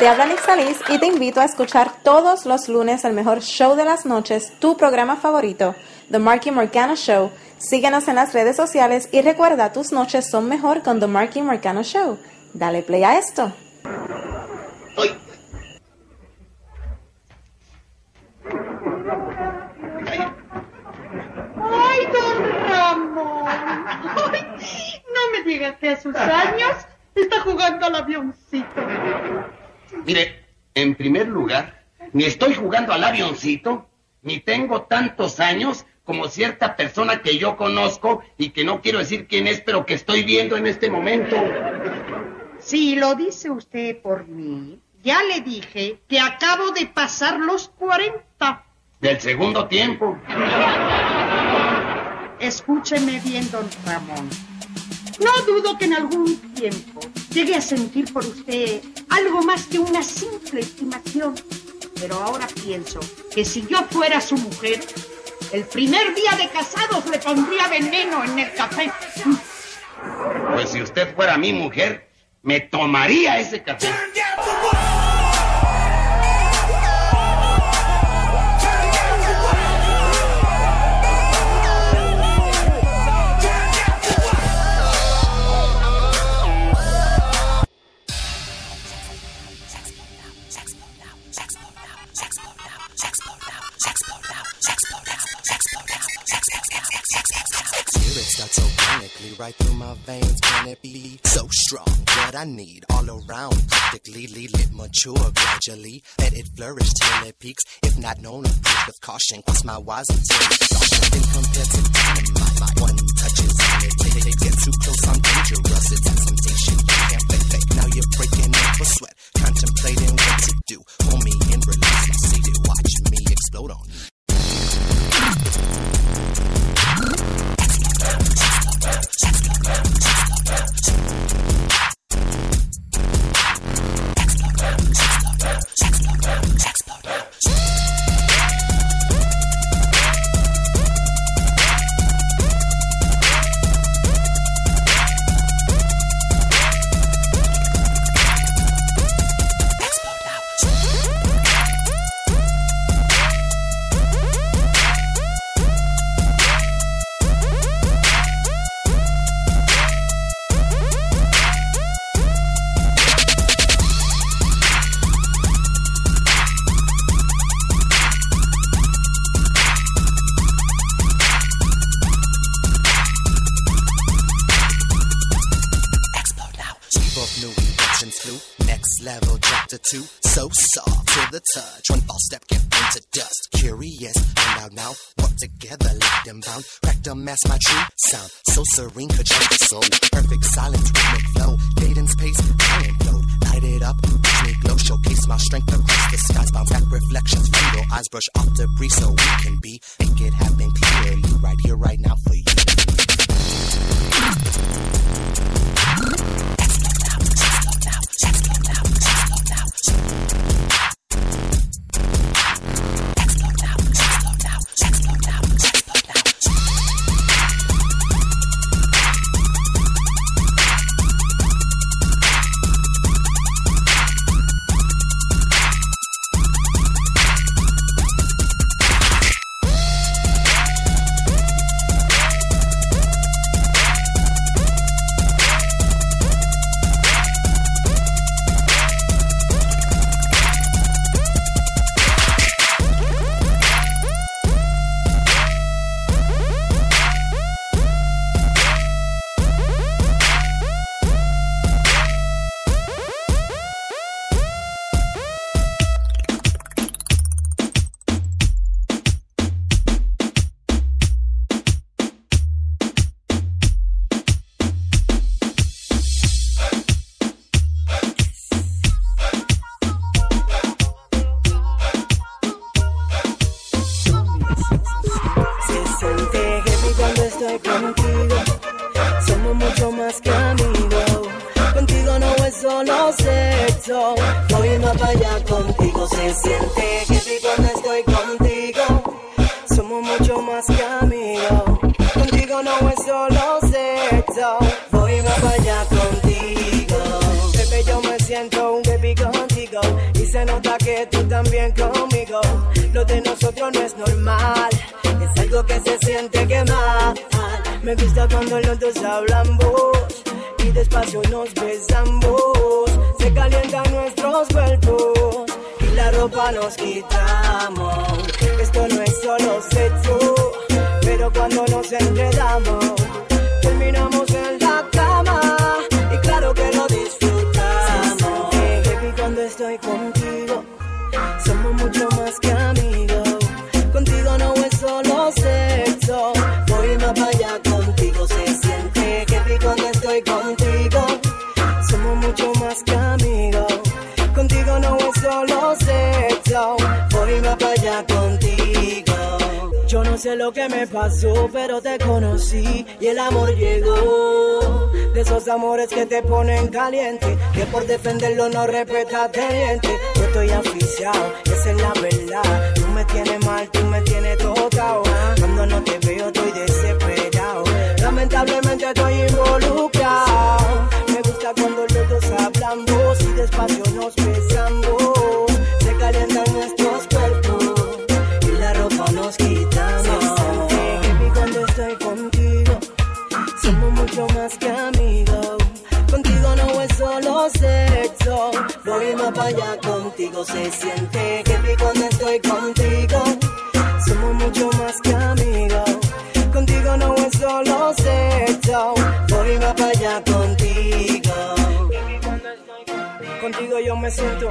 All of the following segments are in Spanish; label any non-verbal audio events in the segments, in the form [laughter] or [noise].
Te habla Nick Salis y te invito a escuchar todos los lunes el mejor show de las noches, tu programa favorito, The Marky Morgano Show. Síguenos en las redes sociales y recuerda, tus noches son mejor con The Marky Morgano Show. Dale play a esto. ¡Ay, don Ramón! Ay, no me digas que a sus años está jugando al avioncito. Mire, en primer lugar, ni estoy jugando al avioncito, ni tengo tantos años como cierta persona que yo conozco y que no quiero decir quién es, pero que estoy viendo en este momento. Si lo dice usted por mí, ya le dije que acabo de pasar los 40. Del segundo tiempo. Escúcheme bien, don Ramón. No dudo que en algún tiempo llegue a sentir por usted algo más que una simple estimación. Pero ahora pienso que si yo fuera su mujer, el primer día de casados le pondría veneno en el café. Pues si usted fuera mi mujer, me tomaría ese café. Organically right through my veins. Can it be so strong? What I need all around, practically lit, mature gradually. Let it flourish till it peaks. If not known, approach with caution. Cross my wise until exhaustion. compared to dynamite, my one touch is on it. It, it gets too close, I'm dangerous. It's a temptation. You can't fake, fake. Now you're breaking up a sweat, contemplating what to do. Hold me and release my seated. Watch me explode on Thank you. So soft to the touch. One false step, get burned to dust. Curious, find out now. Work together, let them bound. Crack the mask, my true sound. So serene, could change the soul. Perfect silence, rhythmic flow. Cadence, pace, fire flow. Light it up, me glow. Showcase my strength across the skies. Bounce back reflections from your eyes. Brush off debris so we can be. Make it happen clearly, right here, right now for you. Se nota que tú también conmigo. Lo de nosotros no es normal, es algo que se siente que mal. Me gusta cuando los dos hablamos y despacio nos besamos. Se calientan nuestros cuerpos y la ropa nos quitamos. Esto no es solo sexo, pero cuando nos enredamos, sé lo que me pasó, pero te conocí y el amor llegó. De esos amores que te ponen caliente, que por defenderlo no respetas diente. Yo estoy aficiado, esa es la verdad. Tú me tienes mal, tú me tienes tocado. Cuando no te veo estoy desesperado. Lamentablemente estoy involucrado. Más que amigos. Contigo no es solo sexo, voy más para allá contigo. Se siente que vi cuando estoy contigo. Somos mucho más que amigos. Contigo no es solo sexo, voy más para allá contigo. Contigo yo me siento.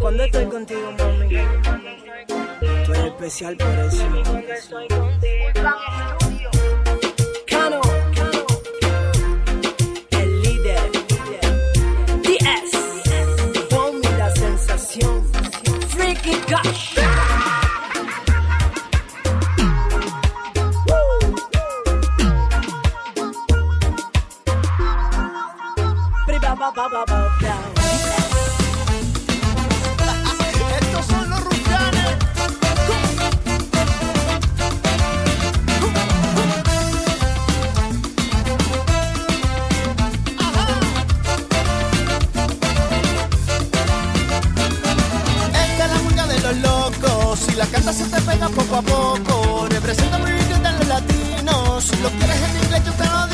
Cuando estoy contigo, mami. Tú eres especial por eso. ba ba ba ba canta se te pega poco a poco. Representa muy bien de los latinos. Si lo quieres en inglés, yo te lo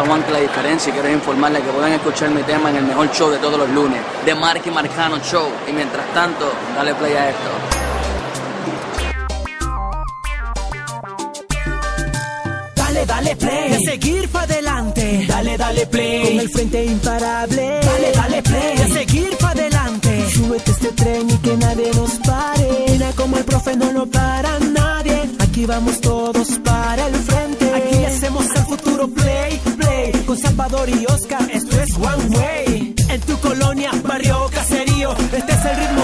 la Juanca La Diferencia y quiero informarles que pueden escuchar mi tema en el mejor show de todos los lunes, de Marky Marcano Show. Y mientras tanto, dale play a esto. dale dale play. A seguir para adelante. Dale, dale play. Con el frente imparable. Dale, dale play. A seguir para adelante. Súbete este tren y que nadie nos pare. Mira como el profe no lo para nadie. Aquí vamos todos con Salvador y Oscar, esto es One Way. En tu colonia, barrio, caserío, este es el ritmo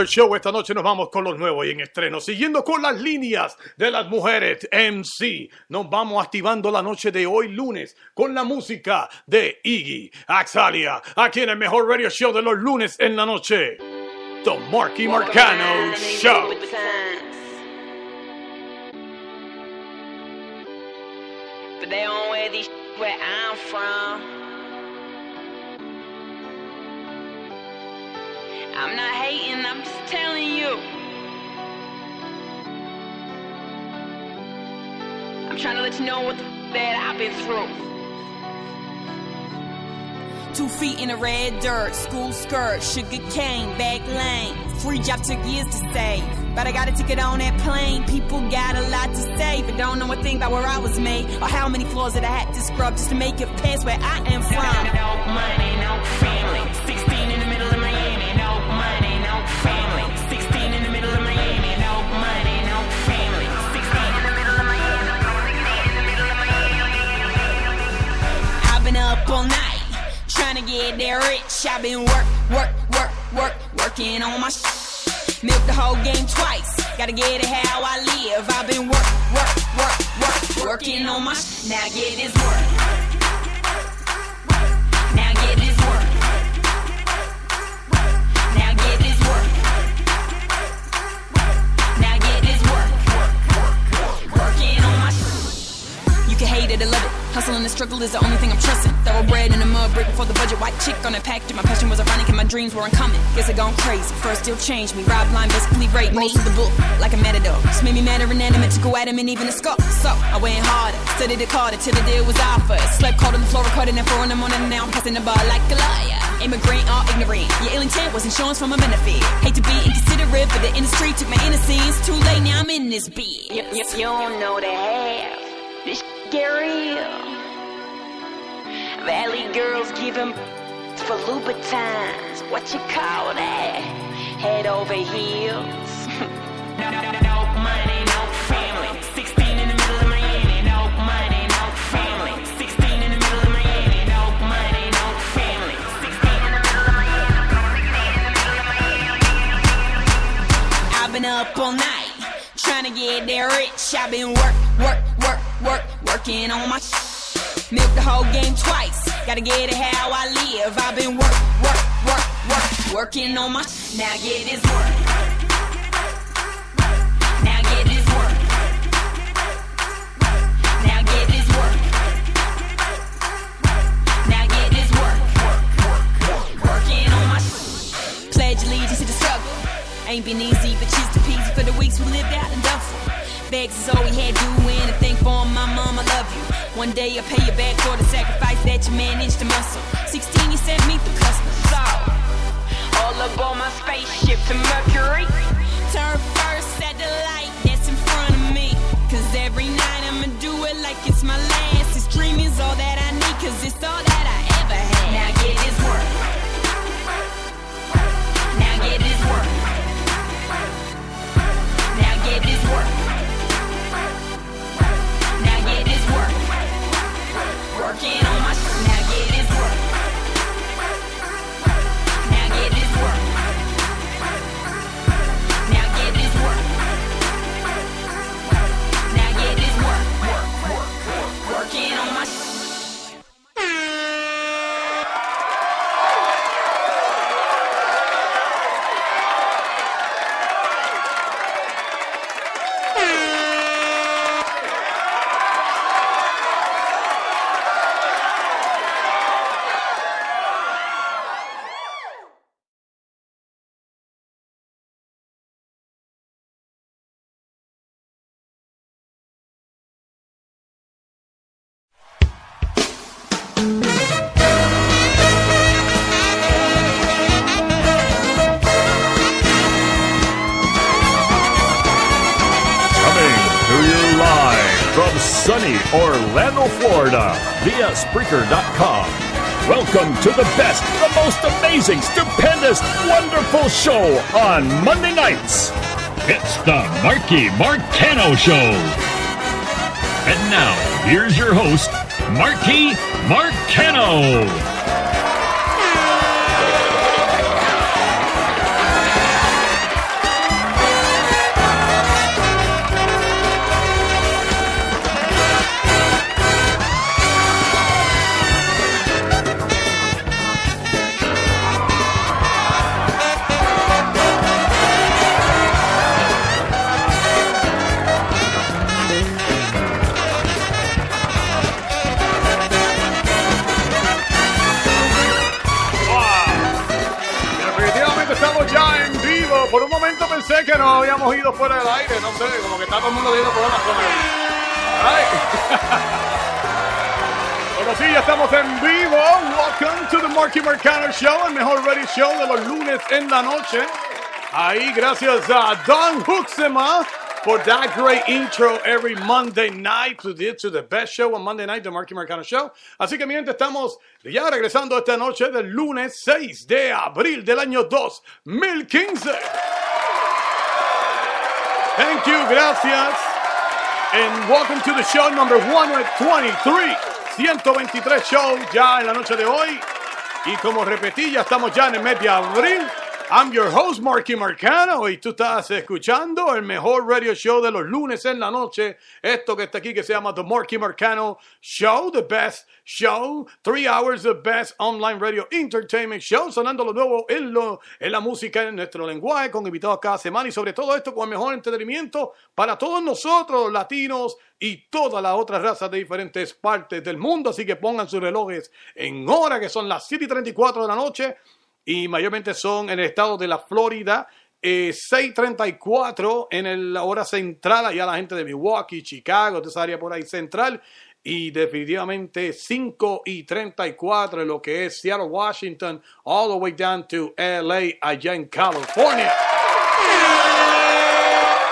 el show, esta noche nos vamos con los nuevos y en estreno. Siguiendo con las líneas de las mujeres MC, nos vamos activando la noche de hoy lunes con la música de Iggy Axalia, aquí en el mejor radio show de los lunes en la noche. The Marky Marcano Show. But they don't wear these where I'm from. I'm not hating, I'm just telling you. I'm trying to let you know what the f- that I've been through. Two feet in the red dirt, school skirt, sugar cane, back lane. Free job took years to save, but I got a ticket on that plane. People got a lot to say, but don't know a thing about where I was made or how many floors that I had to scrub just to make it past where I am from. No, no, no money, no family. 16 in the middle of Miami money, no family. 16 in the middle of Miami, no money, no family. 16 in the middle of Miami. I've been up all night, trying to get there rich. I've been work, work, work, work, working on my Milk the whole game twice. Gotta get it how I live. I've been work, work, work, work, working on my Now get this work. Sh- You hate it or love it. Hustle and the struggle is the only thing I'm trusting. Thoroughbred in the mud, break before the budget. White chick on a package. My passion was ironic and my dreams weren't coming. Guess I gone crazy. First still changed me. Rob line basically raped me. Most of the book, like a matador. Just made me mad or inanimate to go at him and even a skull. So I went harder, studied it harder till the deal was offered. Slept cold on the floor, recording at four in the morning. Now I'm passing the bar like a liar. Immigrant or ignorant. Your ill intent was insurance for my benefit. Hate to be inconsiderate, but the industry took my innocence. Too late, now I'm in this bitch. You, you, you don't know the half. This real. Valley girls giving for Louboutins. What you call that? Head over heels. [laughs] no, money, no family. 16 in the middle of Miami. No money, no family. 16 in the middle of Miami. No money, no family. 16 in the middle of I've been up all night, trying to get there rich. I've been work, work, work, work, working on my sh- Milk the whole game twice. Gotta get it how I live. I've been work, work, work, work, working on my sh- Now get this work. Now get this work. Now get this work. Now get this work. Working on my sh- Pledge allegiance to the struggle. Ain't been easy, but cheese to peasy for the weeks we lived out in Duffel. Begs is all we had doing. A thing for my mom, I love you. One day I'll pay you back for the sacrifice that you managed to muscle. 16, you sent me through customs. So, all aboard my spaceship to Mercury. Turn first at the light that's in front of me. Cause every night I'ma do it like it's my last. This dream is all that I need, cause it's all that show on Monday nights. It's the Marky Marcano Show. And now, here's your host, Marky Marcano. Pensé que no habíamos ido fuera del aire. No sé, como que está todo el mundo viendo problemas [laughs] con Bueno, sí, ya estamos en vivo. Welcome to the Marky Marcano Show, el mejor radio show de los lunes en la noche. Ahí, gracias a Don Huxema for that great intro every Monday night to the, to the best show on Monday night, the Marky Marcano Show. Así que, mi gente, estamos ya regresando esta noche del lunes 6 de abril del año 2015. Thank you, gracias. And welcome to the show number 123. 123 show ya en la noche de hoy. Y como repetí, ya estamos ya en el mes de abril. I'm your host, Marky Marcano, y tú estás escuchando el mejor radio show de los lunes en la noche. Esto que está aquí que se llama The Marky Marcano Show, the best show. Three hours of best online radio entertainment show, sonando lo nuevo en, lo, en la música en nuestro lenguaje, con invitados cada semana y sobre todo esto con el mejor entretenimiento para todos nosotros, latinos y todas las otras razas de diferentes partes del mundo. Así que pongan sus relojes en hora, que son las 7 y 34 de la noche y mayormente son en el estado de la Florida. Eh, 6:34 en la hora central, allá la gente de Milwaukee, Chicago, de esa área por ahí central. Y definitivamente 5 y 34 en lo que es Seattle, Washington, all the way down to LA, allá en California.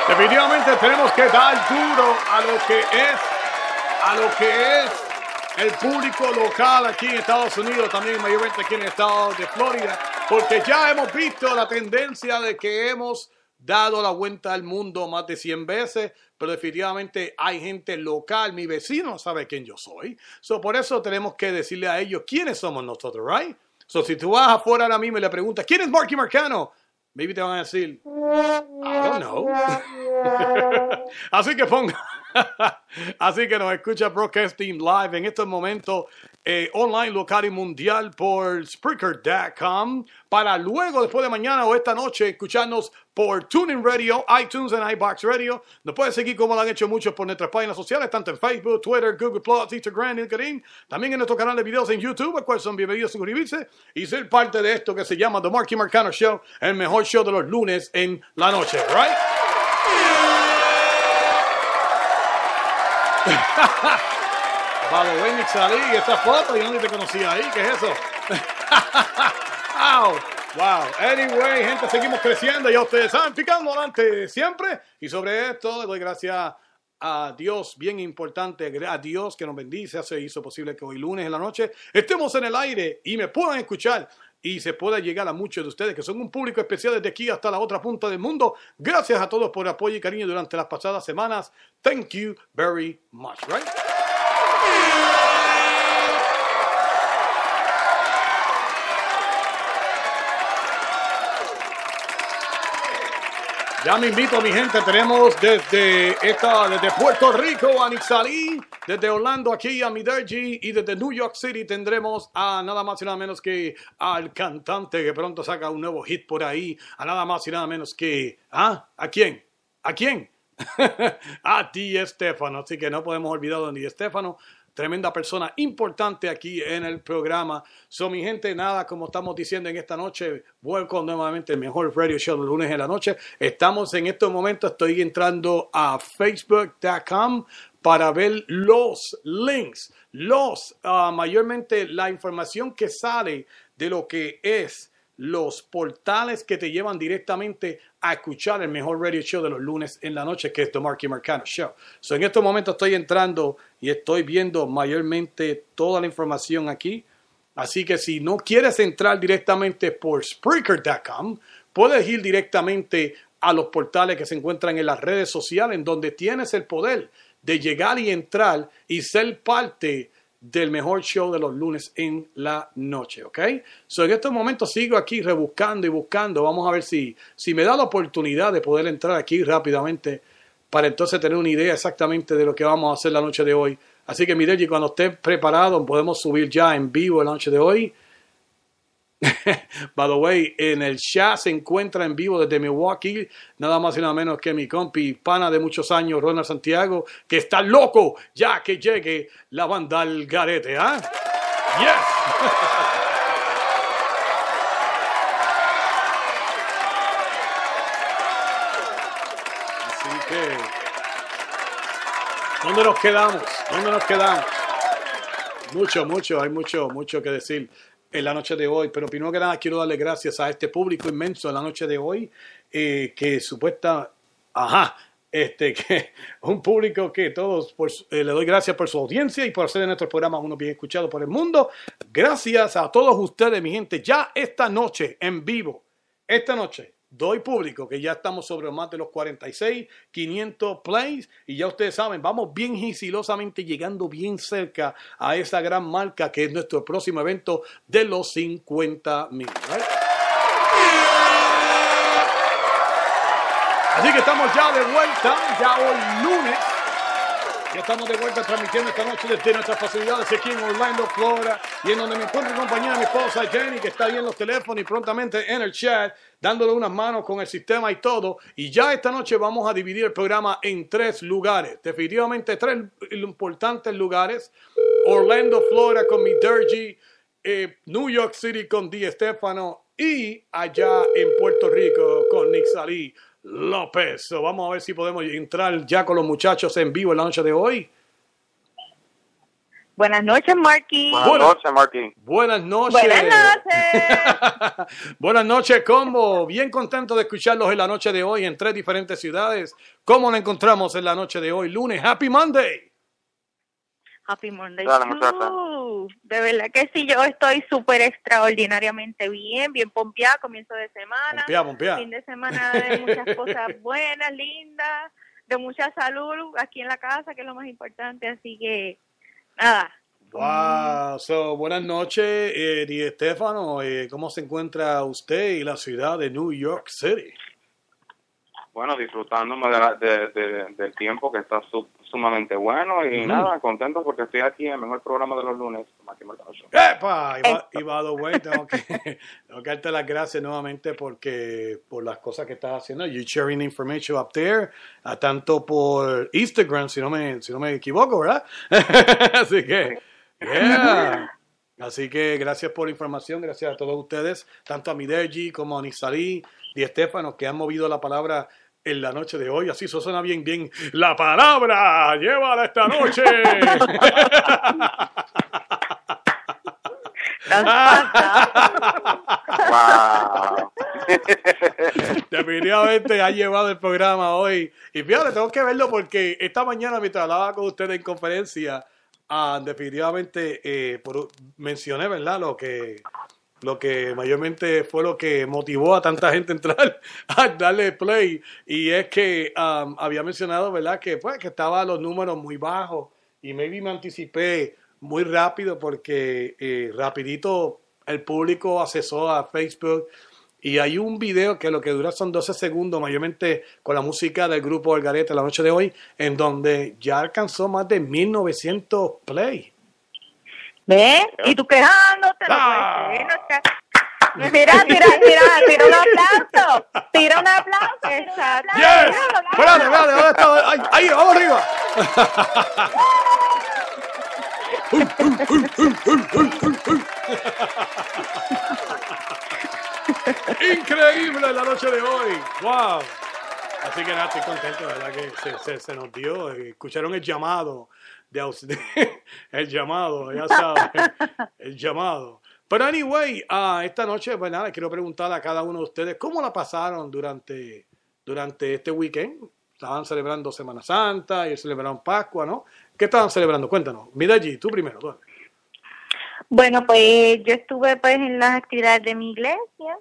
Definitivamente tenemos que dar duro a lo que es, a lo que es el público local aquí en Estados Unidos, también mayormente aquí en el estado de Florida, porque ya hemos visto la tendencia de que hemos dado la vuelta al mundo más de 100 veces, pero definitivamente hay gente local, mi vecino no sabe quién yo soy. So, por eso tenemos que decirle a ellos quiénes somos nosotros, right? So, si tú vas afuera ahora mismo y le preguntas, ¿quién es Marky Marcano? Maybe te van a decir, I don't know. [laughs] Así que ponga. [laughs] Así que nos escucha Broadcasting Live en estos momentos eh, online, local y mundial por Spreaker.com para luego, después de mañana o esta noche, escucharnos por TuneIn Radio, iTunes and iBox Radio. Nos pueden seguir como lo han hecho muchos por nuestras páginas sociales, tanto en Facebook, Twitter, Google Plus, Instagram, LinkedIn. También en nuestro canal de videos en YouTube, al cual son bienvenidos a suscribirse y ser parte de esto que se llama The Marky Marcano Show, el mejor show de los lunes en la noche, right? [laughs] Vale, ven, salí esta foto, yo no te conocía ahí, ¿qué es eso? [laughs] wow, wow. Anyway, gente, seguimos creciendo, ya ustedes saben, picando adelante siempre. Y sobre esto, le doy gracias a Dios, bien importante, a Dios que nos bendice, hace hizo posible que hoy lunes en la noche estemos en el aire y me puedan escuchar y se pueda llegar a muchos de ustedes que son un público especial desde aquí hasta la otra punta del mundo. Gracias a todos por el apoyo y cariño durante las pasadas semanas. Thank you very much? Ya me invito, mi gente. Tenemos desde esta, desde Puerto Rico a Nixalí, desde Orlando aquí a Miderji y desde New York City tendremos a nada más y nada menos que al cantante que pronto saca un nuevo hit por ahí, a nada más y nada menos que ¿ah? ¿A quién? ¿A quién? [laughs] a Di Stefano. Así que no podemos olvidar a Di Stefano. Tremenda persona importante aquí en el programa. So, mi gente, nada, como estamos diciendo en esta noche, vuelco nuevamente el mejor radio show de lunes en la noche. Estamos en estos momentos, estoy entrando a facebook.com para ver los links, los, ah, mayormente la información que sale de lo que es los portales que te llevan directamente a escuchar el mejor radio show de los lunes en la noche, que es The Marky Marcano Show. So, en estos momentos estoy entrando y estoy viendo mayormente toda la información aquí. Así que si no quieres entrar directamente por Spreaker.com, puedes ir directamente a los portales que se encuentran en las redes sociales, en donde tienes el poder de llegar y entrar y ser parte del mejor show de los lunes en la noche, ¿ok? So, en estos momentos sigo aquí rebuscando y buscando. Vamos a ver si, si me da la oportunidad de poder entrar aquí rápidamente para entonces tener una idea exactamente de lo que vamos a hacer la noche de hoy. Así que, Mireji, cuando esté preparado, podemos subir ya en vivo la noche de hoy. [laughs] By the way, en el chat se encuentra en vivo desde Milwaukee, nada más y nada menos que mi compi, pana de muchos años, Ronald Santiago, que está loco ya que llegue la banda al garete, ¿ah? Yes. [laughs] Así que ¿Dónde nos quedamos? ¿Dónde nos quedamos? Mucho, mucho, hay mucho, mucho que decir en la noche de hoy, pero primero que nada quiero darle gracias a este público inmenso en la noche de hoy, eh, que supuesta, ajá, este, [laughs] que un público que todos, eh, le doy gracias por su audiencia y por hacer de nuestro programa uno bien escuchado por el mundo. Gracias a todos ustedes, mi gente, ya esta noche en vivo, esta noche. Doy público que ya estamos sobre más de los 46, 500 plays y ya ustedes saben, vamos bien gisilosamente llegando bien cerca a esa gran marca que es nuestro próximo evento de los 50 mil. Así que estamos ya de vuelta, ya hoy lunes. Ya estamos de vuelta transmitiendo esta noche desde nuestras facilidades aquí en Orlando, Florida, y en donde me encuentro en compañía de mi esposa Jenny, que está ahí en los teléfonos y prontamente en el chat, dándole unas manos con el sistema y todo. Y ya esta noche vamos a dividir el programa en tres lugares, definitivamente tres importantes lugares. Orlando, Florida con mi Dirgy, eh, New York City con Di Stefano y allá en Puerto Rico con Nick Salí López. So, vamos a ver si podemos entrar ya con los muchachos en vivo en la noche de hoy. Buenas noches, Marky. Buenas noches, Martín. Buenas noches. Buenas [laughs] noches. Buenas noches, Combo. Bien contento de escucharlos en la noche de hoy en tres diferentes ciudades. ¿Cómo nos encontramos en la noche de hoy? Lunes. Happy Monday. Happy Monday. Dale. De verdad que sí, yo estoy súper extraordinariamente bien, bien pompeada, comienzo de semana. Pompeada, pompeada. Fin de semana de muchas cosas [laughs] buenas, lindas, de mucha salud aquí en la casa, que es lo más importante. Así que, nada, Wow. So, buenas noches, eh, Di Estefano. Eh, ¿Cómo se encuentra usted y la ciudad de New York City? Bueno, disfrutándome de la- de- de- del tiempo que está su- sumamente bueno y nada, contento porque estoy aquí en el mejor programa de los lunes. Show. ¡Epa! Y va- Y by the way, tengo que, [laughs] tengo que darte las gracias nuevamente porque por las cosas que estás haciendo. You sharing information up there, a tanto por Instagram, si no me, si no me equivoco, ¿verdad? [laughs] Así que, yeah. Así que gracias por la información, gracias a todos ustedes, tanto a Mideji como a Nisalí y Estefano, que han movido la palabra en la noche de hoy. Así eso suena bien, bien. La palabra, llévala esta noche. Wow. Definitivamente ha llevado el programa hoy. Y fíjate, tengo que verlo porque esta mañana mientras hablaba con ustedes en conferencia, ah, definitivamente eh, por- mencioné, ¿verdad? Lo que, lo que mayormente fue lo que motivó a tanta gente a entrar [laughs] a darle play. Y es que um, había mencionado, ¿verdad? Que, pues, que estaban los números muy bajos. Y maybe me anticipé muy rápido porque eh, rapidito el público accesó a Facebook y hay un video que lo que dura son 12 segundos, mayormente con la música del grupo El Garete la noche de hoy, en donde ya alcanzó más de 1900 play. ¿Ves? Y tú quejándote, no Ah. puede ser, no Mira, tira, tira, tira un aplauso. Tira un aplauso. Exacto. ¡Yes! Espérate, espérate, ¿dónde está? ¡Ahí, ahí, vamos arriba! Increíble la noche de hoy. Wow. Así que nada, estoy contento, verdad que se, se- se nos dio. eh, Escucharon el llamado de [laughs] el llamado, ya saben, [laughs] el llamado. Pero anyway, ah, esta noche, pues nada, quiero preguntar a cada uno de ustedes cómo la pasaron durante, durante este weekend. Estaban celebrando Semana Santa y celebraron Pascua, ¿no? ¿Qué estaban celebrando? Cuéntanos. Mira allí, tú primero. tú. Bueno, pues yo estuve pues en las actividades de mi iglesia.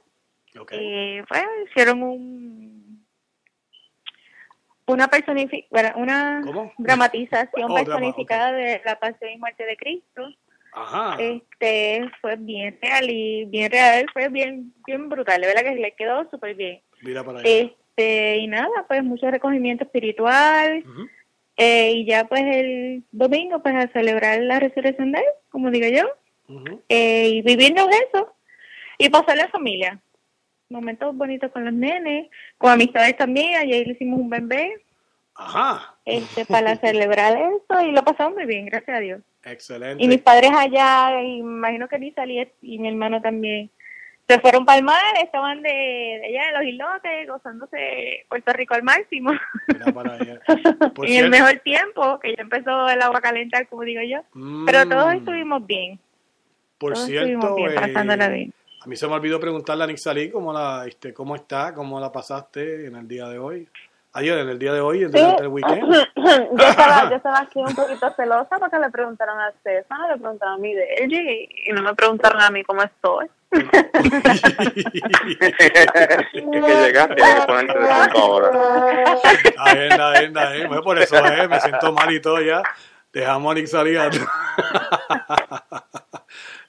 Eh, pues hicieron un una personifi- bueno, una dramatización Oh, drama, personificada de la pasión y muerte de Cristo. Ajá. Este fue bien real y bien real, fue bien bien brutal, de verdad que le quedó súper bien. Mira para allá. Este, y nada, pues mucho recogimiento espiritual. eh, y ya pues el domingo pues a celebrar la resurrección de él, como digo yo. eh, y viviendo eso. Y pasar la familia. Momentos bonitos con los nenes, con amistades también. Ayer le hicimos un bebé Ajá. este, para [laughs] celebrar eso y lo pasamos muy bien, gracias a Dios. Excelente. Y mis padres allá, imagino que ni salí y mi hermano también, se fueron para el mar, estaban de, de allá de los islotes, gozándose Puerto Rico al máximo. Mira para allá. [laughs] Y el mejor tiempo, que ya empezó el agua a calentar, como digo yo. Pero todos Mm. estuvimos bien. Por todos cierto, estuvimos bien, eh, pasándola bien. A mí se me olvidó preguntarle a Nixalí cómo, la, este, cómo está, cómo la pasaste en el día de hoy. Ayer, en el día de hoy, durante el weekend. [laughs] yo, estaba, yo estaba aquí un poquito celosa porque le preguntaron a Stefano, le preguntaron a mí de él y, y no me preguntaron a mí cómo estoy. [laughs] es que llegaste que ponerte de punto ahora. Está bien, está bien, está bien. Bueno, por eso eh, me siento mal y todo ya. Dejamos a Nixalí. [laughs]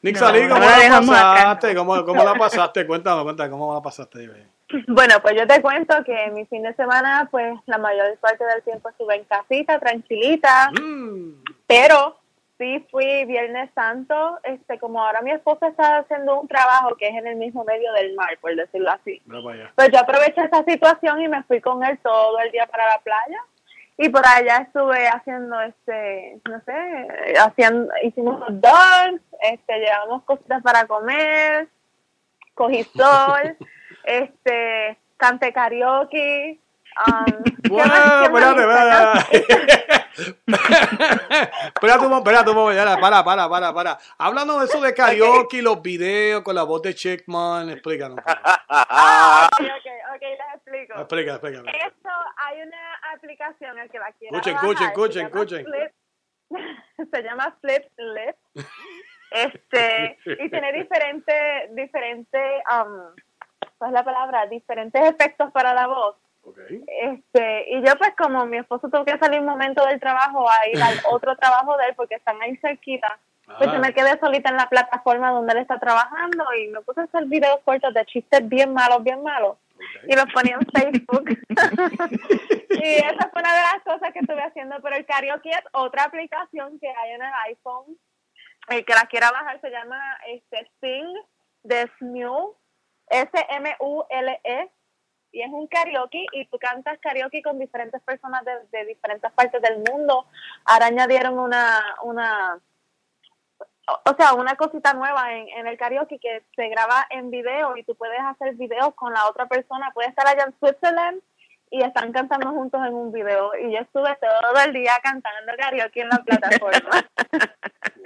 Nixalí, No, ¿cómo no la pasaste? ¿Cómo, ¿Cómo la pasaste? Cuéntame, cuéntame, ¿cómo la pasaste? Dime. [laughs] Bueno, pues yo te cuento que mi fin de semana, pues la mayor parte del tiempo estuve en casita, tranquilita, pero sí fui Viernes Santo, este, como ahora mi esposo está haciendo un trabajo que es en el mismo medio del mar, por decirlo así. Pues yo aproveché esa situación y me fui con él todo el día para la playa. Y por allá estuve haciendo, este, no sé, haciendo, hicimos hot dogs, este, llevamos cositas para comer, cogí sol, [laughs] este, canté karaoke. Um, ¿qué Bueno, más? ¿Qué más [laughs] [laughs] espérate, un momento, espérate Para, para, para, para. Hablando de eso de karaoke, los videos con la voz de Checkman, explícanos. Ah, ok, ok, ok, les explico. Explica, explica. Esto, hay una aplicación, el que la quiera Escuchen, escuchen, escuchen, Flip- [laughs] se llama Flip Lip. Este, y tiene diferentes, diferentes, um, ¿cuál es la palabra? Diferentes efectos para la voz. Este, y yo pues como mi esposo tuvo que salir un momento del trabajo a ir al [laughs] otro trabajo de él porque están ahí cerquita, pues Ah. yo me quedé solita en la plataforma donde él está trabajando y me puse a hacer videos cortos de chistes bien malos, bien malos. Y los ponía en Facebook. [laughs] y esa fue una de las cosas que estuve haciendo. Pero el karaoke es otra aplicación que hay en el iPhone. El que la quiera bajar se llama este Sing de Smule. S-M-U-L-E. Y es un karaoke y tú cantas karaoke con diferentes personas de, de diferentes partes del mundo. Ahora añadieron una, una, o- sea, una cosita nueva en, en el karaoke que se graba en video y tú puedes hacer videos con la otra persona. Puedes estar allá en Switzerland y están cantando juntos en un video. Y yo estuve todo el día cantando karaoke en la plataforma. [laughs]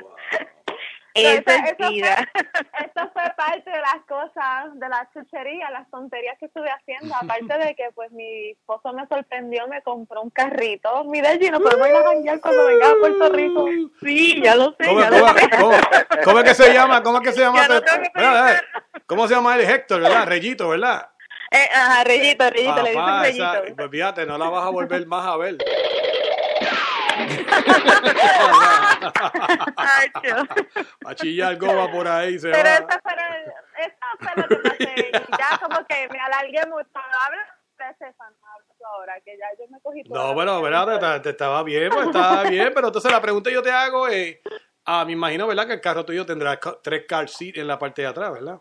Eso Entonces, es vida. fue, [laughs] eso fue parte de las cosas, de las chucherías, las tonterías que estuve haciendo. Aparte de que pues mi esposo me sorprendió, me compró un carrito. Mira, Gino, podemos ir a janguear cuando venga a Puerto Rico. Sí, ya lo sé, ¿Cómo, ya cómo- lo sé. cómo- cómo es que se llama? ¿Cómo es que se [laughs] llama? Ya no tengo que Espera, espera. ¿Cómo se llama el Héctor, verdad? Reyito, ¿verdad? Eh, ajá, Reyito, Reyito, le dicen esa- Reyito. pues fíjate, no la vas a volver más a ver. Ay, [laughs] a chillar goma por ahí, se Pero va. eso fue, eso fue lo que pasé. Y ya como que me alargué mucho. Habla ahora, que ya yo me cogí No, bueno. ¿verdad? Te, te estaba bien, pues estaba bien, pero entonces la pregunta que yo te hago es, ah, me imagino, ¿verdad? Que el carro tuyo tendrá tres car seats en la parte de atrás, ¿verdad?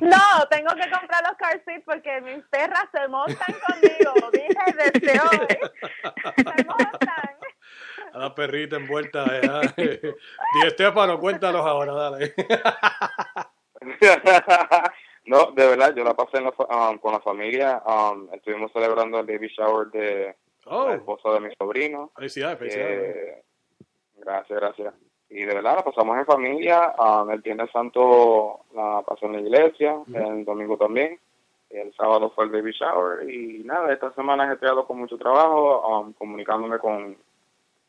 No, tengo que comprar los car seats porque mis perras se montan conmigo. Dije desde [laughs] hoy. Se montan. A la perrita envuelta. ¿eh? [laughs] Di Estefano, cuéntanos ahora, dale. [laughs] no, de verdad, yo la pasé en la um, con la familia. um, estuvimos celebrando el baby shower de Oh. la esposa de mi sobrino. Felicidades, felicidades. Eh, gracias, gracias. Y de verdad la pasamos en familia. um, el Viernes Santo la pasó en la iglesia, el domingo también. El sábado fue el baby shower. Y nada, esta semana he estado con mucho trabajo, um, comunicándome con,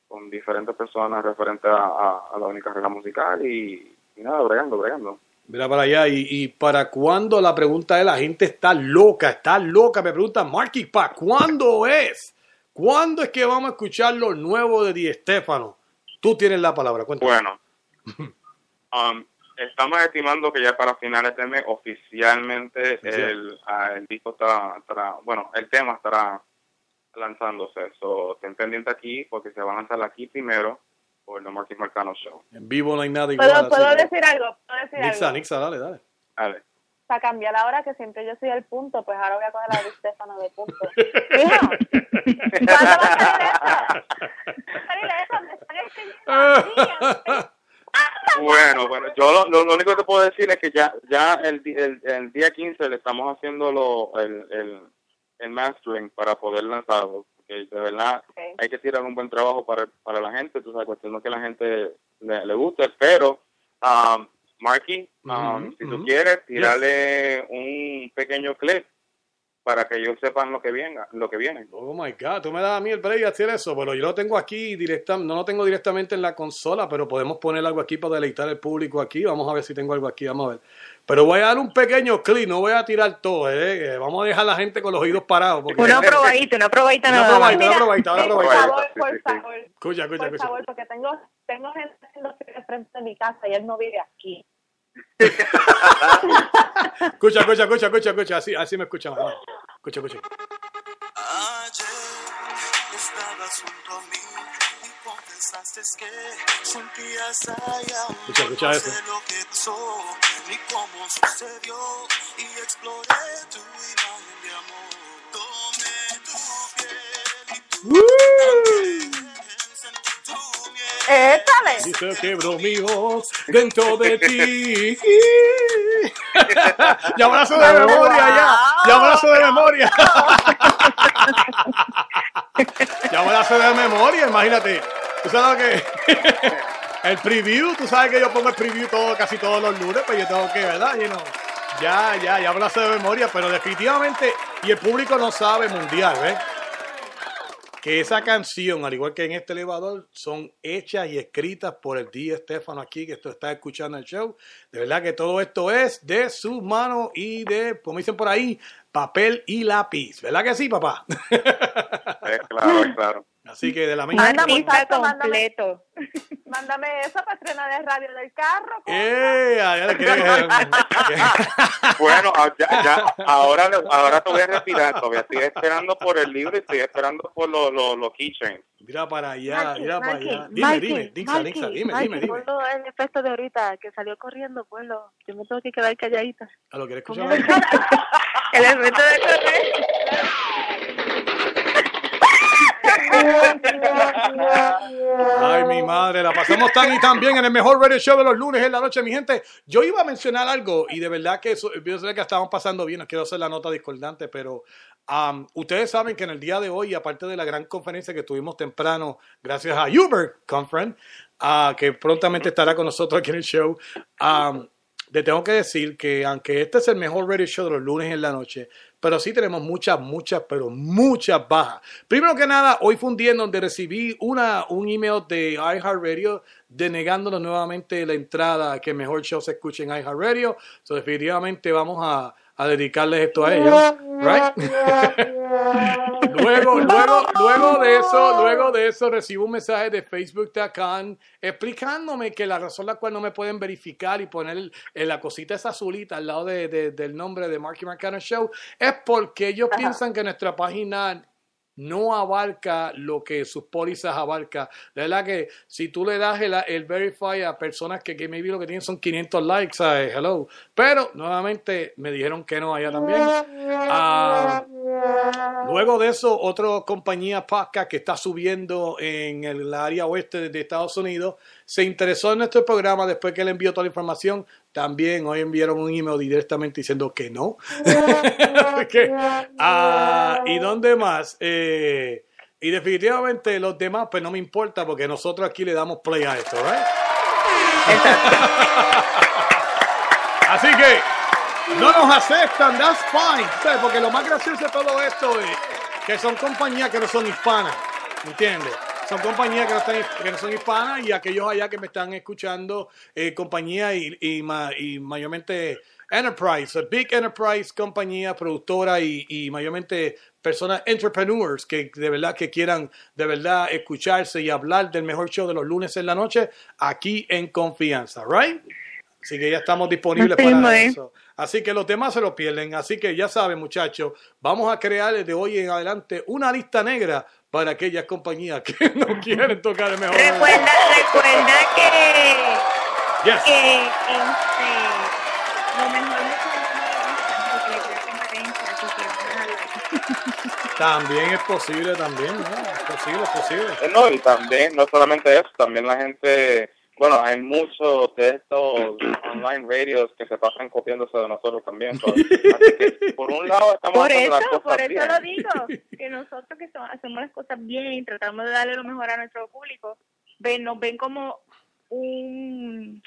con diferentes personas referentes a, a- a la única carrera musical. Y, y nada, bregando, bregando. Mira para allá, y, y para cuándo la pregunta es, la gente está loca, está loca, me pregunta Marky, ¿para cuándo es? ¿Cuándo es que vamos a escuchar lo nuevo de Di Estefano? Tú tienes la palabra, cuéntame. Bueno, um, estamos estimando que ya para finales de mes oficialmente Sí, el, ah, el disco estará, estará- bueno, el tema estará lanzándose. So, estén pendientes aquí porque se va a lanzar aquí primero por el The Marquis Marcano Show. En vivo no hay nada igual. ¿Puedo, así ¿puedo que- decir algo? ¿Puedo decir Nixa, algo? Nixa, dale, dale. Dale. Para cambiar ahora que siempre yo soy el punto, pues ahora voy a coger la de Estefano de punto. [laughs] Hijo, ¿cuándo va a salir eso? ¿Va a salir eso? Bueno, bueno, yo lo, lo- lo único que te puedo decir es que ya ya el, di- el, el día 15 le estamos haciendo lo, el, el, el mastering para poder lanzarlo. Porque de verdad hay que tirar un buen trabajo para, para la gente. Tú sabes, cuestión de que la gente le, le guste. Pero, um, Marky, um, si tú quieres, tirarle un pequeño clip para que ellos sepan lo que venga, lo que viene. Oh my God, tú me das a mí el break de hacer eso, pero yo lo tengo aquí directa, no lo tengo directamente en la consola, pero podemos poner algo aquí para deleitar al público aquí. Vamos a ver si tengo algo aquí, vamos a ver. Pero voy a dar un pequeño clic, no voy a tirar todo, ¿eh? Eh, Vamos a dejar a la gente con los oídos parados. Porque... Una probadita, una probadita Una nada probadita, una probadita, una Por favor, por favor, Escucha, escucha, por escucha. favor, porque tengo, tengo gente haciendo frente de mi casa y él no vive aquí. Escucha, escucha, escucha, escucha, escucha, así, así me escuchan. vamos. Escucha, escucha. Estabas junto a mí y confesaste que sentías allá Escucha, escucha eso. sé lo que pasó ni cómo sucedió y exploré tu imagen de amor. Tomé tu piel y tu ¡Échale! Y se quebró mi voz dentro de ti. [laughs] la sé de memoria, ya. La sé de memoria. la sé de memoria, imagínate. ¿Tú sabes lo que? [laughs] el preview, tú sabes que yo pongo el preview todo, casi todos los lunes, pues yo tengo que, ¿verdad? You know, ya, ya, ya sé de memoria, pero definitivamente, y el público no sabe mundial, ¿ves? Que esa canción, al igual que en este elevador, son hechas y escritas por el D. Estefano aquí, que esto está escuchando el show. De verdad que todo esto es de sus manos y de, como dicen por ahí, papel y lápiz. ¿Verdad que sí, papá? [laughs] claro, claro. Así que de la misma mándame, completo. [laughs] mándame esa patrona de radio del carro. ¡Eh! Ya le quiere- [laughs] Bueno, ah, ya, ya, ahora, ahora te voy a retirar. Todavía estoy esperando por el libro y estoy esperando por los los los keychains. Mira para allá, Marky, mira para Marky, allá. Dime, Marky, dime, Dixa, Marky, Dixa, dime, Marky, dime, dime. ponlo el efecto de ahorita que salió corriendo, ponlo. Yo me tengo que quedar calladita. ¿A lo quieres ¿Cómo escuchar? [laughs] El efecto de correr. Ay, mi madre, la pasamos tan y tan bien en el mejor radio show de los lunes en la noche, mi gente. Yo iba a mencionar algo y de verdad que eso, yo sé que estábamos pasando bien, no quiero hacer la nota discordante, pero ustedes saben que en el día de hoy, aparte de la gran conferencia que tuvimos temprano, gracias a Uber Conference, ah, que prontamente estará con nosotros aquí en el show, um, tengo que decir que aunque este es el mejor radio show de los lunes en la noche, pero sí tenemos muchas, muchas, pero muchas bajas. Primero que nada, hoy fue un día en donde recibí una, un email de iHeartRadio denegándonos nuevamente la entrada que mejor show se escuche en iHeartRadio. So, definitivamente vamos a, a dedicarles esto a ellos. Right? [laughs] luego, luego, luego de eso, luego de eso recibo un mensaje de Facebook.com explicándome que la razón la cual no me pueden verificar y poner la cosita esa azulita al lado de- de- del nombre de Marky Marcano Show es porque ellos piensan que nuestra página no abarca lo que sus pólizas abarca. De verdad que si tú le das el, el verify a personas que, que maybe lo que tienen son 500 likes. Hello. Pero nuevamente me dijeron que no allá también. Ah, luego de eso, otra compañía podcast que está subiendo en el área oeste de Estados Unidos se interesó en nuestro programa después que le envió toda la información. También hoy enviaron un email directamente diciendo que no. [laughs] Ah, ¿Y dónde más? Eh, y definitivamente los demás, pues no me importa porque nosotros aquí le damos play a esto, ¿right? [laughs] Así que no nos aceptan, that's fine. ¿sabes? Porque lo más gracioso de todo esto es que son compañías que no son hispanas, ¿entiendes? Son compañías que no, están, que no son hispanas y aquellos allá que me están escuchando, eh, compañías y, y, ma- y mayormente enterprise, a big enterprise compañía, productora y, y mayormente personas, entrepreneurs que de verdad que quieran de verdad escucharse y hablar del mejor show de los lunes en la noche aquí en confianza, ¿right? Así que ya estamos disponibles para es. eso. Así que los demás se lo pierden. Así que ya saben, muchachos, vamos a crear desde hoy en adelante una lista negra para aquellas compañías que [laughs] no quieren tocar el mejor. Recuerda, recuerda que, Yes. que este, lo mejor. También es posible, también, ¿no? Es posible, es posible. No, y también, no solamente eso, también la gente Bueno, hay muchos de estos online radios que se pasan copiándose de nosotros también. so, [laughs] así que, por un lado, estamos Por haciendo las eso, cosas por eso bien. lo digo, [laughs] que nosotros que hacemos las cosas bien y tratamos de darle lo mejor a nuestro público, ven, nos ven como un...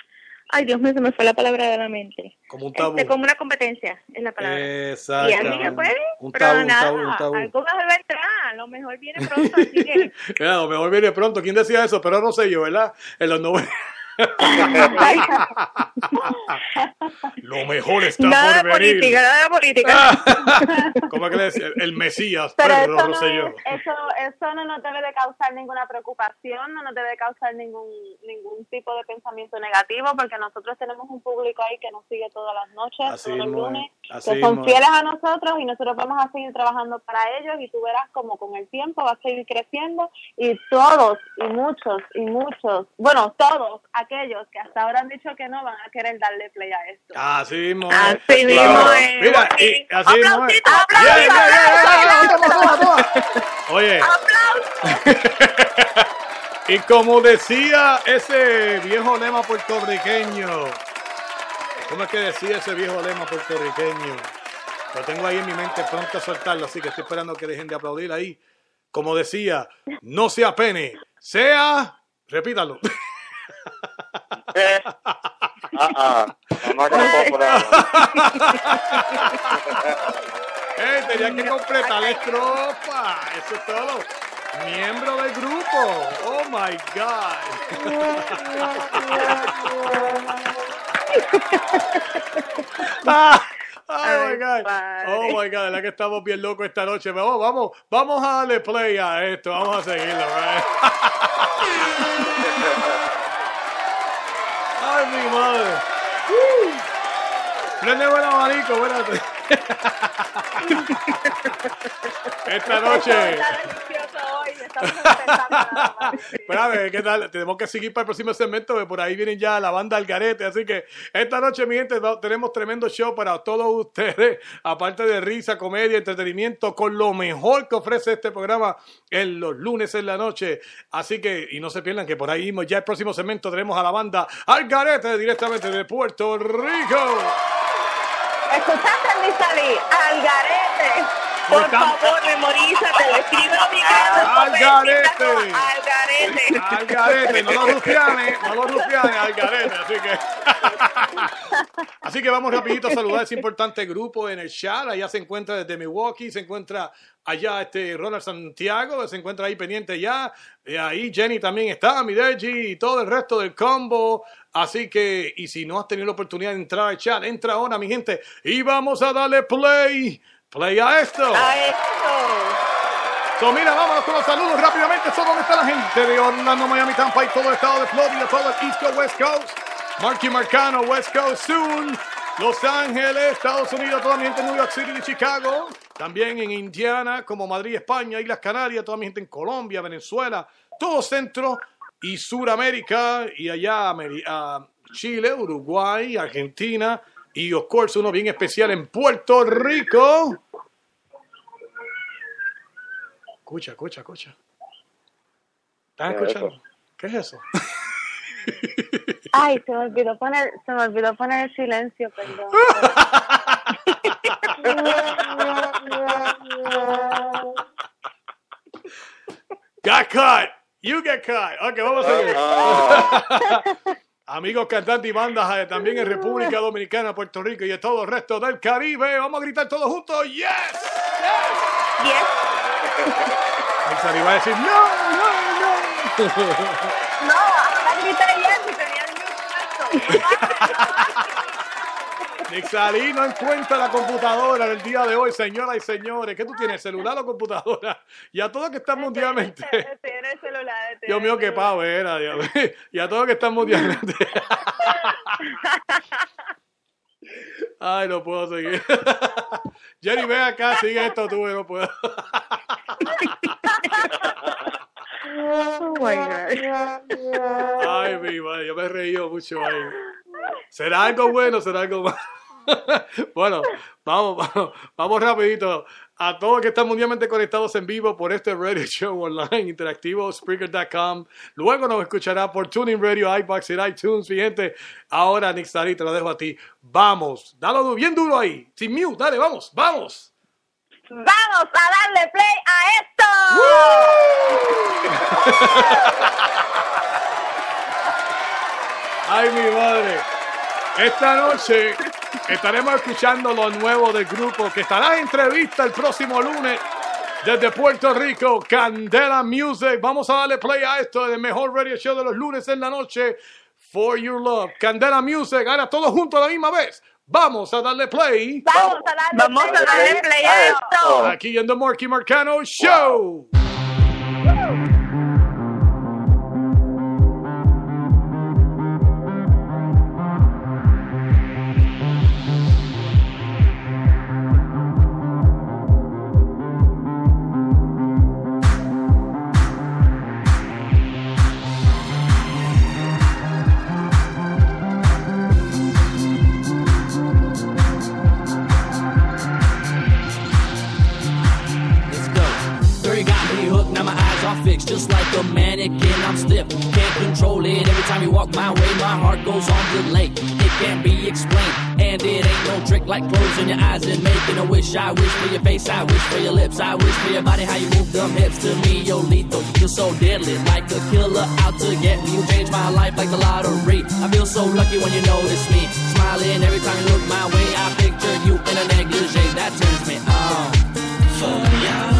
Ay, Dios mío, se me fue la palabra de la mente. Como un tabú. Este, como una competencia, es la palabra. Y así que pues, Un pero tabú, un nada, tabú, un tabú. algo mejor vendrá, lo mejor viene pronto, así que... [laughs] Mira, lo mejor viene pronto. ¿Quién decía eso? Pero no sé yo, ¿verdad? En los 90. Lo mejor está nada de por venir. política, nada de política. [laughs] ¿Cómo es que le decía? El Mesías, Pero Pedro eso no, Rosselló. es- eso, eso no nos debe de causar ninguna preocupación, no nos debe de causar ningún ningún tipo de pensamiento negativo, porque nosotros tenemos un público ahí que nos sigue todas las noches, Así todos los lunes, así que son fieles a nosotros y nosotros vamos a seguir trabajando para ellos y tú verás como con el tiempo va a seguir creciendo y todos y muchos y muchos, bueno, todos aquellos que hasta ahora han dicho que no van a querer darle play a esto. Así mismo. es. Así mismo Claro. Mira, y así mismo. Oye. [laughs] y como decía ese viejo lema puertorriqueño, ¿cómo es que decía ese viejo lema puertorriqueño? Lo tengo ahí en mi mente pronto a soltarlo, así que estoy esperando que dejen de aplaudir ahí. Como decía, no sea pene, sea, repítalo. [laughs] Ah, ah, not gonna go for that Eh, tenían que completar la estrofa. Eso es todo. Miembro del grupo. Oh my God. [laughs] Ah, Oh my God. Oh my God, la que estamos bien locos esta noche. Vamos, vamos, vamos a darle play a esto. Vamos a seguirlo. [laughs] mi madre. Prende buen abanico, espérate. [laughs] Esta noche. Espérate, ¿qué tal? Tenemos que seguir para el próximo segmento, que por ahí vienen ya la banda Algarete. Así que esta noche, mi gente, tenemos tremendo show para todos ustedes. [laughs] Aparte de risa, comedia, entretenimiento, con lo mejor que ofrece este programa en los lunes en la noche. Así que, y no se pierdan que por ahí mismo, ya el próximo segmento tenemos a la banda Algarete directamente de Puerto Rico. ¿Escuchaste, Misali? Algarete. Por favor, memorízate, escribe a mi casa. Algarete. Algarete. Algarete, no los rufianes, no los rufianes, Algarete, así que. [laughs] Así que vamos rapidito a saludar a ese importante grupo en el chat. Allá se encuentra desde Milwaukee, se encuentra allá este Ronald Santiago, se encuentra ahí pendiente ya. Eh, ahí Jenny también está, Mideji y todo el resto del combo. Así que, y si no has tenido la oportunidad de entrar al chat, entra ahora, mi gente, y vamos a darle play, play a esto. A esto. So, mira, vámonos con los saludos rápidamente. So, ¿Dónde está la gente de Orlando, Miami, Tampa y todo el estado de Florida, todo el East Coast, West Coast? Marky Marcano, West Coast soon. Los Ángeles, Estados Unidos, toda mi gente en New York City y Chicago. También en Indiana, como Madrid, España, Islas Canarias, toda mi gente en Colombia, Venezuela, todo Centro y Suramérica. Y allá Ameri- ah, Chile, Uruguay, Argentina. Y, of course, uno bien especial en Puerto Rico. Escucha, escucha, escucha. ¿Estás ¿Qué es escuchando? eso? ¿Qué es eso? Ay, se me olvidó poner, se me olvidó poner el silencio, perdón. Got cut. You get cut. Ok, vamos a seguir. Amigos cantantes y bandas eh, también en República Dominicana, Puerto Rico y en todo el resto del Caribe. Vamos a gritar todos juntos. Yes. Yes. Nixari va a decir no, no, no. [laughs] No, ahora grité yes y el Nixari no encuentra la computadora del día de hoy, señoras y señores. ¿Qué tú tienes, [laughs] celular o computadora? Y a todos que están mundialmente. Tiene el celular. tiene Dios mío, qué pavo era, Dios mío. Y a todos que están mundialmente. [laughs] Ay, no puedo seguir. [laughs] Jenny, ven acá, sigue esto tú, no puedo. Oh my God. Ay, mi madre, yo me he reído mucho ahí. ¿Será algo bueno? ¿Será algo malo? [laughs] Bueno, vamos, vamos, vamos rapidito A todos que están mundialmente conectados en vivo por este radio [laughs] show online interactivo, Spreaker.com. Luego nos escuchará por Tuning Radio, iBox y iTunes. Mi gente, ahora Nick Sari, te lo dejo a ti. Vamos, dalo bien duro ahí. Sin mute, dale, vamos, vamos. Vamos a darle play a esto. [laughs] Ay, mi madre. Esta noche estaremos escuchando lo nuevo del grupo que estará en entrevista el próximo lunes desde Puerto Rico, Candela Music. Vamos a darle play a esto del mejor radio show de los lunes en la noche. For Your Love. Candela Music. Ahora todos juntos a la misma vez. Vamos a darle play. Vamos a darle, Vamos a darle play a esto. Aquí en The Marky Marcano Show. Like closing your eyes and making a wish. I wish for your face, I wish for your lips, I wish for your body, how you move them hips to me. You're lethal, you're so deadly, like a killer out to get me. You change my life like the lottery. I feel so lucky when you notice me, smiling every time you look my way. I picture you in a negligee that turns me on. For your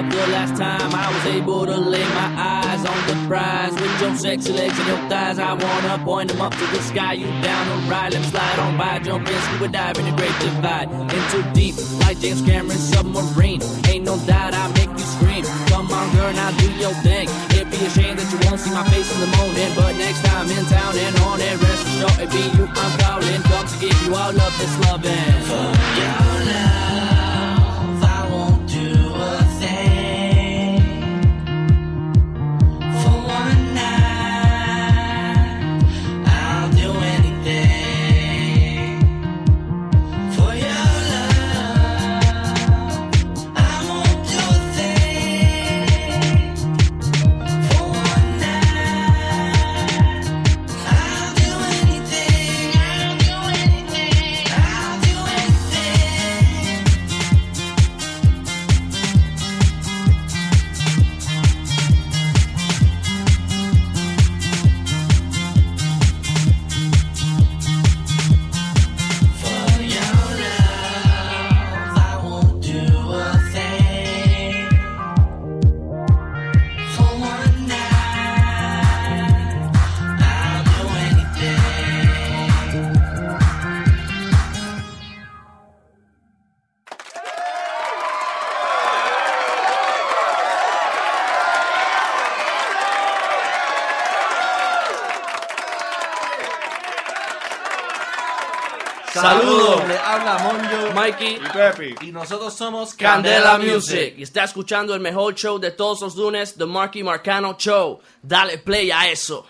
about the last time I was able to lay my eyes on the prize with your sexy legs and your thighs. I wanna point them up to the sky. You down the ride, let slide on by, jump in, scuba dive in the great divide. Into deep, like James Cameron's submarine. Ain't no doubt I make you scream. Come on, girl, now do your thing. It'd be a shame that you won't see my face in the morning, but next time in town and on it, rest assured it be you I'm calling. Come to give you all of this loving. For your love, Mikey y Pepe. Y nosotros somos Candela Music. Y está escuchando el mejor show de todos los lunes, The Marky Marcano Show. Dale play a eso.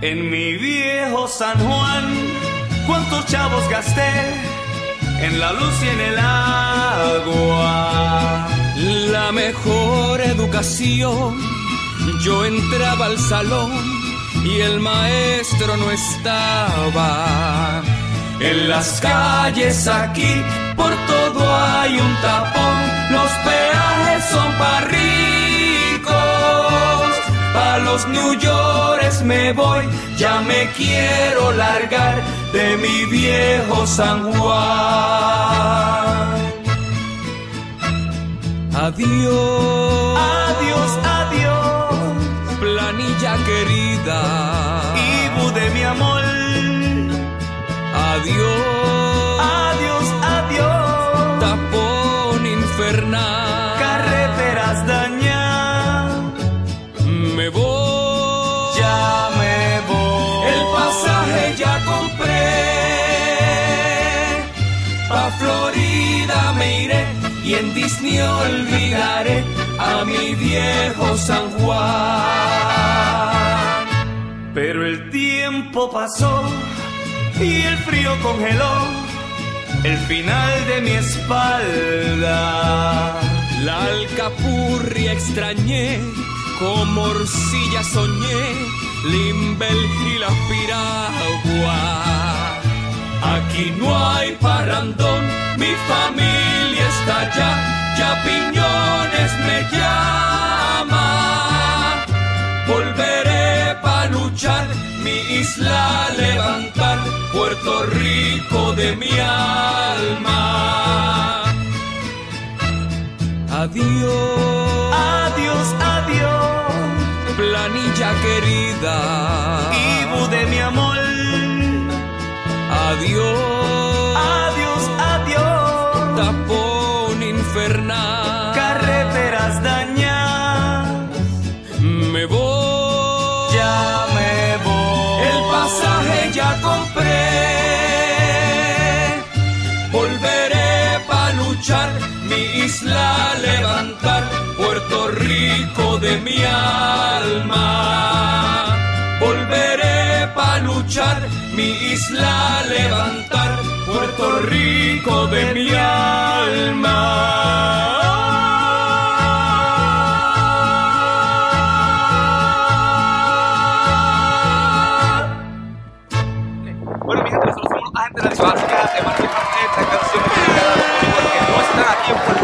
En mi viejo San Juan, cuántos chavos gasté en la luz y en el agua. La mejor educación, yo entraba al salón y el maestro no estaba. En las calles aquí, por todo hay un tapón. Los peajes son para ricos. Pa' los New Yorkers me voy, ya me quiero largar de mi viejo San Juan. Adiós, Adiós, adiós, planilla querida. Adiós, Adiós, adiós, tapón infernal. carreteras dañadas. Me voy, Ya me voy. el pasaje ya compré. Pa' Florida me iré y en Disney olvidaré a mi viejo San Juan. Pero el tiempo pasó y el frío congeló el final de mi espalda. La alcapurria extrañé, con morcilla soñé, Limbel y la piragua. Aquí no hay parrandón, mi familia está allá, ya Piñones me llama. Luchar, mi isla levantar, Puerto Rico de mi alma. Adiós, Adiós, adiós, planilla querida. Ibu de mi amor. Adiós, Adiós, isla levantar, Puerto Rico de mi alma. Volveré pa' luchar, mi isla levantar, Puerto Rico de mi alma. De la discográfica de. Esta canción es dedicada a los músicos que no están aquí en Puerto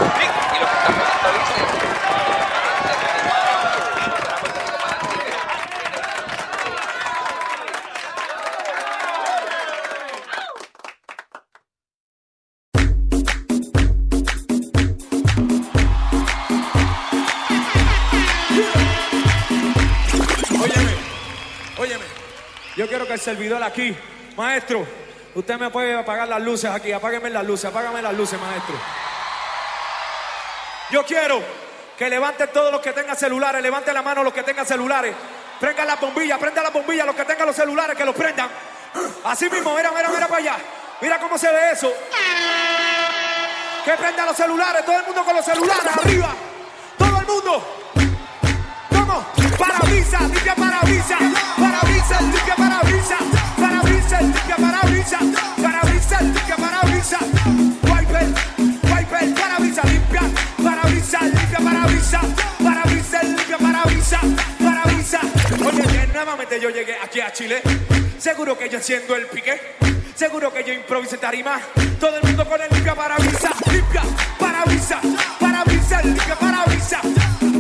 El servidor aquí, maestro, usted me puede apagar las luces aquí. Apágueme las luces, apágame las luces, maestro. Yo quiero que levanten todos los que tengan celulares, levanten la mano los que tengan celulares. Prendan las bombillas, prendan las bombillas, los que tengan los celulares, que los prendan. Así mismo, mira, mira, mira para allá. Mira cómo se ve eso. Que prendan los celulares, todo el mundo con los celulares, arriba. Todo el mundo. Limpia parabrisas, parabrisas, limpia parabrisas, parabrisas, limpia parabrisas, parabrisas, limpia parabrisas, wiper, wiper, parabrisas, limpia, parabrisas, limpia parabrisas, parabrisas, limpia parabrisas, parabrisas. Oye, que nuevamente yo llegué aquí a Chile, seguro que yo enciendo el pique, seguro que yo improvisé tarima, todo el mundo con el limpia parabrisas, limpia parabrisas, parabrisas, limpia parabrisas,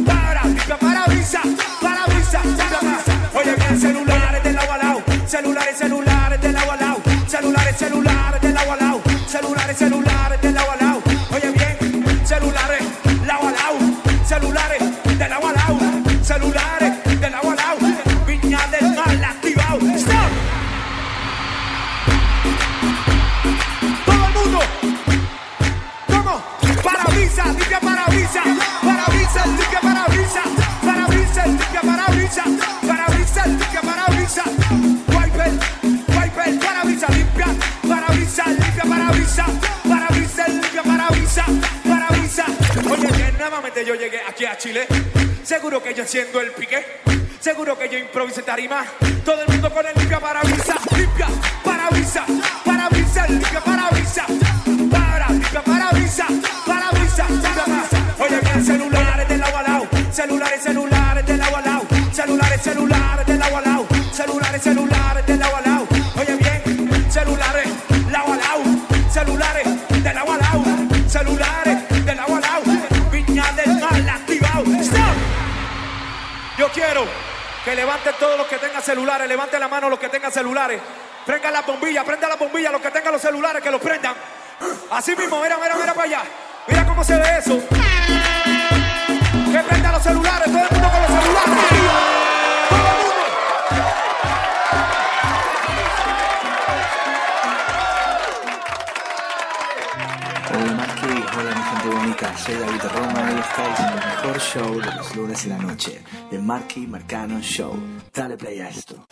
para, limpia parabrisas, parabrisas, parabrisas. Oye, bien, celulares del agua al lado, celulares, celulares del agua al lado, celulares, celulares del agua al lado, celulares, celulares del agua al lado. Oye, bien, celulares, lado a lado, celulares del agua al lado, celulares del agua al lado, viña del mal activado. ¡Stop! Todo el mundo. ¿Cómo? Parabrisas, limpia parabrisas, parabrisas, limpia parabrisas, parabrisas, limpia parabrisas, parabrisas, limpia parabrisas, limpia parabrisas, parabrisas, limpia parabrisas, parabrisas. Oye, que nuevamente yo llegué aquí a Chile, seguro que yo enciendo el pique, seguro que yo improvisé tarima, todo el mundo con el limpia parabrisas, limpia parabrisas, parabrisas, limpia parabrisas, para, limpia parabrisas, parabrisas, parabrisas. Oye, bien, celulares del agua al lado, celulares, del agua lado, celulares, celulares del agua lado, celulares, celulares del agua. Oye, bien, celulares, celulares que levanten todos los que tengan celulares, levanten la mano los que tengan celulares. Prendan la bombilla, prendan la bombilla, los que tengan los celulares, que los prendan. Así mismo, mira, mira, mira para allá. Mira cómo se ve eso. Que prendan los celulares, todo el mundo con los celulares. Soy David Roma y estáis en el mejor show de los lunes y la noche, The Marky Marcano Show. Dale play a esto.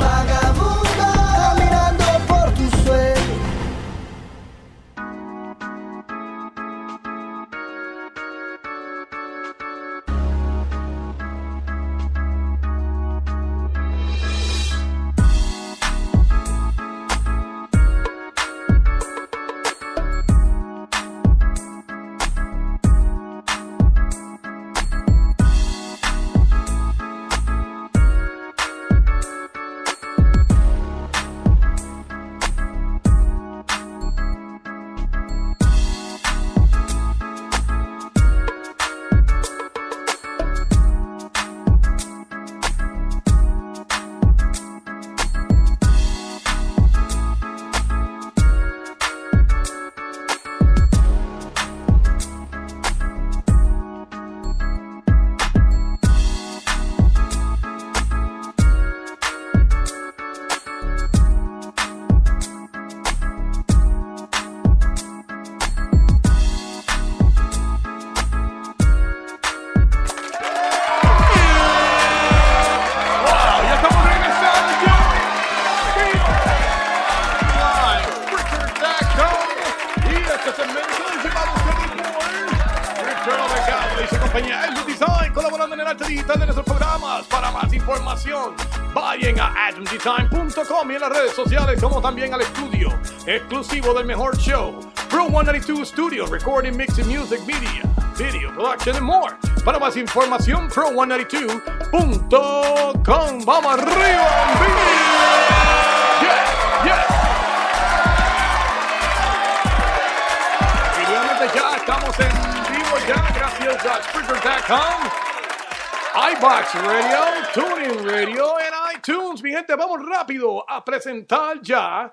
Exclusivo del mejor show, Pro 192 Studio, Recording, Mixing, Music, Media, Video, Production and more. Para más información, pro192.com. ¡Vamos arriba! Yeah, yeah. Y nuevamente ya estamos en vivo ya, gracias a Spreaker.com, iBox Radio, TuneIn Radio en iTunes. Mi gente, vamos rápido a presentar ya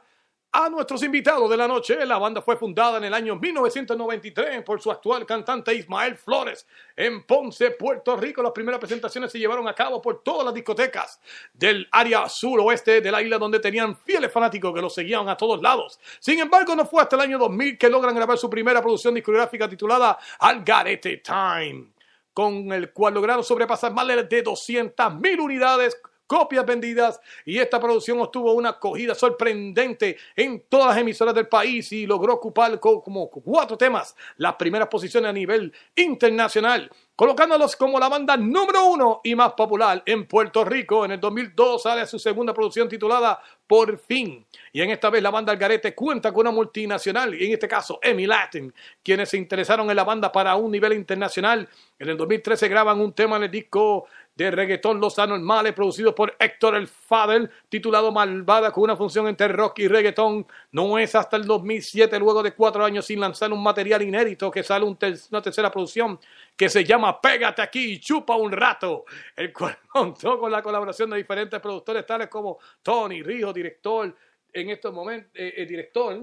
nuestros invitados de la noche. La banda fue fundada en el año 1993 por su actual cantante Ismael Flores en Ponce, Puerto Rico. Las primeras presentaciones se llevaron a cabo por todas las discotecas del área suroeste de la isla donde tenían fieles fanáticos que los seguían a todos lados. Sin embargo, no fue hasta el año 2000 que logran grabar su primera producción discográfica titulada Algarete Time, con el cual lograron sobrepasar más de 200 mil unidades copias vendidas y esta producción obtuvo una acogida sorprendente en todas las emisoras del país y logró ocupar co- como cuatro temas las primeras posiciones a nivel internacional, colocándolos como la banda número uno y más popular en Puerto Rico. En el 2002 sale su segunda producción titulada Por fin. Y en esta vez la banda Algarete cuenta con una multinacional, y en este caso Emi Latin, quienes se interesaron en la banda para un nivel internacional. En el 2013 graban un tema en el disco de reggaetón Los Anormales, producido por Héctor El Fadel, titulado Malvada, con una función entre rock y reggaetón. No es hasta el 2007, luego de cuatro años sin lanzar un material inédito, que sale una tercera producción que se llama Pégate aquí y chupa un rato, el cual [laughs] contó con la colaboración de diferentes productores tales como Tony Rijo, director, en estos momentos, eh, eh, director,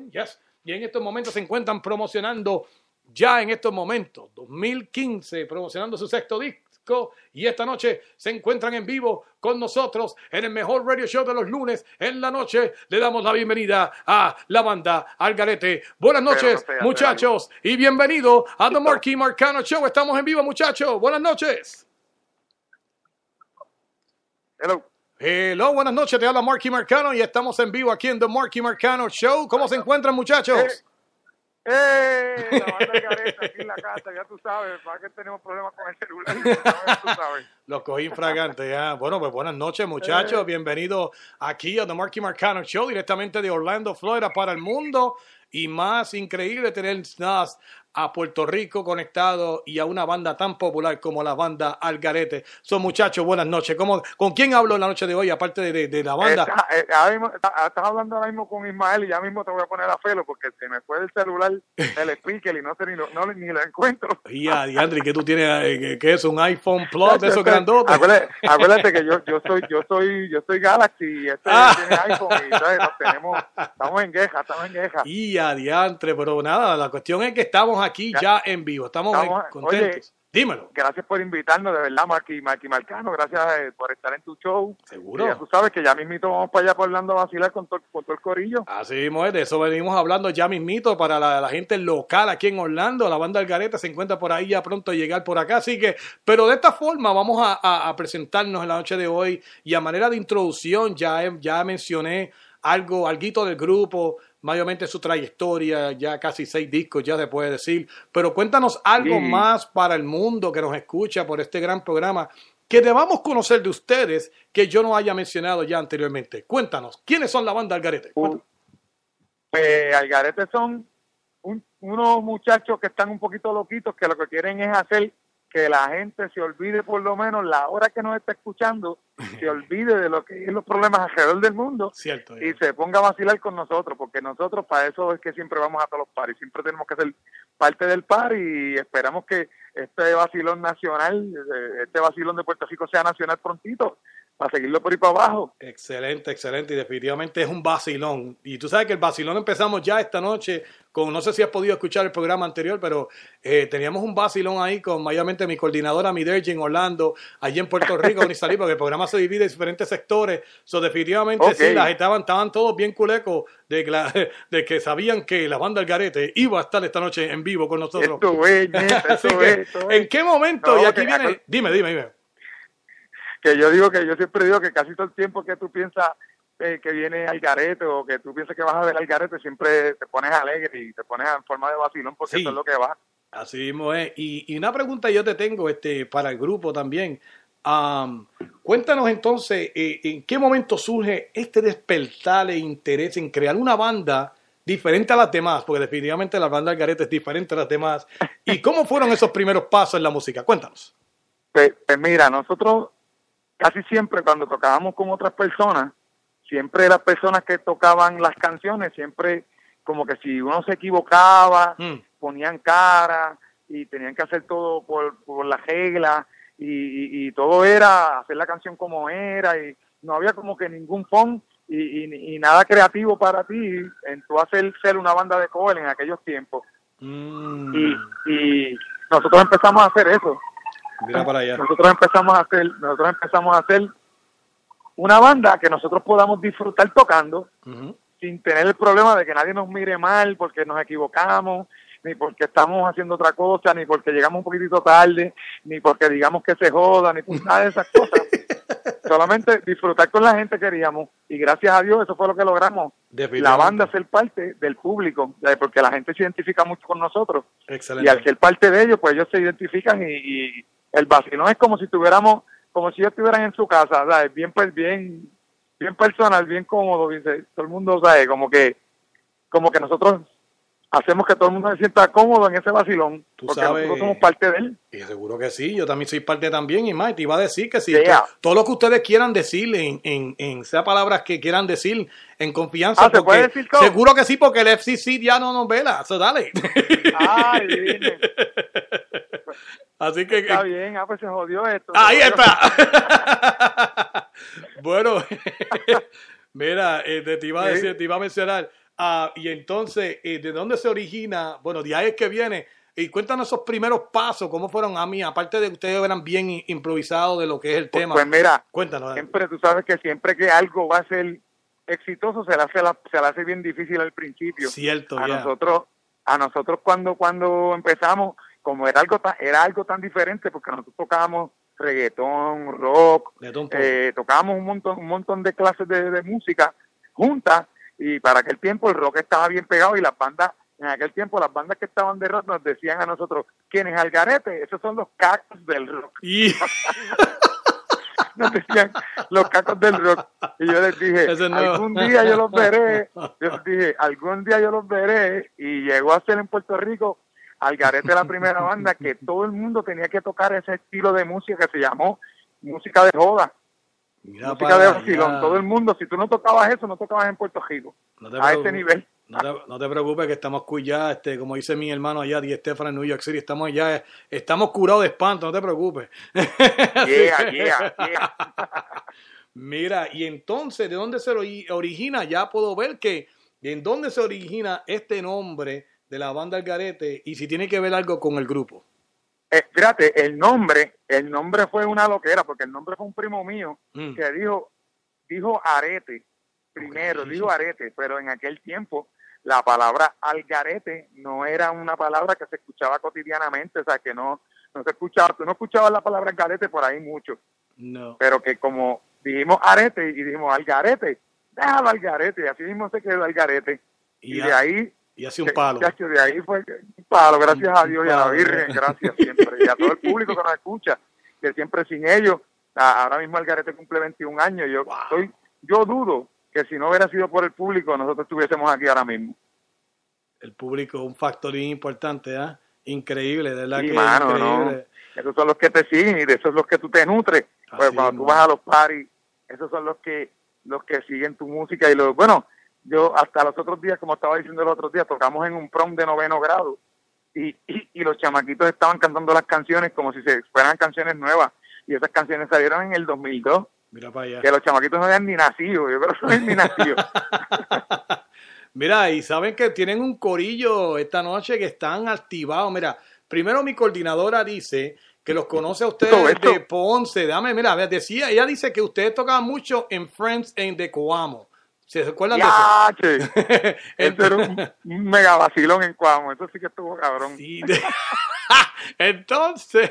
y en estos momentos se encuentran promocionando ya en estos momentos, 2015, promocionando su sexto disco. Y esta noche se encuentran en vivo con nosotros en el mejor radio show de los lunes en la noche. Le damos la bienvenida a la banda Algarete. Buenas noches, muchachos, y bienvenido a The Marquee Marcano Show. Estamos en vivo, muchachos. Buenas noches. Hello. Hello, buenas noches. Te habla Marky Marcano y estamos en vivo aquí en The Marky Marcano Show. ¿Cómo se encuentran, muchachos? ¡Eh! La banda de [laughs] careta aquí en la casa, ya tú sabes, para que tenemos problemas con el celular, [laughs] tú sabes. Los cogí infragante ya. Bueno, pues buenas noches, muchachos. Eh. Bienvenidos aquí a The Marky Marcano Show, directamente de Orlando, Florida, para el mundo. Y más increíble tener a Puerto Rico conectado y a una banda tan popular como la banda Algarete. Son muchachos, buenas noches. ¿Cómo, ¿Con quién hablo la noche de hoy, aparte de, de- de la banda? Está- eh, mismo- está- estás hablando ahora mismo con Ismael y ya mismo te voy a poner a pelo porque se me fue el celular el [laughs] speaker y no sé ni lo, no, ni lo encuentro. Y a Diandri, que tú tienes, eh, que- es un iPhone Plus de esos grandotes. Acuérdate, acuérdate que yo, yo soy yo soy yo soy Galaxy y este Ah. tiene iPhone y entonces nos tenemos estamos en queja, estamos en queja. [laughs] Y a diantre, pero nada, la cuestión es que estamos aquí ya en vivo, estamos, Estamos- contentos. Dímelo. Gracias por invitarnos, de verdad, Marky, Marky Marcano. Gracias eh, por estar en tu show. Seguro. Y ya tú sabes que ya mismito vamos para allá por Orlando a vacilar con todo, con todo el corillo. Así mismo es, de eso venimos hablando ya mismito para la, la gente local aquí en Orlando. La banda Algareta se encuentra por ahí ya pronto a llegar por acá. Así que, pero de esta forma vamos a, a- a presentarnos en la noche de hoy. Y a manera de introducción, ya, ya mencioné algo, alguito del grupo, mayormente su trayectoria, ya casi seis discos, ya se puede decir. Pero cuéntanos algo Sí. más para el mundo que nos escucha por este gran programa. Que debamos conocer de ustedes que yo no haya mencionado ya anteriormente. Cuéntanos, ¿quiénes son la banda Algarete? Cuéntanos. Pues Algarete son un- unos muchachos que están un poquito loquitos, que lo que quieren es hacer que la gente se olvide por lo menos la hora que nos está escuchando, se [laughs] olvide de lo que es los problemas alrededor del mundo Cierto. y se ponga a vacilar con nosotros, porque nosotros para eso es que siempre vamos a todos los paris, siempre tenemos que ser parte del par y esperamos que este vacilón nacional, eh, este vacilón de Puerto Rico sea nacional prontito, para seguirlo por ahí para abajo. Excelente, excelente. Y definitivamente es un vacilón. Y tú sabes que el vacilón empezamos ya esta noche con, no sé si has podido escuchar el programa anterior, pero eh, teníamos un vacilón ahí con mayormente mi coordinadora, mi Dergy en Orlando, allí en Puerto Rico, [laughs] ni salí, porque el programa se divide en diferentes sectores. So, definitivamente sí, las estaban, estaban todos bien culecos de que, la- [laughs] de que sabían que la banda El Garete iba a estar esta noche en vivo con nosotros. Esto es, [laughs] esto es, esto es. ¿en qué momento? No, y aquí viene, dime, dime, dime. Que yo digo que yo siempre digo que casi todo el tiempo que tú piensas eh, que viene al garete o que tú piensas que vas a ver al garete siempre te pones alegre y te pones en forma de vacilón porque Sí. eso es lo que va. Así mismo es. Y, y una pregunta yo te tengo este, para el grupo también. Am, cuéntanos entonces, eh, ¿en qué momento surge este despertar e interés en crear una banda diferente a las demás? Porque definitivamente la banda Algarete es diferente a las demás. ¿Y cómo fueron esos primeros pasos en la música? Cuéntanos. Pues, pues mira, nosotros casi siempre cuando tocábamos con otras personas, siempre las personas que tocaban las canciones, siempre como que si uno se equivocaba, ponían cara y tenían que hacer todo por, por las reglas y, y- y todo era hacer la canción como era y no había como que ningún fon y, nada creativo para ti en tu hacer ser una banda de cover en aquellos tiempos. Y, y nosotros empezamos a hacer eso. Mira para allá. Nosotros empezamos a hacer, nosotros empezamos a hacer una banda que nosotros podamos disfrutar tocando sin tener el problema de que nadie nos mire mal porque nos equivocamos, ni porque estamos haciendo otra cosa, ni porque llegamos un poquitito tarde, ni porque digamos que se joda, ni por nada de esas cosas. [laughs] Solamente disfrutar con la gente queríamos y gracias a Dios eso fue lo que logramos. La banda ser parte del público, porque la gente se identifica mucho con nosotros Excelente. y al ser parte de ellos, pues ellos se identifican y, y el vacilón es como si tuviéramos, como si ellos estuvieran en su casa, ¿sabes? Bien, pues, bien, bien personal, bien cómodo, todo el mundo sabe, como que, como que nosotros hacemos que todo el mundo se sienta cómodo en ese vacilón, Tú porque sabes- nosotros somos parte de él. Y seguro que sí, yo también soy parte también. Y más, te iba a decir que sí, Yeah. to- todo lo que ustedes quieran decir, en, en, en sea palabras que quieran decir en confianza. Ah, ¿se puede decir todo? Seguro que sí, porque el FCC ya no nos vela. So, dale. Ay, dime. [laughs] Así que. Está bien, ah, pues se jodió esto. Ahí está. [laughs] bueno, [laughs] mira, eh, te, te iba a Sí. decir, te iba a mencionar. Ah, y entonces, eh, ¿de dónde se origina? Bueno, de ahí es que viene. Y cuéntanos esos primeros pasos, ¿cómo fueron a mí? Aparte de que ustedes eran bien improvisados de lo que es el tema. Pues mira, Cuéntanos. siempre tú sabes que siempre que algo va a ser exitoso se le hace, la- se le hace bien difícil al principio. Cierto, a nosotros a nosotros cuando cuando empezamos como era algo tan, era algo tan diferente porque nosotros tocábamos reggaetón rock eh, tocábamos un montón un montón de clases de, de música juntas y para aquel tiempo el rock estaba bien pegado y las bandas en aquel tiempo las bandas que estaban de rock nos decían a nosotros ¿quién es Algarete? esos son los cacos del rock Y [laughs] nos decían los cacos del rock. Y yo les dije, no. algún día yo los veré. Yo les dije, algún día yo los veré. Y llegó a ser en Puerto Rico Algarete la primera banda que todo el mundo tenía que tocar ese estilo de música que se llamó música de joda, Mira para de allá. Todo el mundo, si tú no tocabas eso, no tocabas en Puerto Rico. No te a preocupes. nivel. No te, no te preocupes que estamos ya, este, como dice mi hermano allá, Di Estefan en New York City, estamos ya, estamos curados de espanto, no te preocupes. Yeah, yeah, yeah. [laughs] Mira, y entonces, ¿de dónde se ori- origina? Ya puedo ver que, ¿en dónde se origina este nombre de la banda Algarete y si tiene que ver algo con el grupo? Eh, fíjate, el nombre, el nombre fue una loquera, porque el nombre fue un primo mío Mm. que dijo, dijo arete, primero, dijo arete, pero en aquel tiempo la palabra algarete no era una palabra que se escuchaba cotidianamente, o sea que no, no se escuchaba, tú no escuchabas la palabra algarete por ahí mucho, No. pero que como dijimos arete y dijimos algarete, déjalo algarete, y así mismo se quedó algarete, y, Y de ahí Y hace un palo. Muchacho, de ahí fue un palo, gracias a Dios y a la. Virgen, gracias siempre. Y a todo el público que nos escucha, que siempre sin ellos, ahora mismo Algarete cumple 21 años. Yo estoy, yo dudo que si no hubiera sido por el público, nosotros estuviésemos aquí ahora mismo. El público, un factor importante, ¿ah? Increíble, de verdad Sí, que mano, increíble. ¿no? Esos son los que te siguen y de esos son los que tú te nutres. Pues cuando tú vas a los parties, esos son los que los que siguen tu música y los bueno, yo hasta los otros días, como estaba diciendo el otro día, tocamos en un prom de noveno grado y, y, y los chamaquitos estaban cantando las canciones como si se fueran canciones nuevas y esas canciones salieron en el 2002 Mira para allá. que los chamaquitos no habían ni nacido, yo creo que no habían ni nacido. [laughs] Mira, y saben que tienen un corillo esta noche que están activados. Mira, primero mi coordinadora dice que los conoce a ustedes de Ponce. Dame, mira, decía, ella dice que ustedes tocaban mucho en Friends en de Coamo. ¿Se acuerdan de eso? ¡Yache! [laughs] Eso era un, un mega vacilón en Cuamo, eso sí que estuvo cabrón. [laughs] Entonces,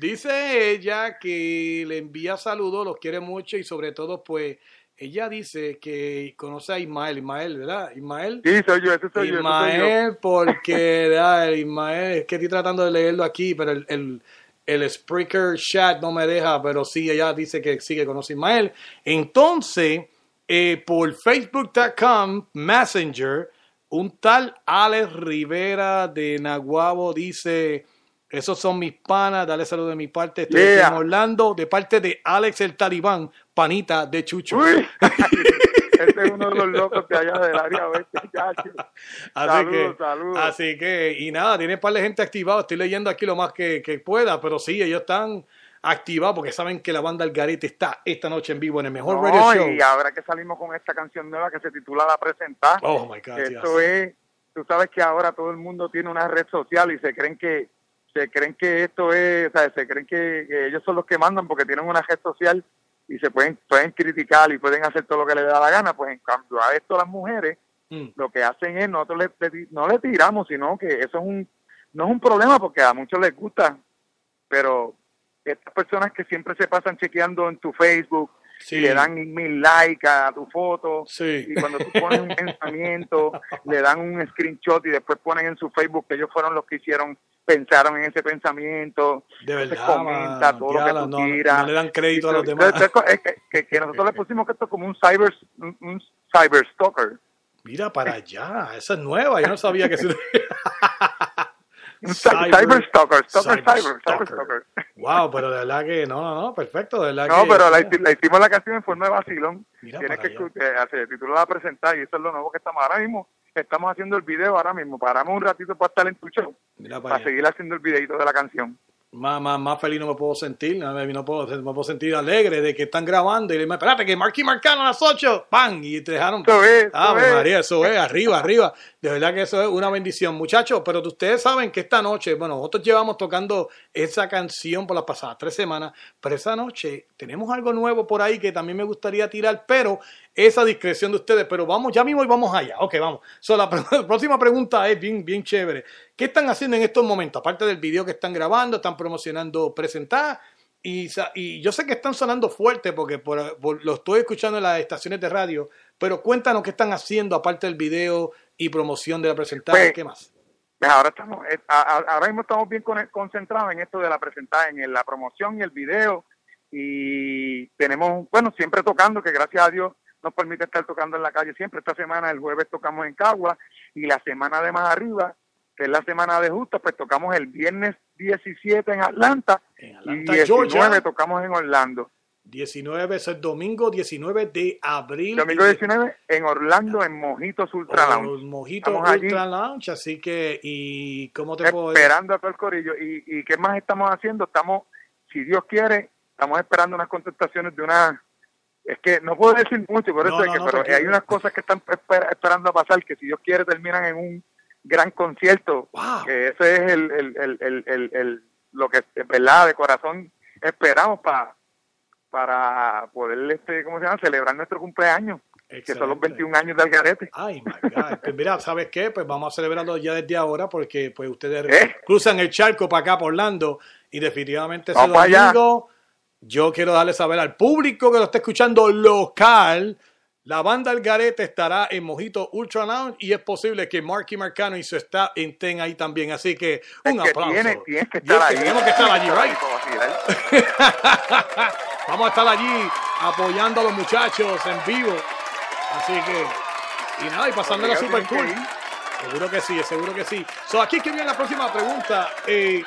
dice ella que le envía saludos, los quiere mucho y sobre todo, pues, ella dice que conoce a Ismael, Ismael, ¿verdad? Ismael. Sí, soy yo, ese soy yo, ese soy yo. Ismael, porque, ¿verdad? Ismael, es que estoy tratando de leerlo aquí, pero el, el, el Spreaker chat no me deja, pero sí, ella dice que sí que conoce a Ismael. Entonces, eh, por facebook.com Messenger, un tal Alex Rivera de Naguabo dice, esos son mis panas, dale saludo de mi parte, estoy Yeah. en Orlando, de parte de Alex el Talibán, panita de Chucho. [laughs] Este es uno de los locos de allá del área oeste, chacho. Así Saludos, que, saludos. así que, y nada, tiene un par de gente activada. Estoy leyendo aquí lo más que, que pueda, pero sí, ellos están activados porque saben que la banda Algarete está esta noche en vivo en el mejor No, radio show. y ahora que salimos con esta canción nueva que se titula La Presentar, Oh my God, esto es, tú sabes que ahora todo el mundo tiene una red social y se creen que se creen que esto es, o sea, se creen que, que ellos son los que mandan porque tienen una red social y se pueden pueden criticar y pueden hacer todo lo que les da la gana, pues en cambio a esto las mujeres Mm. lo que hacen es nosotros le- le- no le tiramos, sino que eso es un no es un problema porque a muchos les gusta, pero estas personas que siempre se pasan chequeando en tu Facebook Sí. y le dan mil likes a tu foto Sí. y cuando tú pones un pensamiento [laughs] le dan un screenshot y después ponen en su Facebook que ellos fueron los que hicieron pensaron en ese pensamiento De verdad, comenta todo lo que tú no, tiras no le dan crédito a los demás. es que, que- que nosotros le [laughs] pusimos que esto es como un cyber un, un cyber stalker Mira para allá, esa es nueva, yo no sabía que se... [laughs] un cy- cyber, stalker stalker Cyber cyber, stalker. cyber stalker Wow, pero de verdad que no, no, no, perfecto, de verdad No, que... pero la, la hicimos la canción en forma de vacilón. Mira Tienes que allá. escuchar, se titula la presentar y eso es lo nuevo que estamos ahora mismo. Estamos haciendo el video ahora mismo. Paramos un ratito para estar en tu show, Mira para para seguir haciendo el videito de la canción. Más, más, más feliz no me puedo sentir, no me, no puedo, me puedo sentir alegre de que están grabando y digo, espérate que Marquis Marcano a las 8, ¡pam! Y te dejaron. Eso es, ah, eso es. María, eso es, arriba, arriba. De verdad que eso es una bendición, muchachos. Pero ustedes saben que esta noche, bueno, nosotros llevamos tocando esa canción por las pasadas tres semanas, pero esa noche tenemos algo nuevo por ahí que también me gustaría tirar, pero esa discreción de ustedes. Pero vamos, ya mismo y vamos allá. Ok, vamos. So, la, [laughs] próxima pregunta es bien, bien chévere. ¿Qué están haciendo en estos momentos? Aparte del video que están grabando, están promocionando presentar. Y, y yo sé que están sonando fuerte porque por- por- lo estoy escuchando en las estaciones de radio, pero cuéntanos qué están haciendo aparte del video y promoción de la presentada. Pues, ¿Qué más? Pues ahora estamos, eh, ahora mismo estamos bien con- concentrados en esto de la presentada, en la promoción y el video. Y tenemos, bueno, siempre tocando, que gracias a Dios nos permite estar tocando en la calle siempre. Esta semana, el jueves, tocamos en Cagua y la semana de más arriba que es la semana de justa, pues tocamos el viernes 17 en Atlanta, Atlanta, y 19 Georgia. tocamos en Orlando. 19 es el domingo 19 de abril. Domingo Y- 19 en Orlando, en Mojitos Ultra Oh, Lounge. Mojito Estamos allí Ultra Lounge, así que, ¿y cómo te puedo decir? esperando a todo el corillo. ¿Y, ¿Y qué más estamos haciendo? Estamos, si Dios quiere, estamos esperando unas contestaciones de una... Es que no puedo decir mucho, por No, eso es no, que, no, pero hay unas cosas que están esper- esperando a pasar que si Dios quiere terminan en un gran concierto. Que ese es el, el, el, el, lo que, verdad, de corazón esperamos para para poder, este, ¿cómo se llama?, celebrar nuestro cumpleaños, que son los 21 años del Garete. Ay, my God. [laughs] Pues mira, ¿sabes qué? Pues vamos a celebrarlo ya desde ahora porque pues ustedes ¿Eh? cruzan el charco para acá, por Orlando, y definitivamente ese Vamos allá. domingo yo quiero darle saber al público que lo está escuchando local, la banda El Garete estará en Mojito Ultra Lounge y es posible que Marky Marcano y su staff estén ahí también, así que un que aplauso. tiene- tienes que estar allí. Tenemos que estar allí, right? [laughs] Vamos a estar allí apoyando a los muchachos en vivo. Así que, y nada, y pasándola Obligado super cool. Seguro que sí, seguro que sí. So, aquí que viene la próxima pregunta. Eh,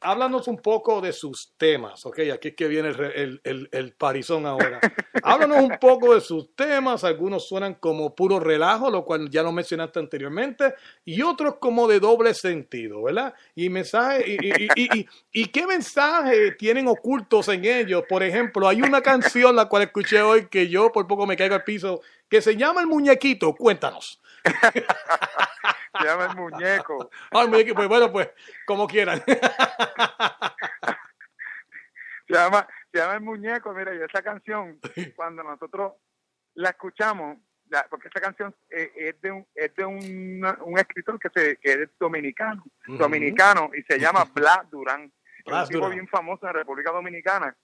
háblanos un poco de sus temas, ¿ok? Aquí es que viene el, el, el, el parizón ahora. [laughs] háblanos un poco de sus temas. Algunos suenan como puro relajo, lo cual ya lo mencionaste anteriormente, y otros como de doble sentido, ¿verdad? Y mensaje, y, y, y, y- y- y qué mensaje tienen ocultos en ellos. Por ejemplo, hay una canción la cual escuché hoy que yo por poco me caigo al piso, que se llama El Muñequito. Cuéntanos. Se llama el muñeco. Ah, el muñequito, pues bueno, pues como quieran. se llama, se llama El Muñeco, mira, y esa canción, cuando nosotros la escuchamos, la- porque esa canción eh, es de un, es de un, un escritor que, se, que es dominicano, dominicano, y se llama [laughs] Blas Durán. Es un tipo Durán. bien famoso en la República Dominicana,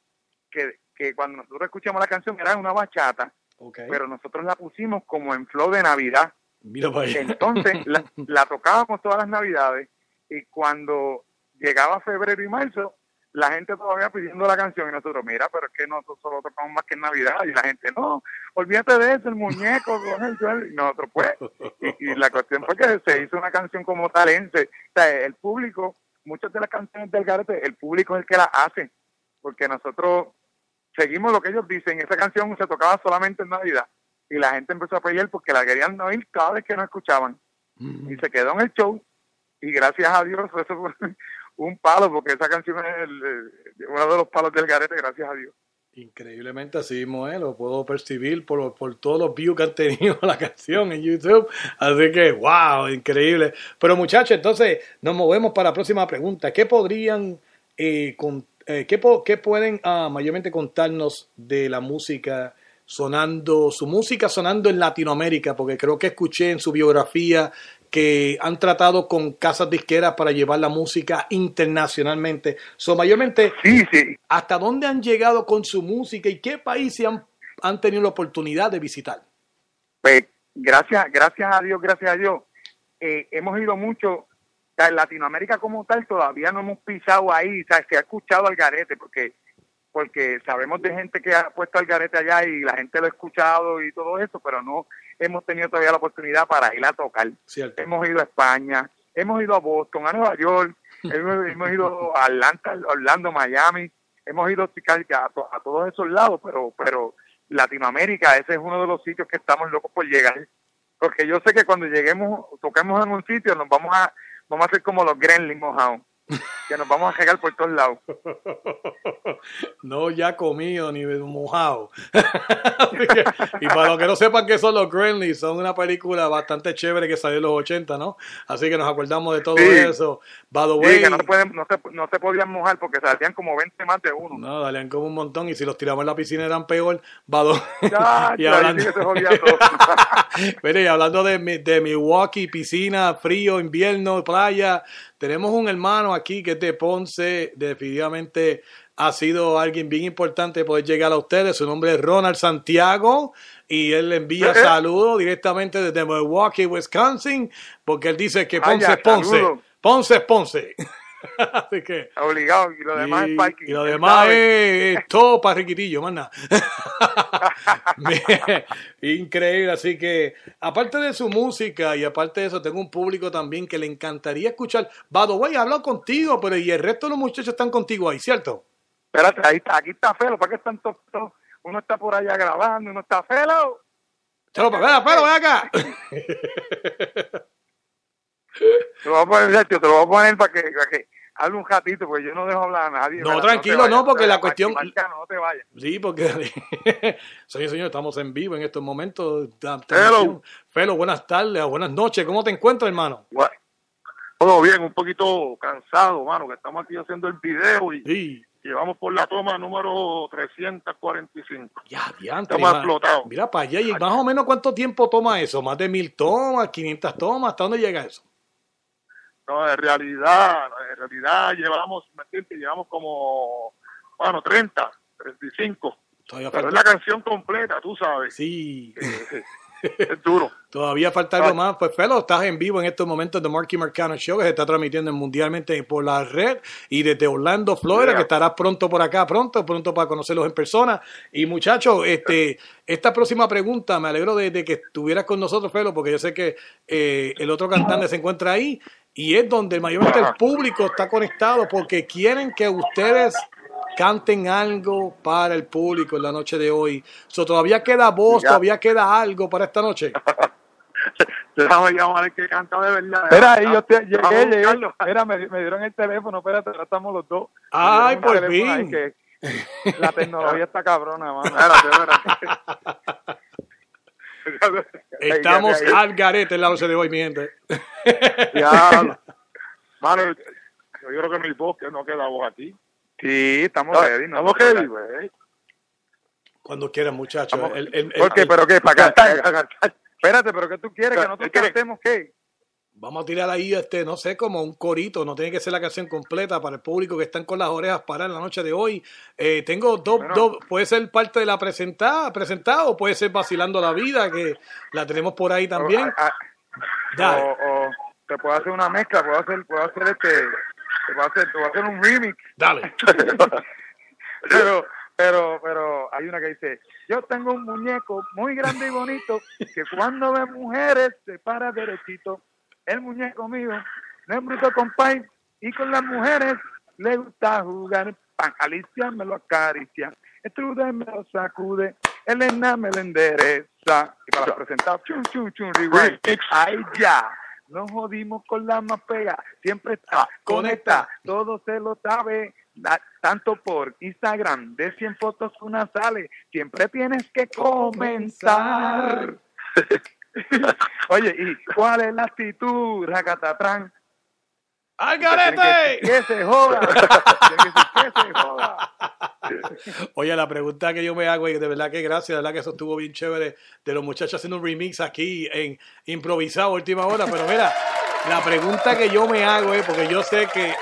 que, que cuando nosotros escuchamos la canción era una bachata, pero nosotros la pusimos como en flow de Navidad. Mira. Entonces [laughs] la, la tocábamos todas las navidades y cuando llegaba febrero y marzo, la gente todavía pidiendo la canción y nosotros, mira, pero es que nosotros solo tocamos más que en Navidad y la gente, no, olvídate de eso, el muñeco, con el suelo", y nosotros pues, y, y la cuestión fue que se hizo una canción como talense, o sea, el público, muchas de las canciones del Garete, el público es el que las hace, porque nosotros seguimos lo que ellos dicen, esa canción se tocaba solamente en Navidad y la gente empezó a pedir porque la querían oír cada vez que nos escuchaban y se quedó en el show y gracias a Dios [laughs] eso fue un palo porque esa canción es el, eh, uno de los palos del garete gracias a Dios Increíblemente así mismo, ¿eh? lo puedo percibir por, por todos los views que han tenido [laughs] la canción en YouTube. Así que, wow, increíble. Pero muchachos, entonces nos movemos para la próxima pregunta. ¿Qué podrían, eh, con- eh, qué, qué pueden ah, mayormente contarnos de la música sonando, su música sonando en Latinoamérica? Porque creo que escuché en su biografía que han tratado con casas disqueras para llevar la música internacionalmente. So, mayormente, ¿hasta dónde han llegado con su música y qué países han, han tenido la oportunidad de visitar? pues gracias gracias a Dios gracias a Dios eh, hemos ido mucho en Latinoamérica como tal todavía no hemos pisado ahí o sea, se ha escuchado al garete porque porque sabemos de gente que ha puesto al garete allá y la gente lo ha escuchado y todo eso pero no hemos tenido todavía la oportunidad para ir a tocar Cierto. hemos ido a España hemos ido a Boston a Nueva York [laughs] hemos, hemos ido a Atlanta Orlando Miami hemos ido a, a todos esos lados pero pero Latinoamérica ese es uno de los sitios que estamos locos por llegar porque yo sé que cuando lleguemos toquemos en un sitio nos vamos a vamos a hacer como los Gremlins mojados que nos vamos a regar por todos lados [laughs] No ya comido ni mojado. [laughs] Y para los que no sepan qué son los Gremlins, son una película bastante chévere que salió en los 80, ¿no? Así que nos acordamos de todo Sí. eso. By the way, Sí, que no se, pueden, no, se, no se podían mojar porque salían como 20 más de uno No, dalían como un montón y si los tiramos en la piscina eran peor. Vado. Ya, [laughs] y hablando, sí se. Mire, y hablando de, de Milwaukee, piscina, frío, invierno, playa, tenemos un hermano aquí que es de Ponce, definitivamente ha sido alguien bien importante poder llegar a ustedes. Su nombre es Ronald Santiago y él le envía Eh, eh. saludos directamente desde Milwaukee, Wisconsin, porque él dice que Ponce Vaya, es Ponce. Ponce es Ponce. [laughs] Así que. Obligado, y lo demás y, es parking. y lo demás es, es todo para riquitillo, más nada. [laughs] [laughs] Increíble, así que aparte de su música y aparte de eso, tengo un público también que le encantaría escuchar. Bado, güey, he hablado contigo, pero y el resto de los muchachos están contigo ahí, ¿cierto? Espérate, ahí está, aquí está Felo, ¿para qué están todos? Uno está por allá grabando, uno está Felo. Chalo, ven, pero ven acá. Te lo voy a poner, Sergio, te lo voy a poner para que, para que hable un ratito, porque yo no dejo hablar a nadie. No, ¿verdad? tranquilo, vayas, no, porque la cuestión- Marcano, no te vayas. Sí, porque, [laughs] señor, señor, estamos en vivo en estos momentos. Hello. Felo, buenas tardes, o buenas noches. ¿Cómo te encuentras, hermano? Bueno, todo bien, un poquito cansado, mano, que estamos aquí haciendo el video y llevamos por la toma número 345. Ya, diantre, Estamos explotados. Mira para allá, y más o menos cuánto tiempo toma eso, más de mil tomas, 500 tomas, ¿hasta dónde llega eso? No, en realidad, en realidad llevamos, ¿me entiendes? Llevamos como, bueno, 30, 35. Todavía Pero falta- es la canción completa, tú sabes. Sí. es duro. [laughs] Todavía falta algo más. Pues, Felo, estás en vivo en estos momentos de Marky Marcano Show, que se está transmitiendo mundialmente por la red y desde Orlando, Florida, Yeah. que estarás pronto por acá, pronto, pronto para conocerlos en persona. Y muchachos, este, esta próxima pregunta, me alegro de, de que estuvieras con nosotros, Felo, porque yo sé que eh, el otro cantante se encuentra ahí y es donde mayormente el público está conectado porque quieren que ustedes canten algo para el público en la noche de hoy. So, todavía queda voz, Ya. todavía queda algo para esta noche. [laughs] Déjame llamar que canta de verdad. Espera, ahí yo te, llegué, llegué. Mira, me, me dieron el teléfono, espérate, ahora estamos los dos. Ay, por fin. que la tecnología está cabrona, mano. [laughs] [laughs] Estamos al garete en la noche de hoy, mi gente. [laughs] Diablo. [laughs] Mano, yo creo que mi voz, que no queda voz aquí. Sí, estamos No, ready. ¿no? estamos ready, güey. Cuando quieran, muchachos. ¿Por qué? ¿Pero qué? ¿Para cantar? Espérate, ¿pero qué tú quieres? ¿Que nosotros cantemos qué? Vamos a tirar ahí, este, no sé, como un corito. No tiene que ser la canción completa para el público que están con las orejas para en la noche de hoy. Eh, tengo dos, dos, puede ser parte de la presentada, presentada o puede ser vacilando la vida, que la tenemos por ahí también. O, Dale. o, o te puedo hacer una mezcla, puedo hacer, puedo hacer este, te puedo hacer, te puedo hacer un remix. Dale. [laughs] pero, pero, pero hay una que dice, yo tengo un muñeco muy grande y bonito que cuando ve mujeres se para derechito. El muñeco mío no es bruto compay y con las mujeres le gusta jugar. Pan Alicia me lo acaricia, Estrude me lo sacude, Elena me lo endereza. Y para presentar, chun, chun, chun, rewind. Ahí ya. Nos jodimos con la más pega, siempre está conecta, todo se lo sabe, tanto por Instagram, de 100 fotos una sale, siempre tienes que comenzar. [laughs] [laughs] Oye, ¿y cuál es la actitud, Racatatrán? ¡Al garete! Que, que se joda. [laughs] Que que se joda. Oye, la pregunta que yo me hago, y de verdad que gracias, de verdad que eso estuvo bien chévere, de los muchachos haciendo un remix aquí en improvisado última hora, pero mira, la pregunta que yo me hago es, porque yo sé que eh,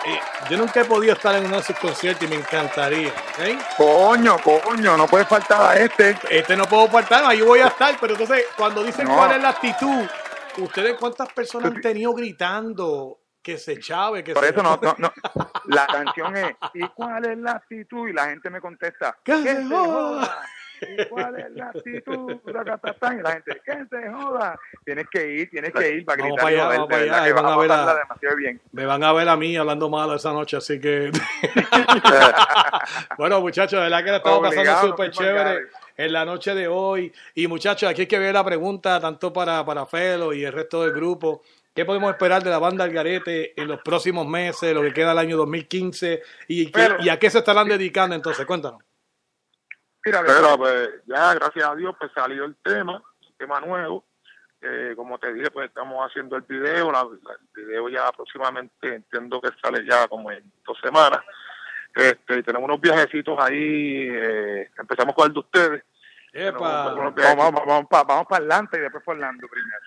yo nunca he podido estar en uno de sus conciertos y me encantaría, ¿ok? Coño, coño, no puede faltar a este. Este no puedo faltar, ahí voy a estar, pero entonces cuando dicen No. cuál es la actitud, ¿ustedes cuántas personas han tenido gritando que se chave, que Por se... eso no, no, no. La canción es, ¿y cuál es la actitud? Y la gente me contesta, ¡Que ¿qué se se joda? ¿Y cuál es la actitud? Y la gente, ¿qué se joda? Tienes que ir, tienes que ir para gritar allá, vamos para allá, que van a ver a- demasiado bien. Me van a ver a mí hablando malo esa noche, así que. [laughs] bueno, muchachos, de verdad que la estamos pasando súper chévere en la noche de hoy. Y muchachos, aquí hay que ver la pregunta tanto para, para Felo y el resto del grupo. ¿Qué podemos esperar de la banda Algarete en los próximos meses, lo que queda del año 2015? ¿Y, Pero- y a qué se estarán dedicando entonces? Cuéntanos. Pero pues ya, gracias a Dios, pues salió el tema, un tema nuevo. Eh, como te dije, pues estamos haciendo el video. la- la- el video ya aproximadamente entiendo que sale ya como en dos semanas. Este, y tenemos unos viajecitos ahí. eh, empezamos con el de ustedes. Unos Vamos, vamos, vamos, para vamos para adelante y después por Orlando primero.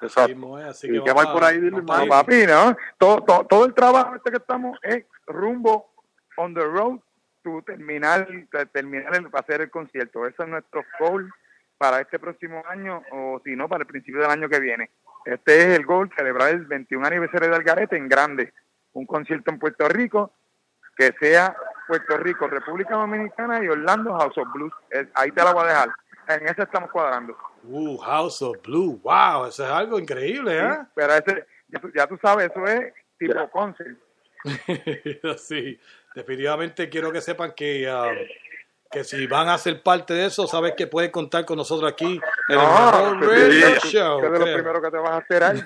Exacto. Así ¿Y que qué vamos más por ahí? Dile, vamos a no, ir. papi, ¿no? Todo, todo, todo el trabajo este que estamos es rumbo on the road to terminar, terminar el, hacer el concierto. Ese es nuestro goal para este próximo año o si no, para el principio del año que viene. Este es el goal, celebrar el 21 aniversario de Algarete en grande. un concierto en Puerto Rico, que sea Puerto Rico, República Dominicana y Orlando House of Blues. Es- ahí te la voy a dejar. En ese estamos cuadrando. Uh, House of Blue. Wow, eso es algo increíble, ¿eh? Sí, pero ese, ya, tú, ya tú sabes, eso es tipo concert. [laughs] sí, definitivamente quiero que sepan que, ah, que si van a ser parte de eso, sabes que pueden contar con nosotros aquí en el No, mejor que- radio show. que de lo primero que te vas a enterar. [laughs] lo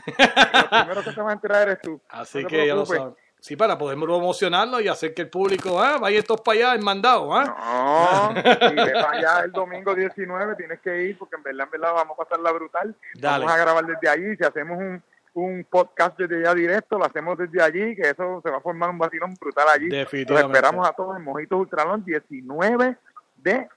primero que te vas a enterar eres tú. Así No que ya lo saben. Sí, para poder promocionarlo y hacer que el público ah, vaya estos para allá en mandado. No, ¿ah? y ve para allá el domingo 19, tienes que ir porque en verdad, en verdad vamos a pasarla brutal. Dale. Vamos a grabar desde allí. Si hacemos un, un podcast desde allá directo, lo hacemos desde allí, que eso se va a formar un vacilón brutal allí. Los esperamos a todos en Mojitos Ultralón 19 de,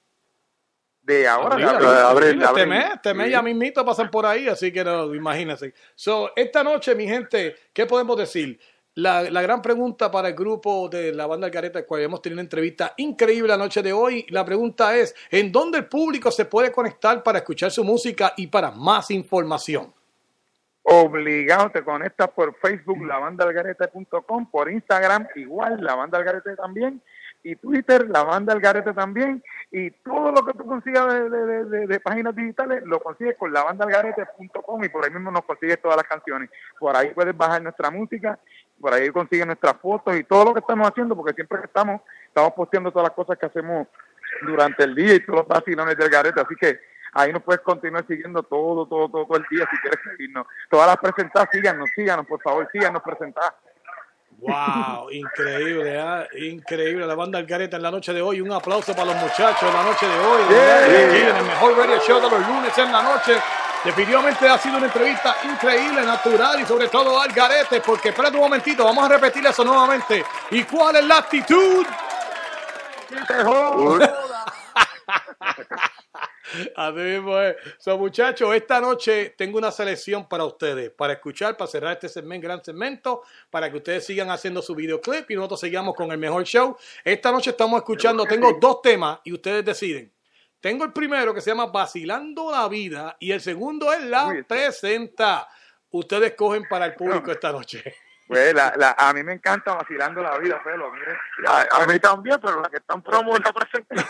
de ahora. Abril, abril, abril, este mes, este mes ya mismito pasan por ahí, así que no, imagínense. So, esta noche, mi gente, ¿qué podemos decir? La, la gran pregunta para el grupo de la banda Algareta, el cual hemos tenido una entrevista increíble la noche de hoy. La pregunta es, ¿en dónde el público se puede conectar para escuchar su música y para más información? Obligado, te conectas por Facebook, lavandalgarete.com, por Instagram, igual, la banda Algarete también, y Twitter, la banda Algarete también, y todo lo que tú consigas de, de- de- de- de páginas digitales lo consigues con lavandalgarete.com y por ahí mismo nos consigues todas las canciones. Por ahí puedes bajar nuestra música, por ahí consigues nuestras fotos y todo lo que estamos haciendo, porque siempre que estamos, estamos posteando todas las cosas que hacemos durante el día y todos los vacilones del garete, así que ahí nos puedes continuar siguiendo todo, todo, todo, todo el día si quieres seguirnos. Todas las presentadas, síganos, síganos, por favor, síganos presentadas. Wow, increíble, ¿ah? increíble la banda Algareta en la noche de hoy. Un aplauso para los muchachos en la noche de hoy. Yeah. en el mejor radio show de los lunes en la noche. Definitivamente ha sido una entrevista increíble, natural y sobre todo Algarete, porque espérate un momentito, vamos a repetir eso nuevamente. ¿Y cuál es la actitud? [laughs] Así mismo es. So, muchachos, esta noche tengo una selección para ustedes, para escuchar, para cerrar este segmento, gran segmento, para que ustedes sigan haciendo su videoclip y nosotros sigamos con el mejor show. Esta noche estamos escuchando, tengo dos temas y ustedes deciden. Tengo el primero que se llama Vacilando la Vida y el segundo es La Presenta. Ustedes cogen para el público esta noche. Pues la, la, a mí me encanta vacilando la vida. Mire. A, a mí también, pero la que están promoviendo la presentación.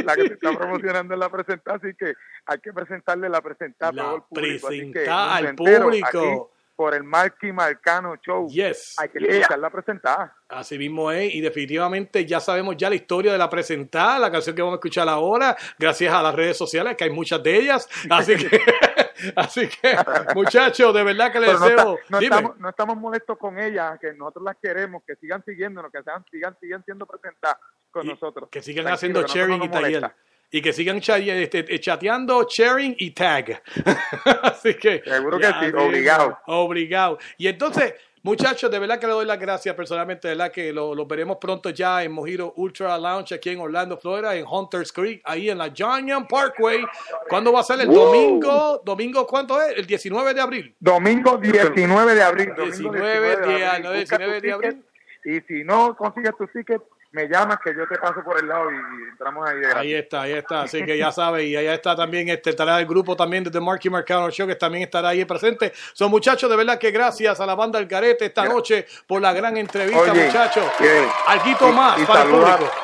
[laughs] la que se está promocionando en la presentada, así que hay que presentarle la presentada a La todo el público. Así que al entero, público. aquí, por el Marky Marcano Show. Yes. Hay que escuchar la presentada. Así mismo es, y definitivamente ya sabemos ya la historia de la presentada, la canción que vamos a escuchar ahora, gracias a las redes sociales, que hay muchas de ellas. Así [laughs] que, [laughs] así que muchachos, de verdad que les no, deseo. está- no estamos, no estamos molestos con ellas, que nosotros las queremos, que sigan siguiéndonos, que sean, sigan, sigan siendo presentadas con nosotros. que sigan Tranquilo, haciendo sharing y taller. Y que sigan este, chateando, sharing y tag. [laughs] Así que. Seguro que sí, obligado. Obligado. Y entonces, muchachos, de verdad que le doy las gracias personalmente, de verdad que lo, lo veremos pronto ya en Mojito Ultra Lounge aquí en Orlando, Florida, en Hunters Creek, ahí en la John Young Parkway. ¿Cuándo va a ser? El domingo. ¿Domingo cuánto es? El 19 de abril. Domingo 19 de abril. domingo 19 de- abril. no, Busca 19 tu de abril. Y si no consigues tu ticket, me llamas que yo te paso por el lado y, y entramos ahí de. Ahí está, ahí está. Así que ya sabe, y allá está también, este, estará el grupo también de The Marky Marcano Show, que también estará ahí presente. Son muchachos, de verdad que gracias a la banda El Garete esta noche por la gran entrevista, Oye, muchachos. eh, Alguito y- más y para el saluda- público.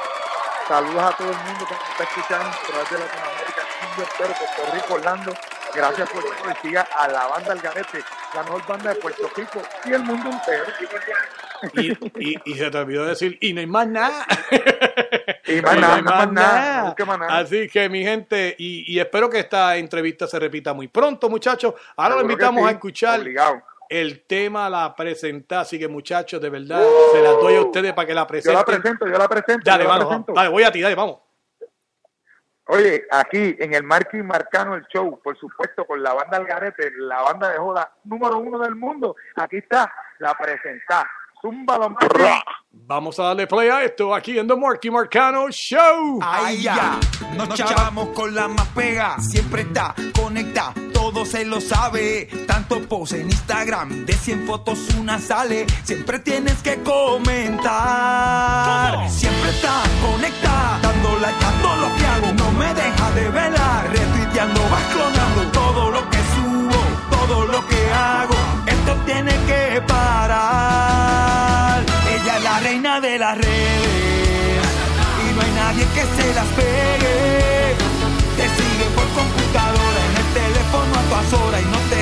Saludos a todo el mundo que nos está escuchando a través de Latinoamérica, mundo entero, Puerto Rico, Orlando. Gracias por todo y siga a la banda El Garete, la mejor banda de Puerto Rico y el mundo entero. Y, y, y se te olvidó decir, y no hay más nada. Y más nada, no más nada. Así que, mi gente, y, y espero que esta entrevista se repita muy pronto, muchachos. Ahora lo invitamos sí, a escuchar obligado. el tema, la presentar. Así que, muchachos, de verdad, se la doy a ustedes para que la Yo presenten. la presento, yo la presento. Dale, yo vamos, presento. dale, voy a ti, dale, vamos. Oye, aquí en el Marky Marcano el show, por supuesto, con la banda Algarete, la banda de joda número uno del mundo. Aquí está la presentada. Vamos a darle play a esto aquí en The Marky Marcano Show. Ahí ya, nos chavamos con la más pega, siempre está conecta, todo se lo sabe, tanto post en Instagram, de 100 fotos una sale, siempre tienes que comentar, siempre está conecta, dando like a todo lo que hago, no me deja de velar, retuiteando, vas clonando todo lo que subo, todo lo que hago, esto tiene que parar de las redes y no hay nadie que se las pegue. Te siguen por computadora, en el teléfono a todas horas y no te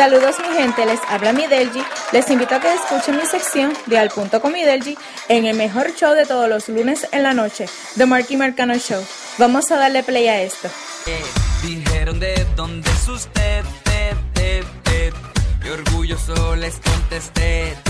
Saludos mi gente, les habla Midelgi. Les invito a que escuchen mi sección de Al Punto con Midelgi en el mejor show de todos los lunes en la noche, The Marky Marcano Show. Vamos a darle play a esto. Dijeron de dónde es usted, les contesté.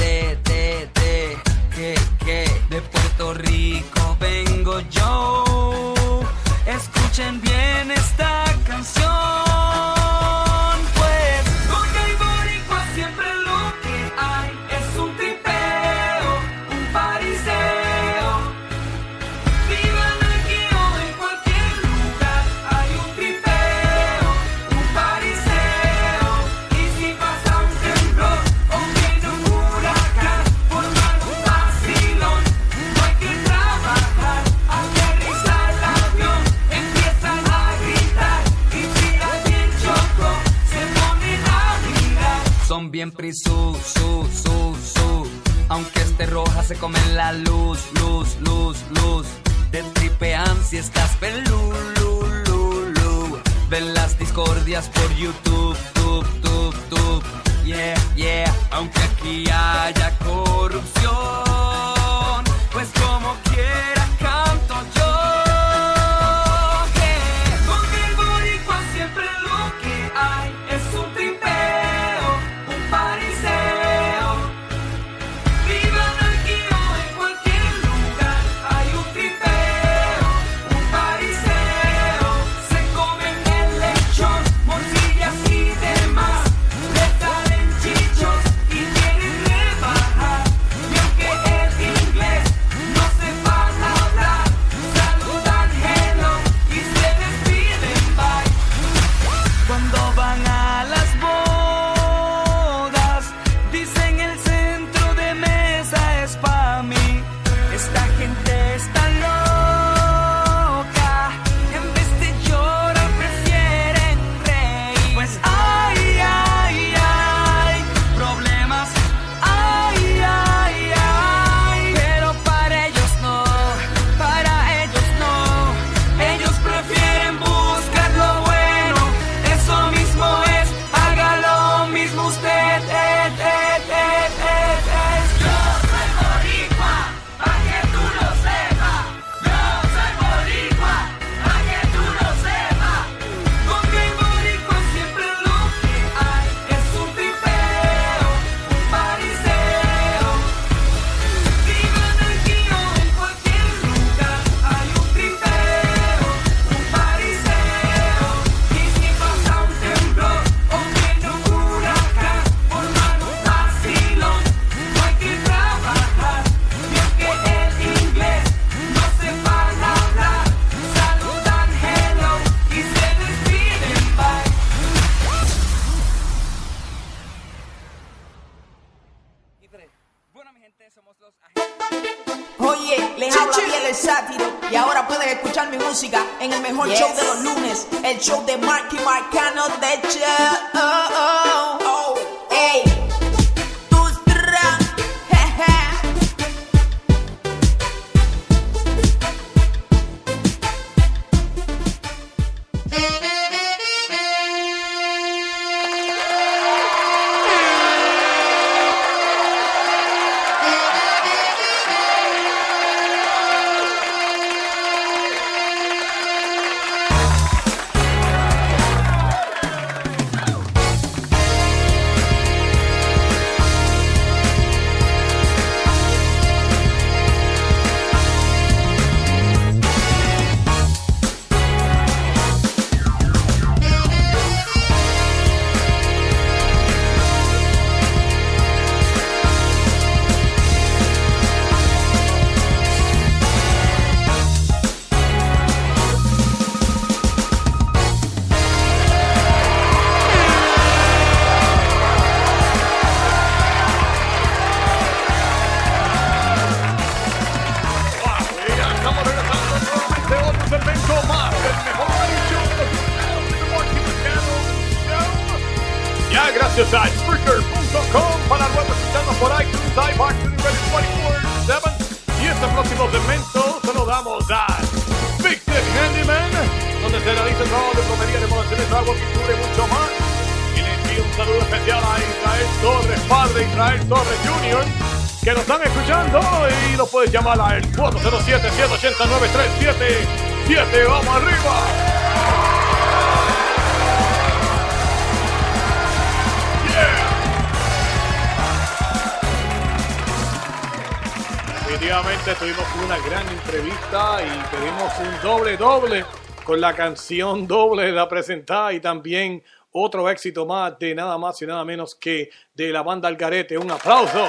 Con la canción doble la presentada y también otro éxito más de nada más y nada menos que de la banda Algarete. Un aplauso.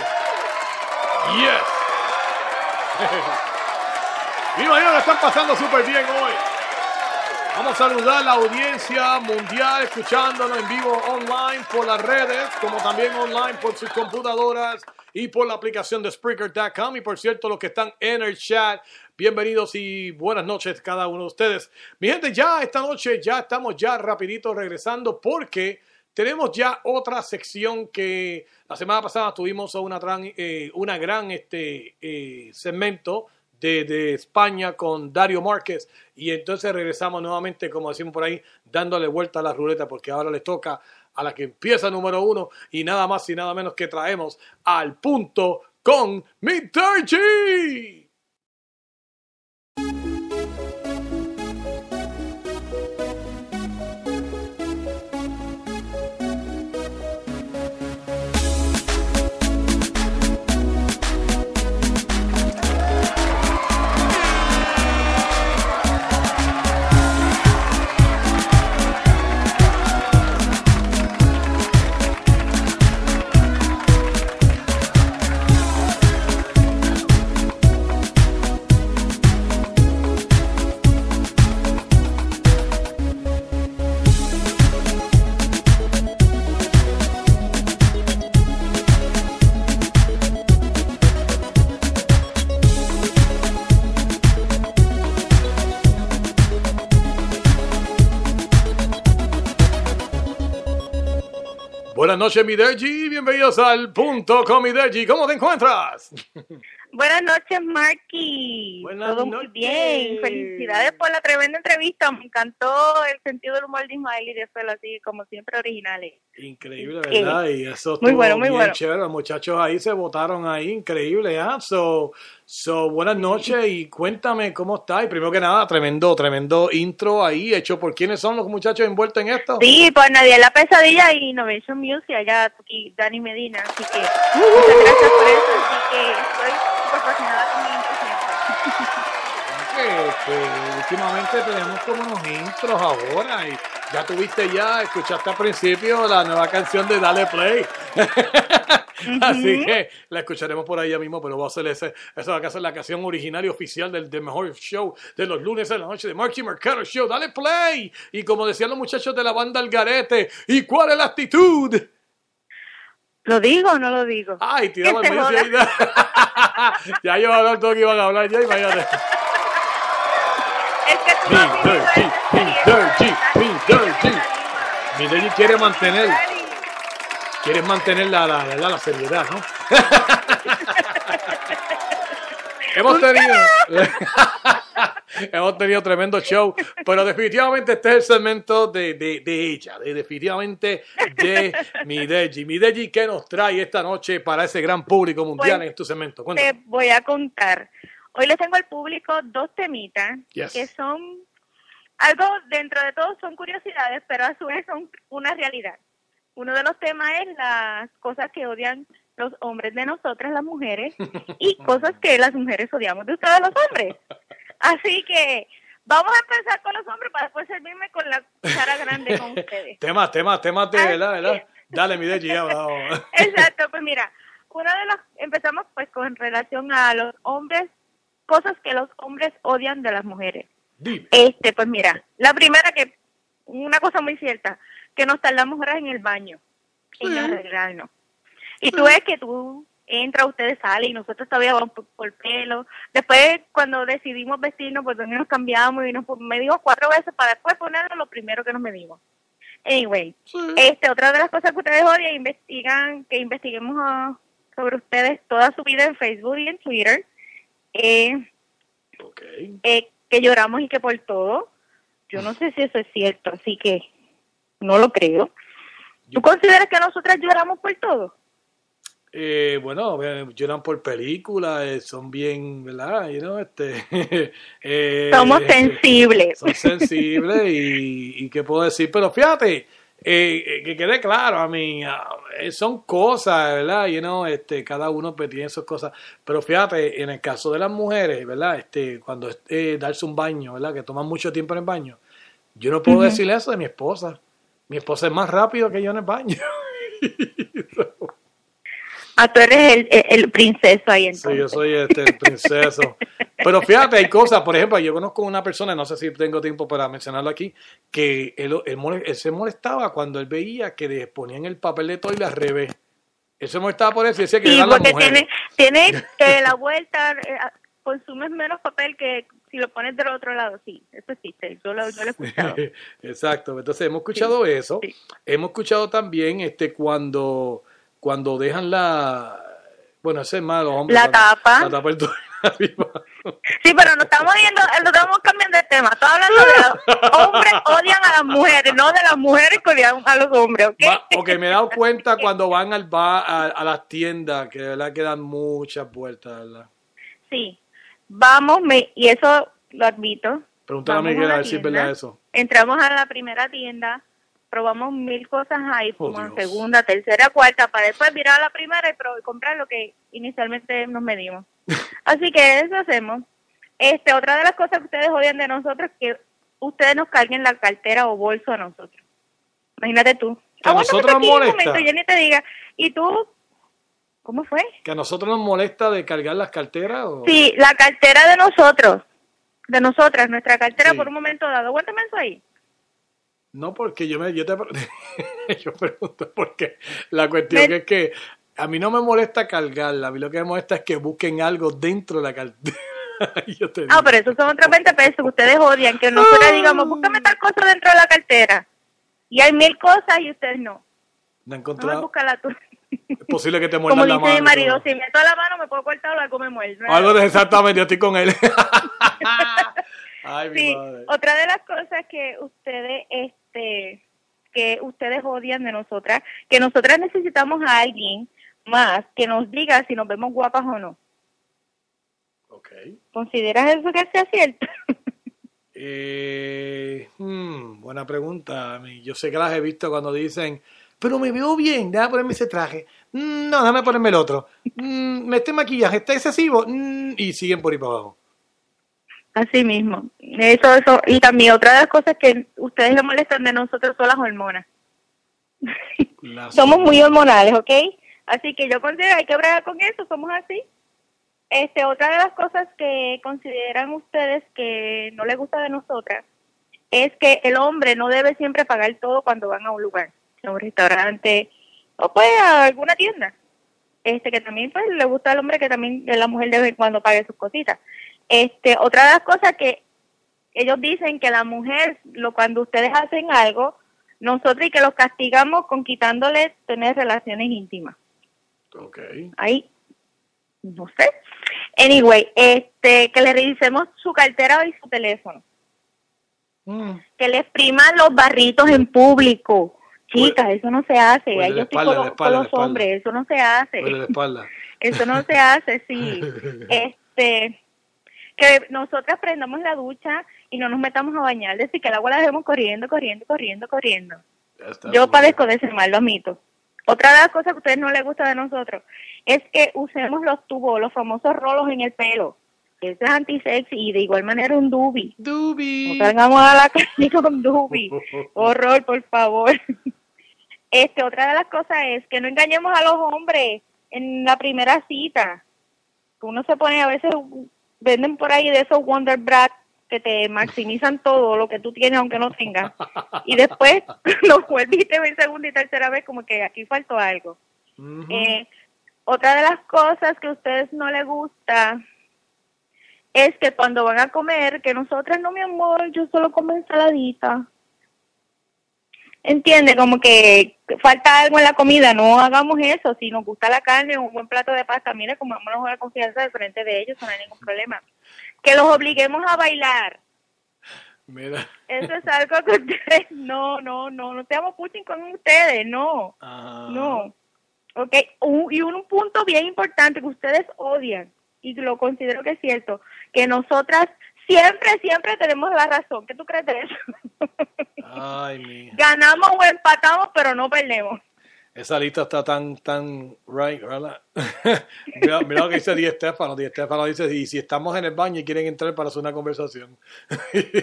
Yes. [laughs] Me imagino están pasando súper bien hoy. Vamos a saludar a la audiencia mundial escuchándonos en vivo online por las redes, como también online por sus computadoras y por la aplicación de Spreaker.com. Y por cierto, los que están en el chat, bienvenidos y buenas noches cada uno de ustedes. Mi gente, ya esta noche ya estamos ya rapidito regresando porque tenemos ya otra sección que la semana pasada tuvimos una, gran, eh, una gran este, eh, segmento de, de, España con Dario Márquez y entonces regresamos nuevamente, como decimos por ahí, dándole vuelta a la ruleta porque ahora les toca a la que empieza número uno y nada más y nada menos que traemos al punto con Mr. noches, mi Deji. Bienvenidos al punto con mi Deji. ¿Cómo te encuentras? [laughs] Buenas noches, Marky. Buenas Todo muy noches. bien. Felicidades por la tremenda entrevista. Me encantó el sentido del humor de Ismael y de Suelo, así como siempre originales. Increíble, ¿verdad? Y eso Muy bueno, muy bien bueno. chévere. Los muchachos ahí se votaron ahí, increíble, ¿ah? So, so, buenas noches y cuéntame cómo está. Y primero que nada, tremendo, tremendo intro ahí hecho por quiénes son los muchachos envueltos en esto. Sí, por Nadie La Pesadilla y Innovation Music, allá aquí Dani Medina. Así que muchas gracias por eso. Así que estoy súper fascinada con mi intro siempre. que, que últimamente tenemos como unos intros ahora y ya tuviste ya, escuchaste al principio la nueva canción de Dale Play. [laughs] Así que la escucharemos por ahí ya mismo, pero va a ser ese, esa va a ser la canción original y oficial del, del mejor show de los lunes de la noche de Marky Mercado Show. Dale Play. Y como decían los muchachos de la banda Algarete, ¿y cuál es la actitud? ¿Lo digo o no lo digo? Ay, tiraba el medio [laughs] ya, ya yo a hablar todo lo que iban a hablar ya, imagínate. Es que tú no has vivido esa experiencia. Dirty, Mi Lady quiere mantener, quiere mantener la, la, la, la seriedad, ¿no? [laughs] Hemos tenido, [laughs] hemos tenido tremendo show, pero definitivamente este es el segmento de, de, de ella, de, definitivamente de mi Deji. Mi Deji, ¿qué nos trae esta noche para ese gran público mundial Pues, en este segmento? Cuéntame. Te voy a contar. Hoy les tengo al público dos temitas Yes. que son algo dentro de todo son curiosidades, pero a su vez son una realidad. Uno de los temas es las cosas que odian los hombres de nosotras, las mujeres, y [laughs] cosas que las mujeres odiamos de ustedes, los hombres. Así que vamos a empezar con los hombres para después servirme con la cara grande con ustedes. [laughs] Temas, temas, temas de verdad, ¿verdad? Dale, mi Deji. [laughs] Exacto, pues mira, uno de los, empezamos pues con relación a los hombres, cosas que los hombres odian de las mujeres. Dime. Este, pues mira, la primera que, una cosa muy cierta, que nos tardamos horas en el baño, en arreglarnos. Y tú ves que tú entras, ustedes salen y nosotros todavía vamos por, por pelo. Después, cuando decidimos vestirnos, pues también nos cambiamos y nos medimos cuatro veces para después ponernos lo primero que nos medimos. Anyway, este, otra de las cosas que ustedes odian, investigan, que investiguemos ah, sobre ustedes toda su vida en Facebook y en Twitter, eh, eh, que lloramos y que por todo. Yo no sé si eso es cierto, así que no lo creo. ¿Tú consideras que nosotras lloramos por todo? Eh, bueno, eh, lloran por películas, eh, son bien, ¿verdad? You know, este, [laughs] eh, Somos sensibles. Son sensibles y, y qué puedo decir, pero fíjate, eh, eh, que quede claro, a mí, eh, son cosas, ¿verdad? You know, este, cada uno pues, tiene sus cosas, pero fíjate, en el caso de las mujeres, ¿verdad? Este, cuando eh, darse un baño, ¿verdad? Que toman mucho tiempo en el baño, yo no puedo decirle eso de mi esposa. Mi esposa es más rápido que yo en el baño. [laughs] Ah, tú eres el, el, el princeso ahí entonces. Sí, yo soy este el princeso. Pero fíjate, hay cosas, por ejemplo, yo conozco una persona, no sé si tengo tiempo para mencionarlo aquí, que él, él él se molestaba cuando él veía que le ponían el papel de toile al revés. Él se molestaba por eso y decía que Sí, eran las porque mujeres. tiene, tiene que [laughs] la vuelta, eh, consumes menos papel que si lo pones del otro lado. Sí, eso existe. Yo lo, yo lo he escuchado. [laughs] Exacto, entonces hemos escuchado eso. Hemos escuchado también este cuando cuando dejan la bueno, ese es malo, hombre. La tapa. La tapa. Sí, pero no estamos viendo, no estamos cambiando de tema. Estoy hablando de los hombres odian a las mujeres, no de las mujeres que odian a los hombres, ¿ok? Va- ok, me he dado cuenta cuando van al bar, a, a las tiendas, que de verdad que dan muchas vueltas, ¿verdad? Sí. Vamos, me, y eso lo admito. Pregúntale a Miguel a ver si es tienda. verdad eso. Entramos a la primera tienda, probamos mil cosas ahí, Oh, Dios. segunda, tercera, cuarta, para después virar a la primera y, comprar lo que inicialmente nos medimos. [laughs] Así que eso hacemos. Este, otra de las cosas que ustedes odian de nosotros es que ustedes nos carguen la cartera o bolso a nosotros. Imagínate tú. Que a Aguántame nosotros nos molesta. momento, yo ni te diga. ¿Y tú? ¿Cómo fue? ¿Que a nosotros nos molesta de cargar las carteras? O... Sí, la cartera de nosotros, de nosotras, nuestra cartera por un momento dado. Aguántame eso ahí. No, porque yo, me, yo te [laughs] yo pregunto porque la cuestión Me- es que a mí no me molesta cargarla, a mí lo que me molesta es que busquen algo dentro de la cartera. [laughs] yo te digo. Ah, pero esos son otros 20 pesos que ustedes odian, que nosotros digamos, búscame tal cosa dentro de la cartera. Y hay mil cosas y ustedes no. no he No, encontrado. búscala tú. Es posible que te [laughs] Como muerdan la dice mano. mi y marido, todo. si meto la mano me puedo cortar o algo me muerde. Algo de exactamente, yo estoy con él. Ay, mi Sí, madre. otra de las cosas que ustedes, este, que ustedes odian de nosotras, que nosotras necesitamos a alguien más que nos diga si nos vemos guapas o no. ¿Consideras eso que sea cierto? [laughs] Eh, hmm, buena pregunta. Yo sé que las he visto cuando dicen, pero me veo bien, déjame ponerme ese traje. Mm, No, déjame ponerme el otro. Mm, Este maquillaje está excesivo. Mm, Y siguen por ahí para abajo. Así mismo. Eso, eso. Y también otra de las cosas que ustedes le molestan de nosotros son las hormonas. Las- [laughs] Somos muy hormonales, ¿ok? Así que yo considero hay que bregar con eso, somos así. Este, otra de las cosas que consideran ustedes que no les gusta de nosotras es que el hombre no debe siempre pagar todo cuando van a un lugar, a un restaurante o pues a alguna tienda. Este, que también pues le gusta al hombre que también la mujer de vez en cuando pague sus cositas. Este, otra de las cosas que ellos dicen que la mujer, lo cuando ustedes hacen algo, nosotros y que los castigamos con quitándoles tener relaciones íntimas. Ok. Ahí, no sé. Anyway, este, que le revisemos su cartera y su teléfono. Mm. Que le expriman los barritos en público. Chicas, eso no se hace. Yo estoy espalda, con, espalda, con los hombres, eso no se hace. Duele la espalda. [laughs] Eso no se hace, sí. [laughs] Este, que nosotras prendamos la ducha y no nos metamos a bañar, decir, que el agua la dejemos corriendo, corriendo, corriendo, corriendo. Yo padezco de ese mal, lo admito. Otra de las cosas que a ustedes no les gusta de nosotros es que usemos los tubos, los famosos rolos en el pelo. Eso es antisexy y de igual manera un dubi. Dubi. No salgamos a la calle [laughs] con dubi. [laughs] Horror, por favor. Este, otra de las cosas es que no engañemos a los hombres en la primera cita. Uno se pone a veces, venden por ahí de esos Wonder Brat que te maximizan todo lo que tú tienes aunque no tengas. Y después [laughs] lo vuelves y te ven segunda y tercera vez como que aquí faltó algo. Eh, otra de las cosas que a ustedes no les gusta es que cuando van a comer, que nosotras no, mi amor, yo solo como ensaladita. Entiende, como que falta algo en la comida, no hagamos eso. Si nos gusta la carne un buen plato de pasta, mire, comámonos la confianza de frente de ellos, no hay ningún problema. Que los obliguemos a bailar. Mira. Eso es algo que [laughs] ustedes, no, no, no, no seamos Putin con ustedes, no, Ah. no. Ok, un- y un punto bien importante que ustedes odian, y lo considero que es cierto, que nosotras siempre, siempre tenemos la razón. ¿Qué tú crees de eso? [laughs] Ay, mija. Ganamos o empatamos, pero no perdemos. Esa lista está tan, tan right, ¿verdad? [laughs] mira, mira lo que dice Di Estefano. Di Estefano dice, y si estamos en el baño y quieren entrar para hacer una conversación. [laughs]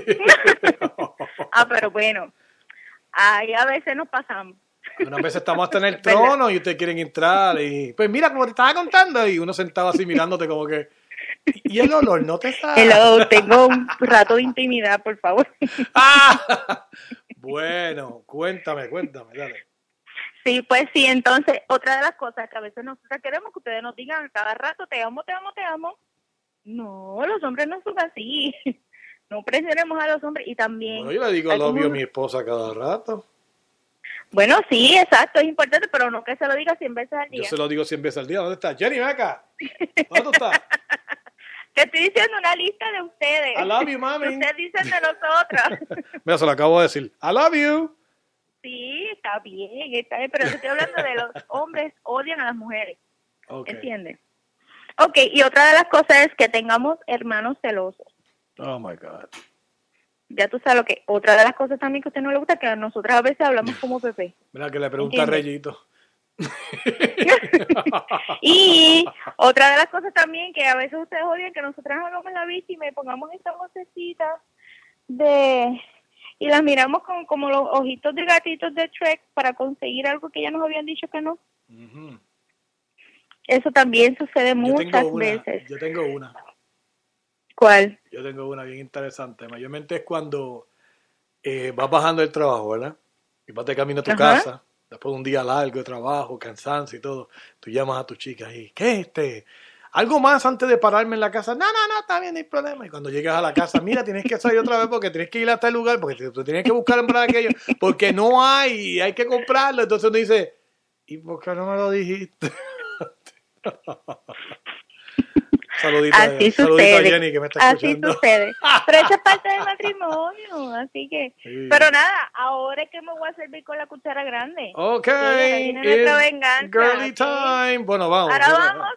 Ah, pero bueno, ahí a veces nos pasamos. Unas veces estamos hasta en el trono y ustedes quieren entrar y... Pues mira, como te estaba contando, y uno sentado así mirándote como que... Y el olor no te está... Hello, tengo un rato de intimidad, por favor. [laughs] Bueno, cuéntame, cuéntame, dale. Sí, pues sí, entonces, otra de las cosas que a veces nosotros queremos que ustedes nos digan cada rato, te amo, te amo, te amo. No, los hombres no son así. No presionemos a los hombres y también... Bueno, yo le digo lo obvio a mi esposa cada rato. Bueno, sí, exacto, es importante, pero no que se lo diga 100 veces al Yo día. se lo digo 100 veces al día. ¿Dónde está? Jenny, ven acá. ¿Dónde tú estás? Te estoy diciendo una lista de ustedes. I love you, mami. Ustedes dicen de nosotros. [laughs] Mira, se lo acabo de decir. I love you. Sí, está bien, está bien, pero te estoy hablando de los hombres odian a las mujeres, Ok. ¿entiendes? Ok, y otra de las cosas es que tengamos hermanos celosos. Oh, my God. Ya tú sabes lo que, otra de las cosas también que a usted no le gusta, que a nosotros a veces hablamos [laughs] como Pepe. Mira que le pregunta a. Reyito. [laughs] Y otra de las cosas también que a veces ustedes odian que nosotras hagamos la víctima y pongamos esta vocecita de y las miramos con como los ojitos de gatitos de Shrek para conseguir algo que ya nos habían dicho que no. Eso también sucede Yo muchas una. veces. Yo tengo una. ¿Cuál? Yo tengo una bien interesante. Mayormente es cuando eh, vas bajando el trabajo, ¿verdad? Y vas de camino a tu Ajá. casa, después de un día largo de trabajo, cansancio y todo. Tú llamas a tu chica y, ¿qué este? Algo más antes de pararme en la casa. No, no, no, está bien, no hay problema. Y cuando llegas a la casa, mira, tienes que salir otra vez porque tienes que ir hasta el lugar, porque tú tienes que buscar en aquello, porque no hay hay que comprarlo. Entonces uno dice, ¿y por qué no me lo dijiste? Saludito, a- Así saludito a sucede. Jenny que me está Así sucede. Pero eso es parte del [laughs] matrimonio, así que. Sí. Pero nada, ahora es que me voy a servir con la cuchara grande. Ok, Sí, nuestra venganza, girly time. Bueno, vamos. Ahora vamos.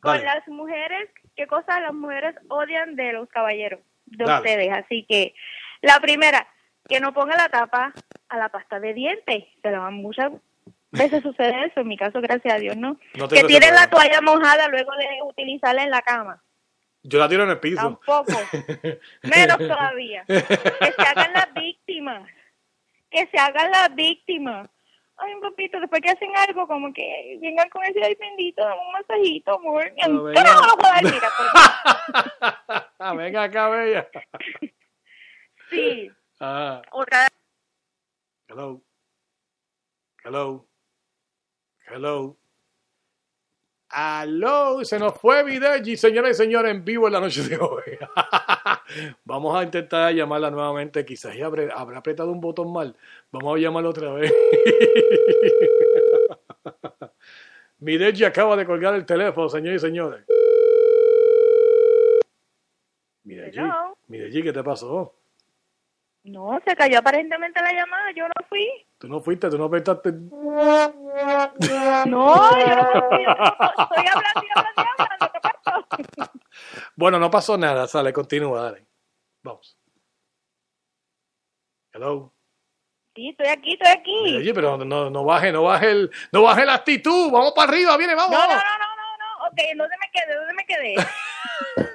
con Dale. las mujeres. ¿Qué cosas las mujeres odian de los caballeros? De Dale. ustedes. Así que, la primera, que no ponga la tapa a la pasta de dientes. Se la muchas veces sucede eso. En mi caso, gracias a Dios, ¿no? No que tienen la toalla mojada luego de utilizarla en la cama. Yo la tiro en el piso. Tampoco. [laughs] Menos todavía. Que se hagan las víctimas. Que se hagan las víctimas. Ay, papito, después que hacen algo, como que vengan con ese, ay, bendito, dame un masajito, amor. No, por- Ah, [laughs] venga acá, bella. Sí. Ah, Otra hello. Hello. Hello. Aló, se nos fue Videji, señoras y señores, en vivo en la noche de hoy. [laughs] Vamos a intentar llamarla nuevamente. Quizás ella habrá, apretado un botón mal. Vamos a llamarla otra vez. [laughs] Videji acaba de colgar el teléfono, señores y señores. Videji. Videji, ¿qué te pasó? No, se cayó aparentemente la llamada, yo no fui. Tú no fuiste, tú no apretaste. No, yo fui, estoy hablando y hablando y hablando, ¿qué pasó? Bueno, no pasó nada, sale, continúa, dale. Vamos. Hello. Sí, estoy aquí, estoy aquí. Oye, pero no, no baje, no baje el, no baje la actitud, vamos para arriba, viene, vamos. No, no, no, no, no, no. Ok, ¿dónde me quedé? ¿Dónde me quedé? [laughs]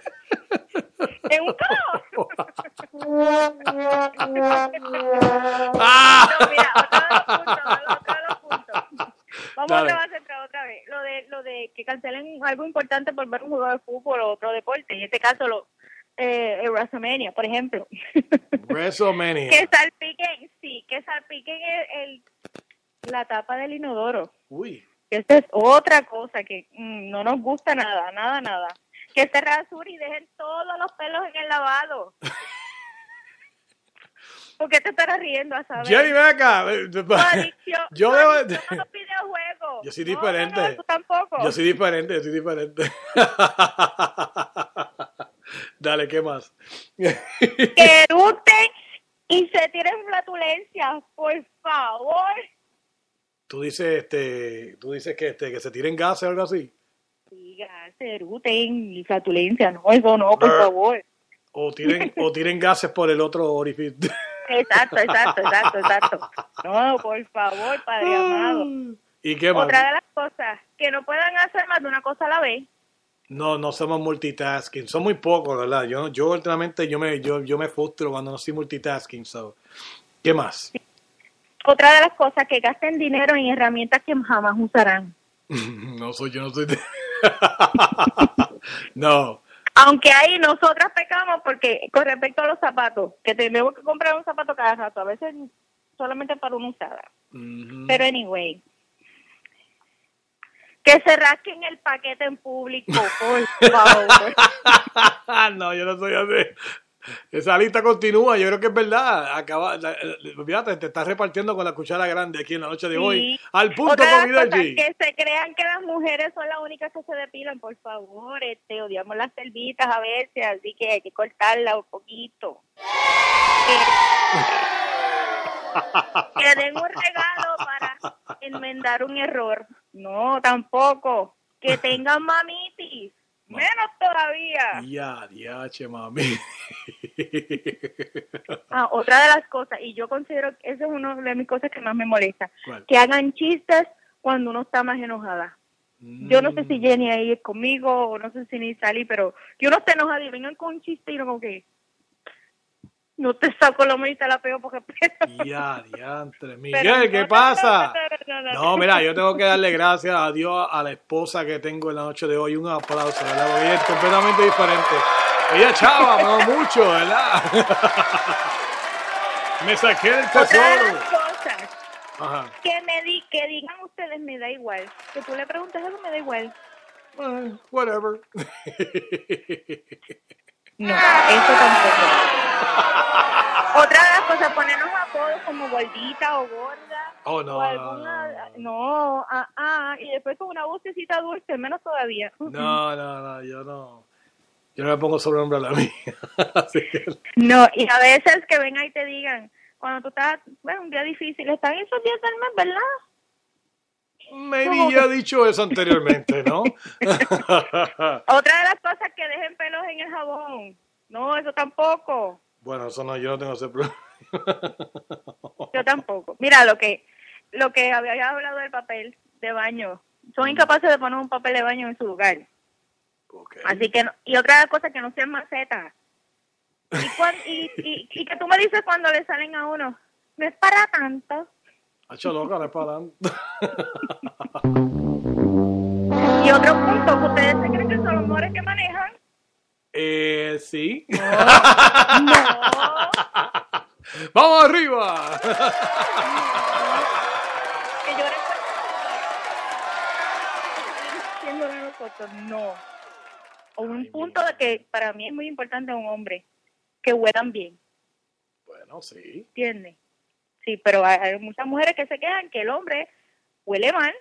en un. [laughs] ¡Ah! No, mira, otro de los puntos. Vamos Dale. a centrar otra vez. Lo de, lo de que cancelen algo importante por ver un juego de fútbol o otro deporte. En este caso, lo, eh, el WrestleMania, por ejemplo. [laughs] WrestleMania. Que salpiquen, sí, que salpiquen el, el- la tapa del inodoro. Uy. Esta es otra cosa que mm, no nos gusta nada, nada, nada. Que se rasuren y dejen todos los pelos en el lavado. [laughs] ¿Por qué te estarás riendo a saber? Jenny, ven acá. Adicción, [laughs] Yo debo- los videojuegos. Yo soy no, diferente. no, tú tampoco. Yo soy diferente, yo soy diferente. [laughs] Dale, ¿qué más? que eructen Y se tiren flatulencias, por favor. Tú dices, este, tú dices que, este, que se tiren gases o algo así. Diga, seruten y flatulencias, no, eso no, por favor. O tiren, [laughs] o tiren gases por el otro orificio. Exacto, exacto, exacto, exacto. [laughs] No, por favor, padre amado. ¿Y qué más? Otra de las cosas, que no puedan hacer más de una cosa a la vez. No, no somos multitasking. Son muy pocos, ¿verdad? Yo, yo últimamente yo me, yo, yo me frustro cuando no soy multitasking. So. ¿Qué más? Otra de las cosas, que gasten dinero en herramientas que jamás usarán. [laughs] no soy, yo no soy de... [laughs] no. Aunque ahí nosotras pecamos porque con respecto a los zapatos, que tenemos que comprar un zapato cada rato, a veces solamente para una usada. Pero anyway, que se rasquen el paquete en público, por [laughs] favor. no, yo no soy así. Esa lista continúa, yo creo que es verdad. Acaba, la- la- fíjate, te estás repartiendo con la cuchara grande aquí en la noche de hoy. Al punto Otra cosas, G. que se crean que las mujeres son las únicas que se depilan, por favor, este, odiamos las cervitas a veces, así que hay que cortarla un poquito. Que, [laughs] que den un regalo para enmendar un error. No, tampoco. Que tengan mamitis. Menos todavía. Ya, diache, mami. [laughs] Ah, otra de las cosas, y yo considero que eso es una de mis cosas que más me molesta, ¿Cuál? que hagan chistes cuando uno está más enojada. Yo no sé Mm. si Jenny ahí es conmigo o no sé si ni salí, pero que uno esté enojado y vengan con un chiste y uno como que no te saco la manita la pego porque Ya, diantre. [laughs] Pero Miguel, ¿qué no, pasa? no, mira, yo tengo que darle gracias a Dios a la esposa que tengo en la noche de hoy. Un aplauso, ¿verdad? Porque ella es completamente diferente. Ella chava, no mucho, ¿verdad? [laughs] Me saqué del tesoro. las cosas Ajá. que me di, que digan ustedes me da igual. Que tú le preguntes algo me da igual. whatever. [laughs] No, eso tampoco. [laughs] Otra de las cosas, ponernos apodos como gordita o gorda. Oh, no, o no, alguna, no, ah, ah, y después con una vocecita dulce, menos todavía. No, no, no, yo no. Yo no me pongo sobrenombre a la mía. [laughs] Así que- No, y a veces que vengan y te digan, cuando tú estás, bueno, un día difícil, están esos días del mes, ¿verdad? Maybe ya he dicho eso anteriormente, ¿no? [laughs] Otra de las cosas que dejen pelos en el jabón. No, eso tampoco. bueno, eso no, yo no tengo ese problema. [laughs] Yo tampoco. Mira, lo que lo que había hablado del papel de baño. Son incapaces de poner un papel de baño en su lugar. Así que, no- y otra cosa que no sean macetas. Y, cuan- y, y, y que tú me dices cuando le salen a uno, no es para tanto. Hacho loca, no es para. Y otro punto, que ustedes se creen que son los mores que manejan. Eh, sí. [laughs] ¡Vamos arriba! Que yo haciéndolo a nosotros, no. O un punto de que para mí es muy importante a un hombre, que huelan bien, Bueno, sí. ¿entiendes? Sí, pero hay, muchas mujeres que se quejan que el hombre huele mal.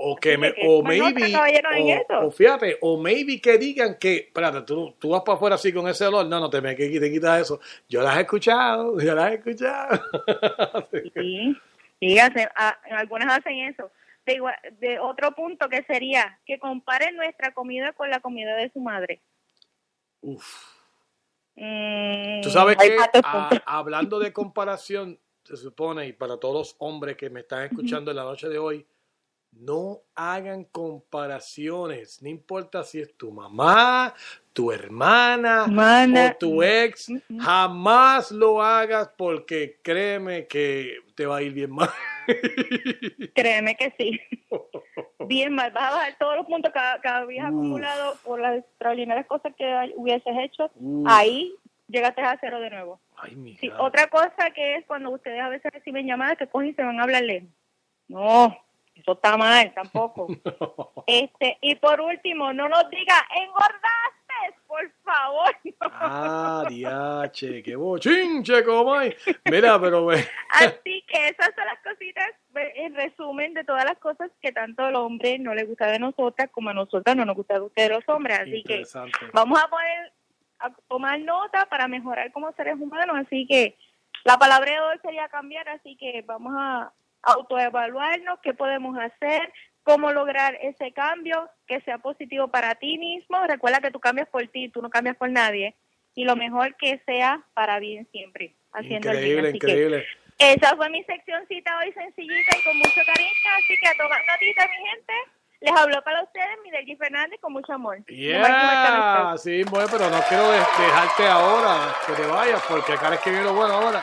O que me, que o maybe, o, eso. o fíjate, o maybe que digan que, espérate, tú, tú vas para afuera así con ese olor, no, no te me que te quitas eso. Yo las he escuchado, [laughs] yo las he escuchado. [laughs] Sí, sí, hacen- a- algunas hacen eso. De, igual- de otro punto que sería que comparen nuestra comida con la comida de su madre. Uf. Mm, Tú sabes que a- hablando de comparación, se supone, y para todos los hombres que me están escuchando en la noche de hoy, no hagan comparaciones, no importa si es tu mamá, tu hermana Mana. o tu ex, jamás lo hagas porque créeme que te va a ir bien mal. Créeme que sí. [laughs] Bien mal. Vas a bajar todos los puntos que, que habías acumulado por las extraordinarias cosas que hubieses hecho. Uf. Ahí llegaste a cero de nuevo. Ay, mi Sí, otra cosa que es cuando ustedes a veces reciben llamadas que cogen y se van a hablar lejos. No, eso está mal tampoco. [laughs] este Y por último, no nos diga, engordaste, por favor. [laughs] Ah, diache, qué bochinche, como hay. Mira, pero ve. [laughs] Así que esas son las cositas, en resumen de todas las cosas que tanto al hombre no le gusta de nosotras como a nosotras no nos gusta de ustedes los hombres. Así que vamos a poner a tomar nota para mejorar como seres humanos. Así que la palabra de hoy sería cambiar, así que vamos a autoevaluarnos, qué podemos hacer, cómo lograr ese cambio que sea positivo para ti mismo. Recuerda que tú cambias por ti, tú no cambias por nadie. Y lo mejor que sea para bien siempre, haciendo el bien. Increíble, Así que increíble. esa fue mi seccioncita hoy sencillita y con mucho cariño. Así que a tomar notita, mi gente. Les habló para ustedes Midelgi Fernández con mucho amor. Yeah, sí, bueno, pero no quiero de- dejarte ahora que te vayas porque acá es que viene lo bueno ahora.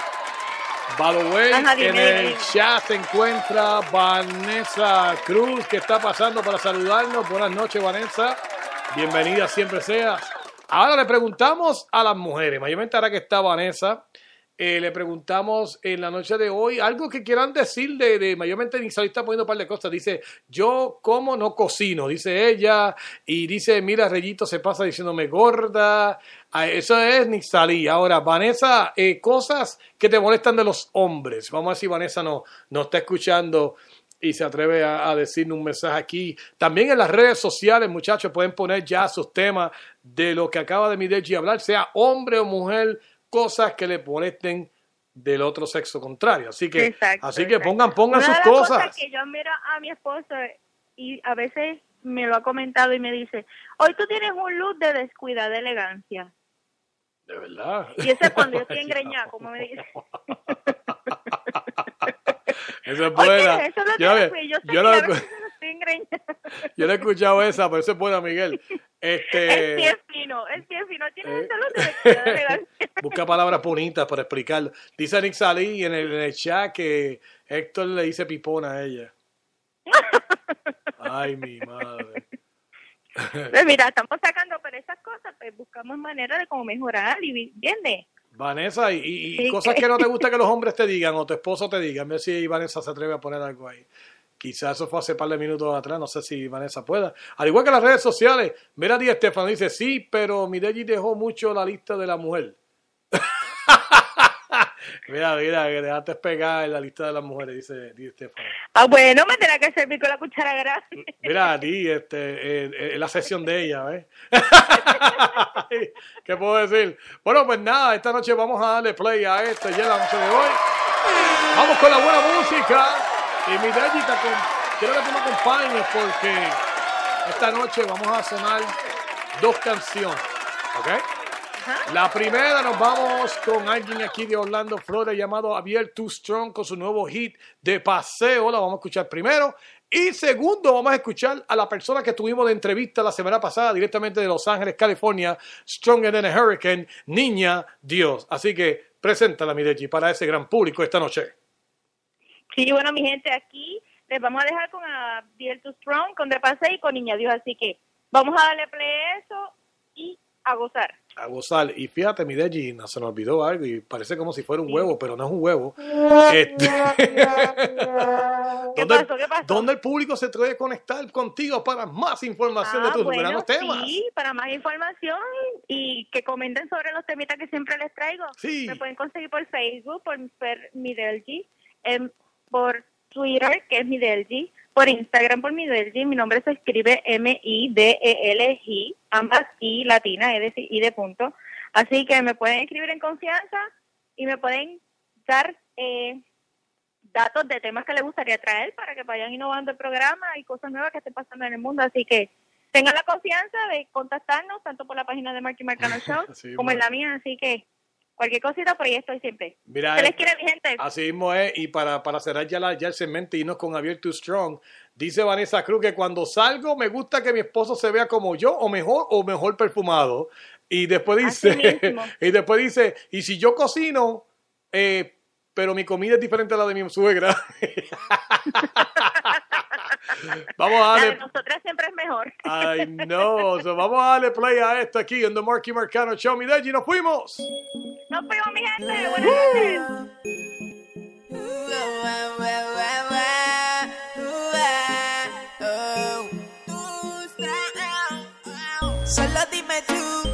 By the way, Ajá, en dime, el dime. chat se encuentra Vanessa Cruz que está pasando para saludarnos. Buenas noches, Vanessa. Bienvenida siempre seas. Ahora le preguntamos a las mujeres, mayormente ahora que está Vanessa, eh, le preguntamos en la noche de hoy algo que quieran decir de, mayormente Nixali está poniendo un par de cosas. Dice, yo como no cocino, dice ella, y dice, mira, Reyito se pasa diciéndome gorda. Ah, Eso es Nixali. Ahora, Vanessa, eh, cosas que te molestan de los hombres. Vamos a ver si Vanessa no, no está escuchando y se atreve a, a decirnos un mensaje aquí. También en las redes sociales, muchachos, pueden poner ya sus temas de lo que acaba de Mideji hablar, sea hombre o mujer, cosas que le molesten del otro sexo contrario. Así que, Exacto, así que pongan, pongan Una sus de las cosas. que yo admiro a mi esposo y a veces me lo ha comentado y me dice, hoy tú tienes un look de descuida, de elegancia. De verdad. Y eso es cuando yo estoy [laughs] engreñada, como me dice. [laughs] Eso es buena. Oye, eso lo Yo, yo no he escuchado esa, pero eso es buena, Miguel. Este, fino, fino. Tienes Eh. de. [laughs] Busca palabras bonitas para explicarlo. Dice Nick Salí en el, en el chat que Héctor le dice pipona a ella. Ay, mi madre. Pues mira, estamos sacando por esas cosas, pues buscamos manera de cómo mejorar y ¿entiendes? Vanessa, y, y- y Sí, cosas que- que no te gusta que los hombres te digan o tu esposo te diga. A ver si Vanessa se atreve a poner algo ahí. Quizás eso fue hace par de minutos atrás, no sé si Vanessa pueda. Al igual que las redes sociales, mira Di Estefano dice, sí, pero Mireji dejó mucho la lista de la mujer. [laughs] mira, mira, que dejaste pegar en la lista de las mujeres, dice Di Estefano. Ah, bueno, me tendrá que servir con la cuchara grande. Mira, Di, este, eh, eh, la sesión de ella, ¿ves? [laughs] ¿Qué puedo decir? Bueno, pues nada, esta noche vamos a darle play a esto ya la noche de hoy. Vamos con la buena música. Y mi quiero que tú me acompañes porque esta noche vamos a sonar dos canciones, ¿ok? La primera nos vamos con alguien aquí de Orlando, Florida, llamado Javier Too Strong con su nuevo hit de paseo. La vamos a escuchar primero. Y segundo, vamos a escuchar a la persona que tuvimos de entrevista la semana pasada directamente de Los Ángeles, California, Stronger Than a Hurricane, Niña Dios. Así que preséntala, mi Deji, para ese gran público esta noche. Sí, bueno, mi gente, aquí les vamos a dejar con a to Strong, con De Paseo y con Niña Dios. Así que vamos a darle play a eso y a gozar. A gozar. Y fíjate, mi Deji, no, se nos olvidó algo y parece como si fuera un huevo, pero no es un huevo. [laughs] Este- [laughs] ¿Dónde, pasó? ¿Qué pasó? dónde el público se puede conectar contigo para más información de Ah, tus bueno, veranos temas? Sí, para más información y que comenten sobre los temitas que siempre les traigo. Sí. Me pueden conseguir por Facebook, por Midelgi, em, por Twitter, que es Midelgi, por Instagram por Midelgi. Mi nombre se escribe M-I-D-E-L-G, ambas I latina, es decir, I de punto. Así que me pueden escribir en confianza y me pueden dar eh, datos de temas que les gustaría traer para que vayan innovando el programa y cosas nuevas que estén pasando en el mundo. Así que tengan la confianza de contactarnos tanto por la página de Marky Marcano [laughs] Show Sí, como en la mía. Así que cualquier cosita por ahí estoy siempre. Mira, Se les quiere, mi gente. Así mismo es, y para, para cerrar ya, la, ya el segmento y irnos con Javier Too Strong, dice Vanessa Cruz que cuando salgo me gusta que mi esposo se vea como yo, o mejor, o mejor perfumado. Y después dice, [laughs] y después dice, y si yo cocino, eh, pero mi comida es diferente a la de mi suegra. [laughs] Vamos a La darle de nosotras siempre es mejor. Ay, no. So, vamos a darle play a esto aquí en The Marky Marcano Show. Mi Deji, nos fuimos. Nos fuimos, mi gente. Buenas noches. Solo dime tú,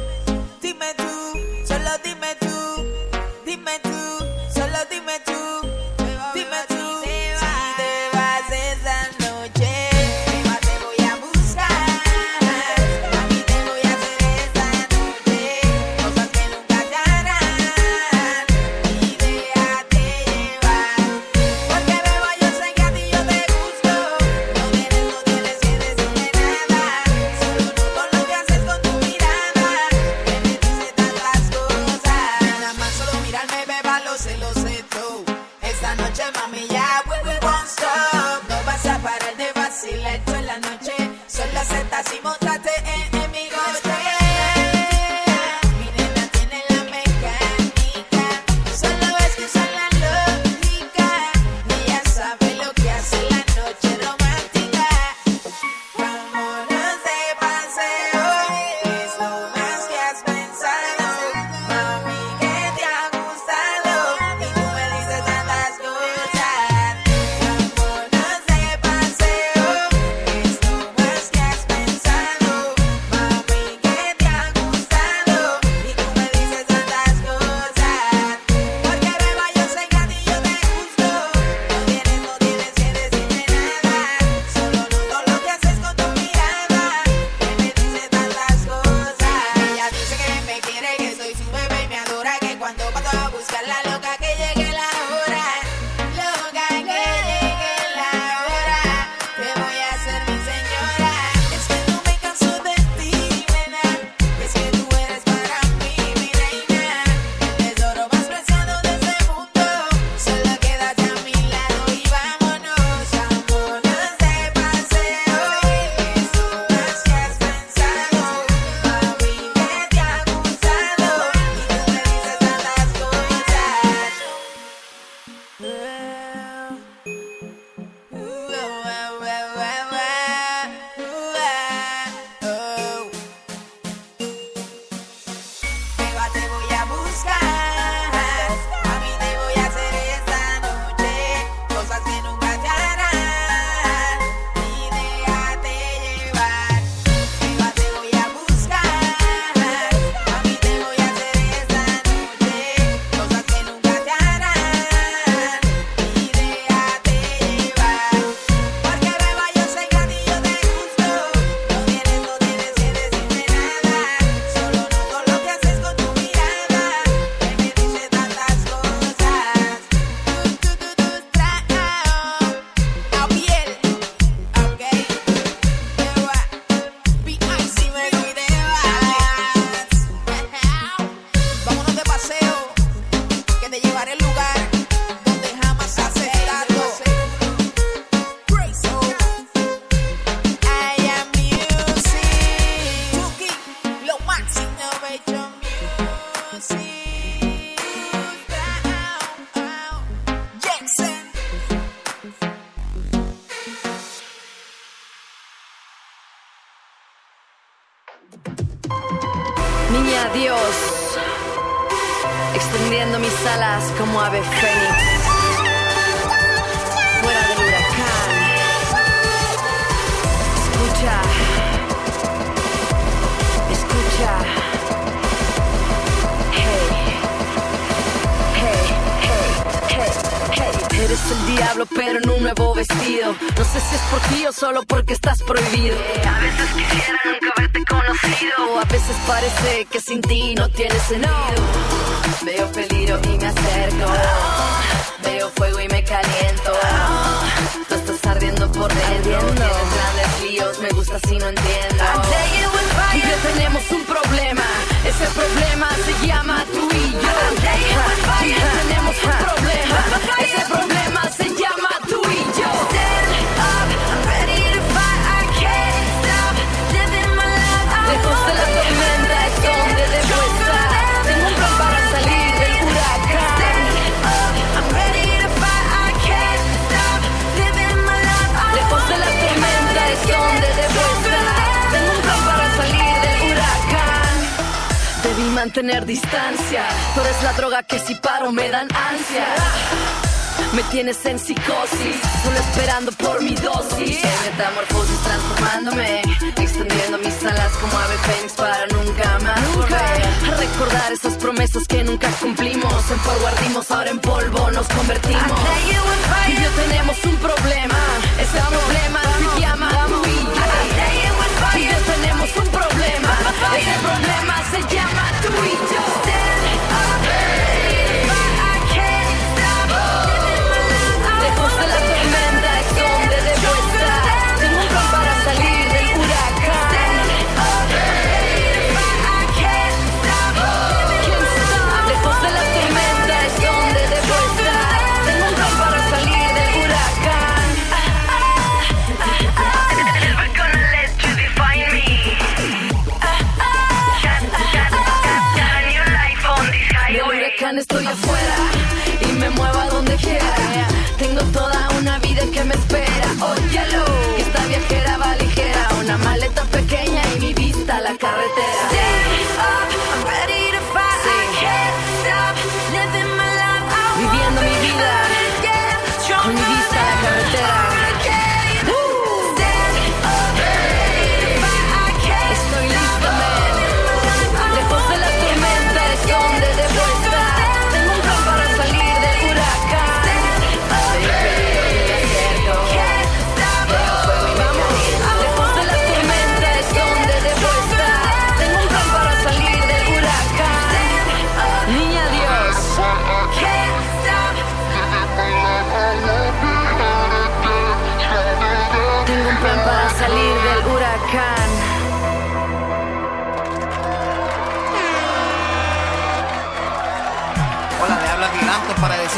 nunca cumplimos. En polvo ardimos, ahora en polvo nos convertimos. Y yo tenemos un problema. Ese vamos, problema se llama vamos. Y yo tenemos un problema. Ese problema se llama que me espera. Óyelo, que esta viajera va ligera. Una maleta pequeña y mi vista a la carretera. Up,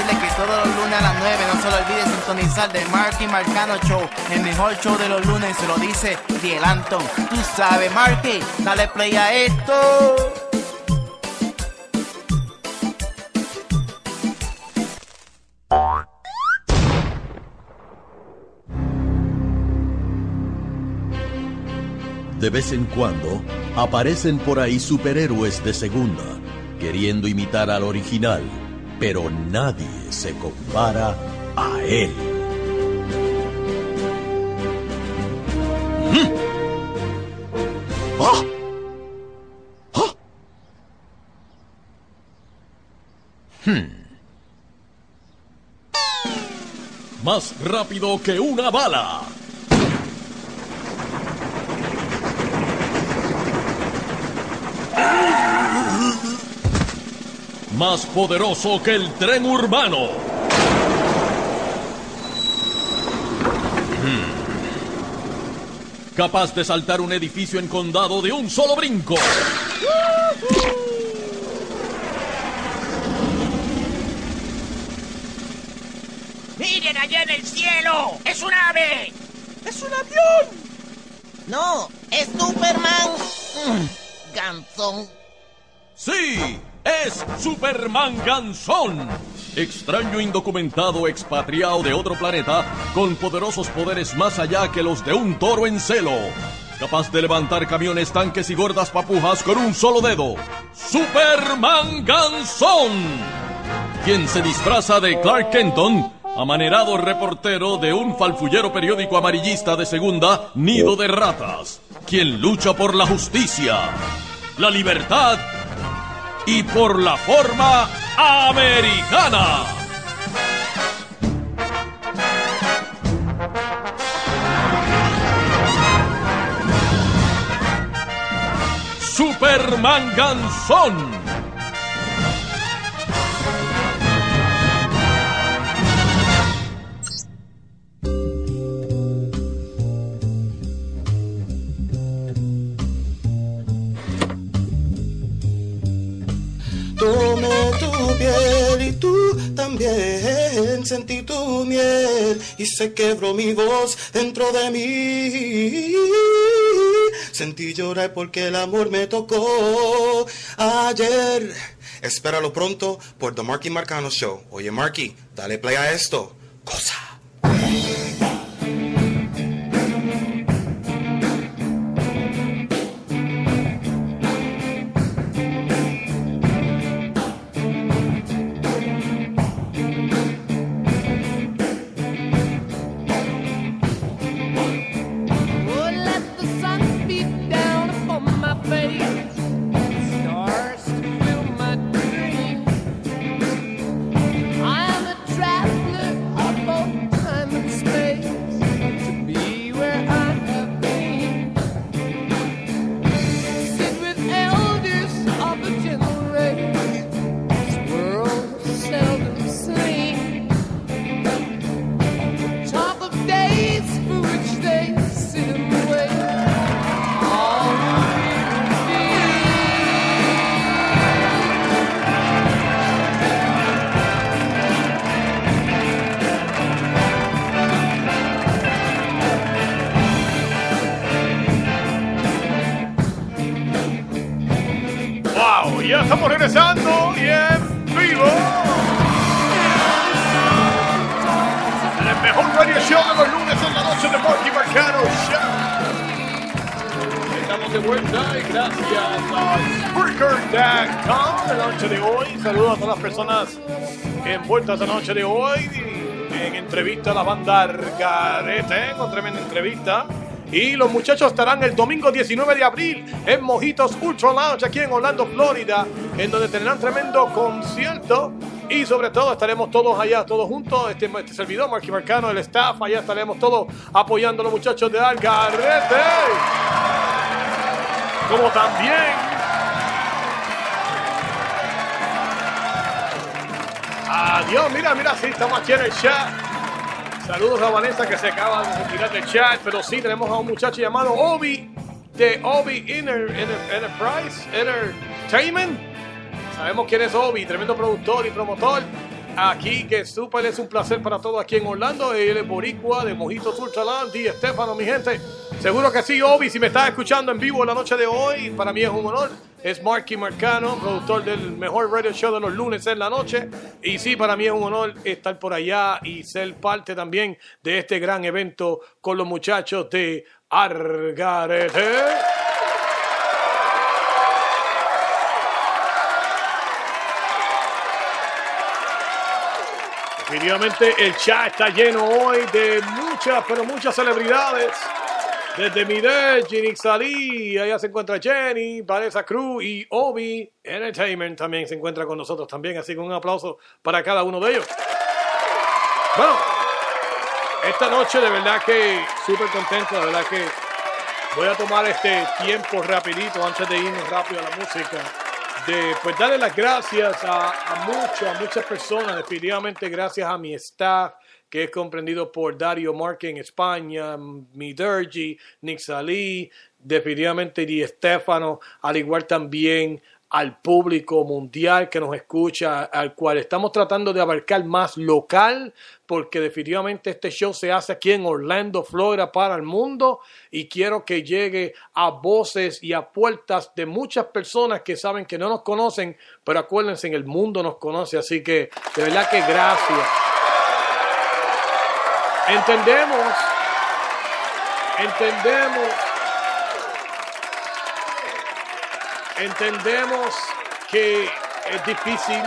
que todos los lunes a las 9 no se lo olvide sintonizar de Marky Marcano Show, el mejor show de los lunes, se lo dice Diel Anton. Tú sabes, Marky, dale play a esto. De vez en cuando aparecen por ahí superhéroes de segunda, queriendo imitar al original, pero nadie se compara a él. ¡Mm! ¡Ah! ¡Ah! Hmm. Más rápido que una bala. Más poderoso que el tren urbano. Hmm. Capaz de saltar un edificio en condado de un solo brinco. ¡Miren allá en el cielo! ¡Es un ave! ¡Es un avión! No, es Superman. Mm, Ganzón. Sí, es Superman Ganzón. Extraño indocumentado expatriado de otro planeta con poderosos poderes más allá que los de un toro en celo. Capaz de levantar camiones, tanques y gordas papujas con un solo dedo. Superman Ganzón. Quien se disfraza de Clark Kenton, amanerado reportero de un falfullero periódico amarillista de segunda, Nido de Ratas. Quien lucha por la justicia, la libertad y por la forma americana. Superman Ganzón. Tú también sentí tu miel y se quebró mi voz dentro de mí. Sentí llorar porque el amor me tocó ayer. Espéralo pronto por The Marky Marcano Show. Oye, Marky, dale play a esto. Cosa. ¡Wow! Ya estamos regresando y en vivo. El mejor radio show de los lunes en la noche de Marky Marcano Show. Estamos de vuelta y gracias a Spreaker.com la noche de hoy. Saludos a todas las personas envueltas la noche de hoy en entrevista a la banda Argarete, con tremenda entrevista. Y los muchachos estarán el domingo 19 de abril en Mojitos Ultra Lounge aquí en Orlando, Florida, en donde tendrán tremendo concierto. Y sobre todo estaremos todos allá, todos juntos, este, este servidor, Marky Marcano, el staff, allá estaremos todos apoyando a los muchachos de Algarrete. Como también Adiós, mira, mira, sí, estamos aquí en el chat. Saludos a Vanessa que se acaba de retirar del chat, pero sí, tenemos a un muchacho llamado Obi de Obi Inner, Enterprise Entertainment. Sabemos quién es Obi, tremendo productor y promotor. Aquí, que súper es un placer para todos aquí en Orlando. Él es Boricua de Mojitos Ultraland, Di Estefano, mi gente. Seguro que sí, Obi, si me estás escuchando en vivo la noche de hoy, para mí es un honor. Es Marky Marcano, productor del mejor radio show de los lunes en la noche. Y sí, para mí es un honor estar por allá y ser parte también de este gran evento con los muchachos de Argarete. Definitivamente el chat está lleno hoy de muchas, pero muchas celebridades. Desde Midel, Ginny Salí, allá se encuentra Jenny, Vanessa Cruz y Obi Entertainment también se encuentra con nosotros también. Así que un aplauso para cada uno de ellos. Bueno, esta noche de verdad que súper contento, de verdad que voy a tomar este tiempo rapidito antes de irnos rápido a la música de pues darle las gracias a, a muchas, muchas personas, definitivamente gracias a mi staff, que es comprendido por Dario Marque en España, mi Dergi, Nick Salí, definitivamente Di Stefano, al igual también al público mundial que nos escucha, al cual estamos tratando de abarcar más local, porque definitivamente este show se hace aquí en Orlando, Florida, para el mundo, y quiero que llegue a voces y a puertas de muchas personas que saben que no nos conocen, pero acuérdense, en el mundo nos conoce, así que de verdad que gracias. Entendemos, entendemos Entendemos que es difícil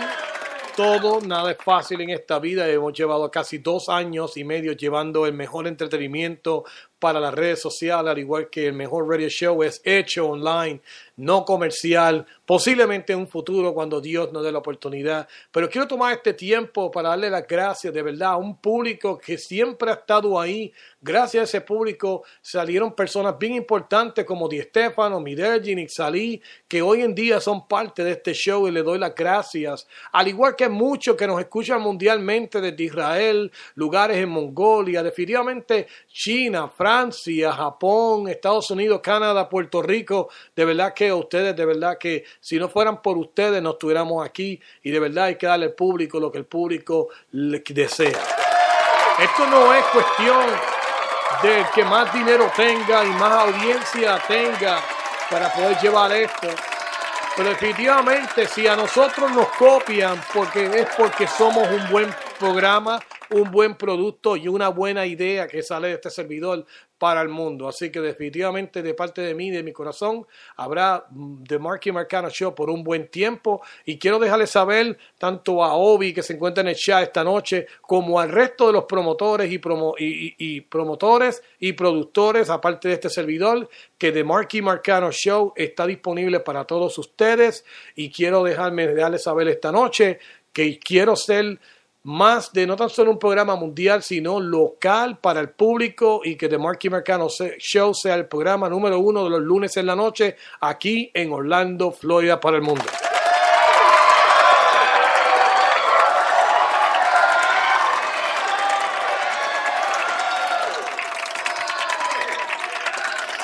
todo, nada es fácil en esta vida. Hemos llevado casi dos años y medio llevando el mejor entretenimiento para las redes sociales, al igual que el mejor radio show es hecho online, no comercial, posiblemente en un futuro cuando Dios nos dé la oportunidad. Pero quiero tomar este tiempo para darle las gracias de verdad a un público que siempre ha estado ahí. Gracias a ese público salieron personas bien importantes como Di Stefano, Midergi, Nick Salí, que hoy en día son parte de este show y le doy las gracias. Al igual que muchos que nos escuchan mundialmente desde Israel, lugares en Mongolia, definitivamente China, Francia, Japón, Estados Unidos, Canadá, Puerto Rico. De verdad que ustedes, de verdad que si no fueran por ustedes no estuviéramos aquí y de verdad hay que darle al público lo que el público desea. Esto no es cuestión del que más dinero tenga y más audiencia tenga para poder llevar esto. Pero definitivamente si a nosotros nos copian porque es porque somos un buen programa, un buen producto y una buena idea que sale de este servidor para el mundo. Así que definitivamente de parte de mí, de mi corazón, habrá mm, The Marky Marcano Show por un buen tiempo y quiero dejarles saber tanto a Obi que se encuentra en el chat esta noche como al resto de los promotores y, promo- y promotores y productores aparte de este servidor que The Marky Marcano Show está disponible para todos ustedes y quiero dejarme dejarles saber esta noche que quiero ser más de no tan solo un programa mundial, sino local para el público y que The Marky Marcano se- Show sea el programa número uno de los lunes en la noche aquí en Orlando, Florida, para el mundo.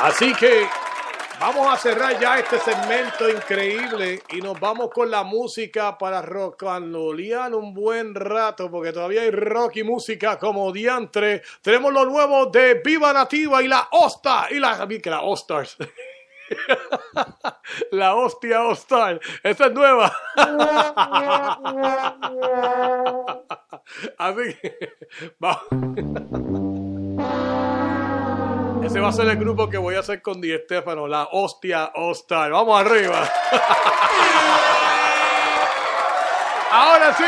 Así que vamos a cerrar ya este segmento increíble y nos vamos con la música para rollear un buen rato porque todavía hay rock y música como diantre. Tenemos lo nuevo de Viva Nativa y la Osta y la, que la Ostars. [laughs] La hostia hostal. Esa es nueva. [laughs] Así que [laughs] vamos. Ese va a ser el grupo que voy a hacer con Di Stefano, la hostia hostal. Vamos arriba. [laughs] Ahora sí,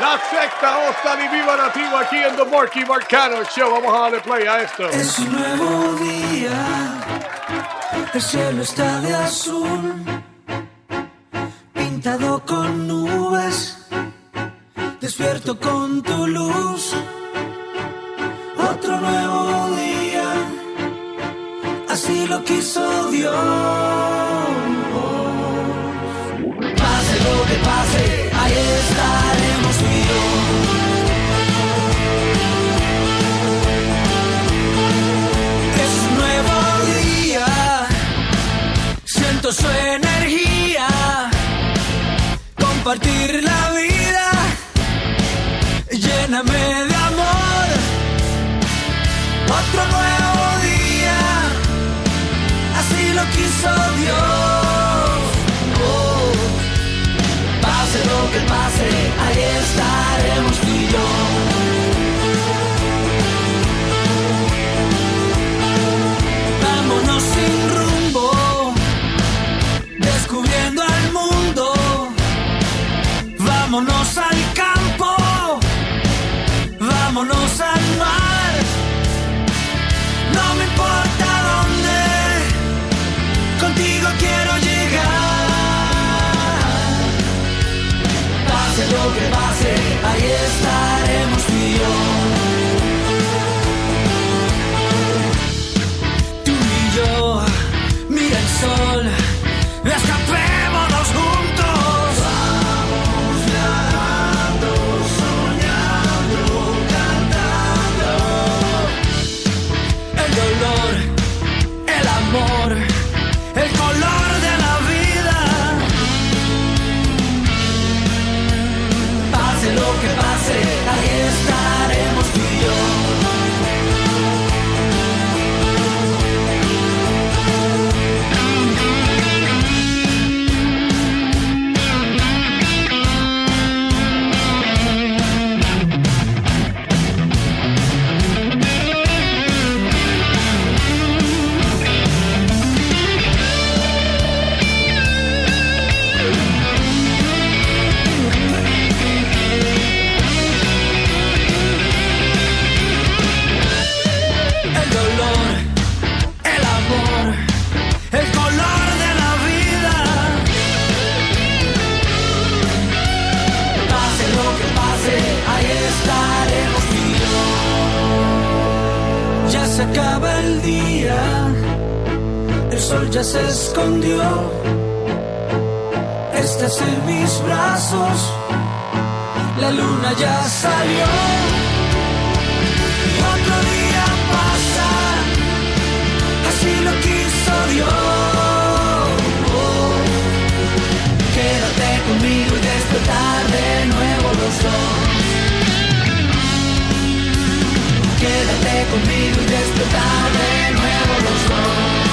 la secta hostal y viva nativa aquí en The Marky Marcano Show. Vamos a darle play a esto. Es un nuevo día, el cielo está de azul, pintado con nubes, despierto con tu luz. Otro nuevo día, así lo quiso Dios. Pase lo que pase, ahí estaremos. Es un nuevo día, siento su energía, compartir la vida, lo quiso Dios. Sol ya se escondió. Estás en mis brazos, la luna ya salió. Y otro día pasa, así lo quiso Dios. Quédate conmigo y despertar de nuevo los dos. Quédate conmigo y despertar de nuevo los dos.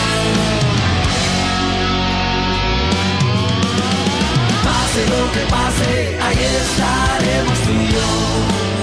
Pase lo que pase, ahí estaremos tú y yo.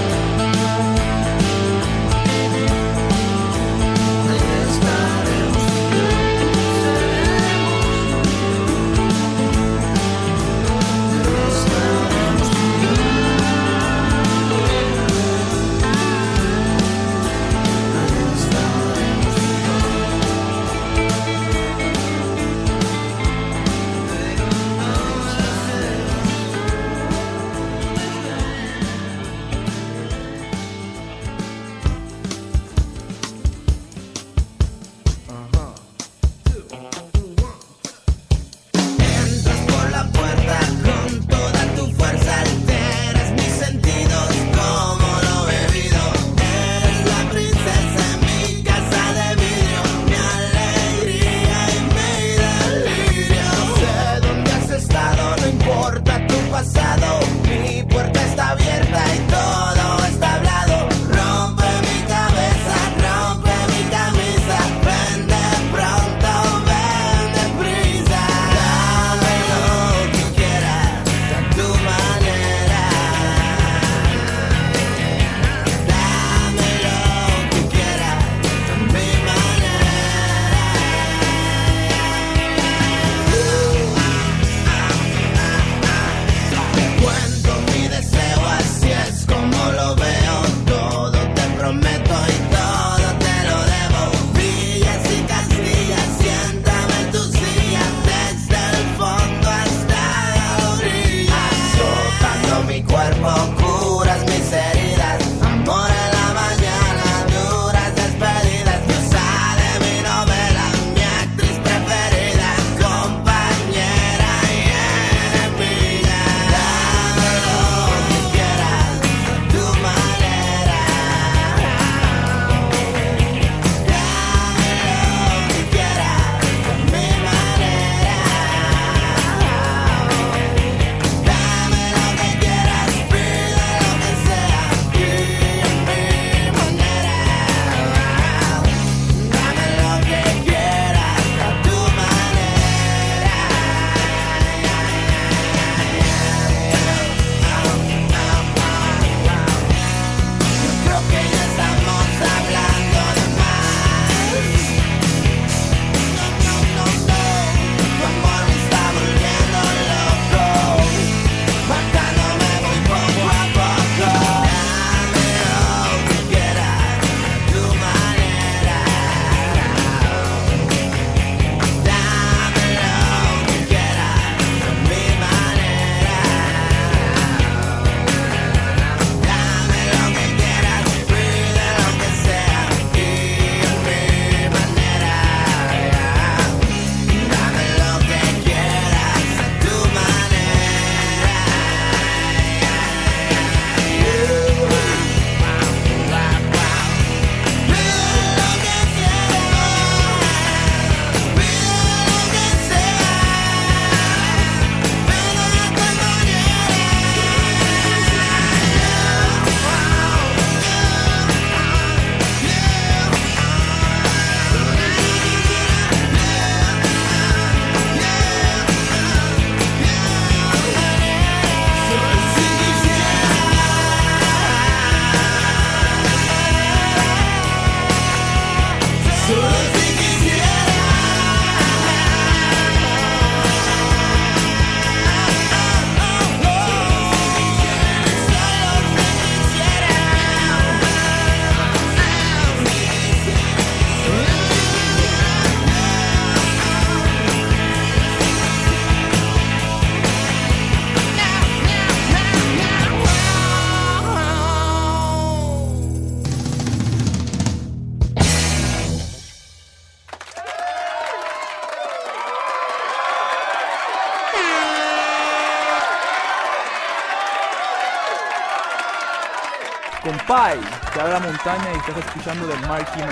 Sale a la montaña y estás escuchando del Marky Show.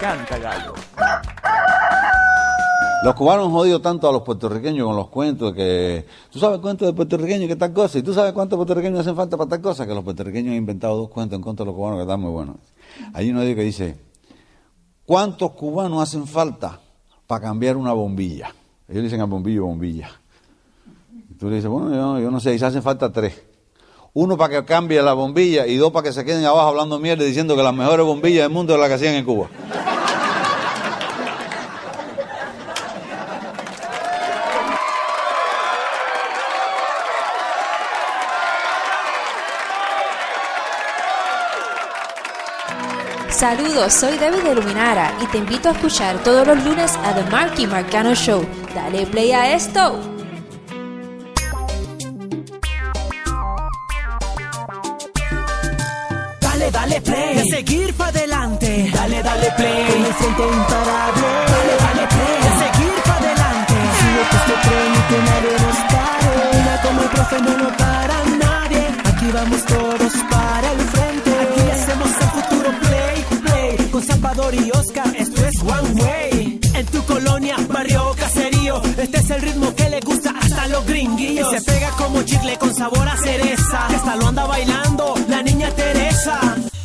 Canta, gallo. Los cubanos han jodido tanto a los puertorriqueños con los cuentos que... ¿Tú sabes cuentos de puertorriqueños que tal cosa? ¿Y tú sabes cuántos puertorriqueños hacen falta para tal cosa? Que los puertorriqueños han inventado dos cuentos en contra de los cubanos que están muy buenos. Hay uno de que dice, ¿cuántos cubanos hacen falta para cambiar una bombilla? Ellos dicen a bombillo, bombilla. Y tú le dices, bueno, yo, yo no sé, se hacen falta tres. Uno para que cambie la bombilla y dos para que se queden abajo hablando mierda diciendo que las mejores bombillas del mundo son las que hacían en Cuba. Saludos, soy David de Luminara y te invito a escuchar todos los lunes a The Marky Marcano Show. Dale play a esto. Seguir para adelante. Dale, dale play. Con el frente imparable. Dale, dale play. De seguir para adelante. Súbete este tren y que nadie nos pare. Mira como el profe no lo para nadie. Aquí vamos todos para el frente. Aquí hacemos el futuro play, play. Con Salvador y Oscar, esto es One Way. En tu colonia, barrio o caserío. Este es el ritmo que le gusta hasta los gringuillos. Y se pega como chicle con sabor a cereza. Que hasta lo anda bailando la niña Teresa.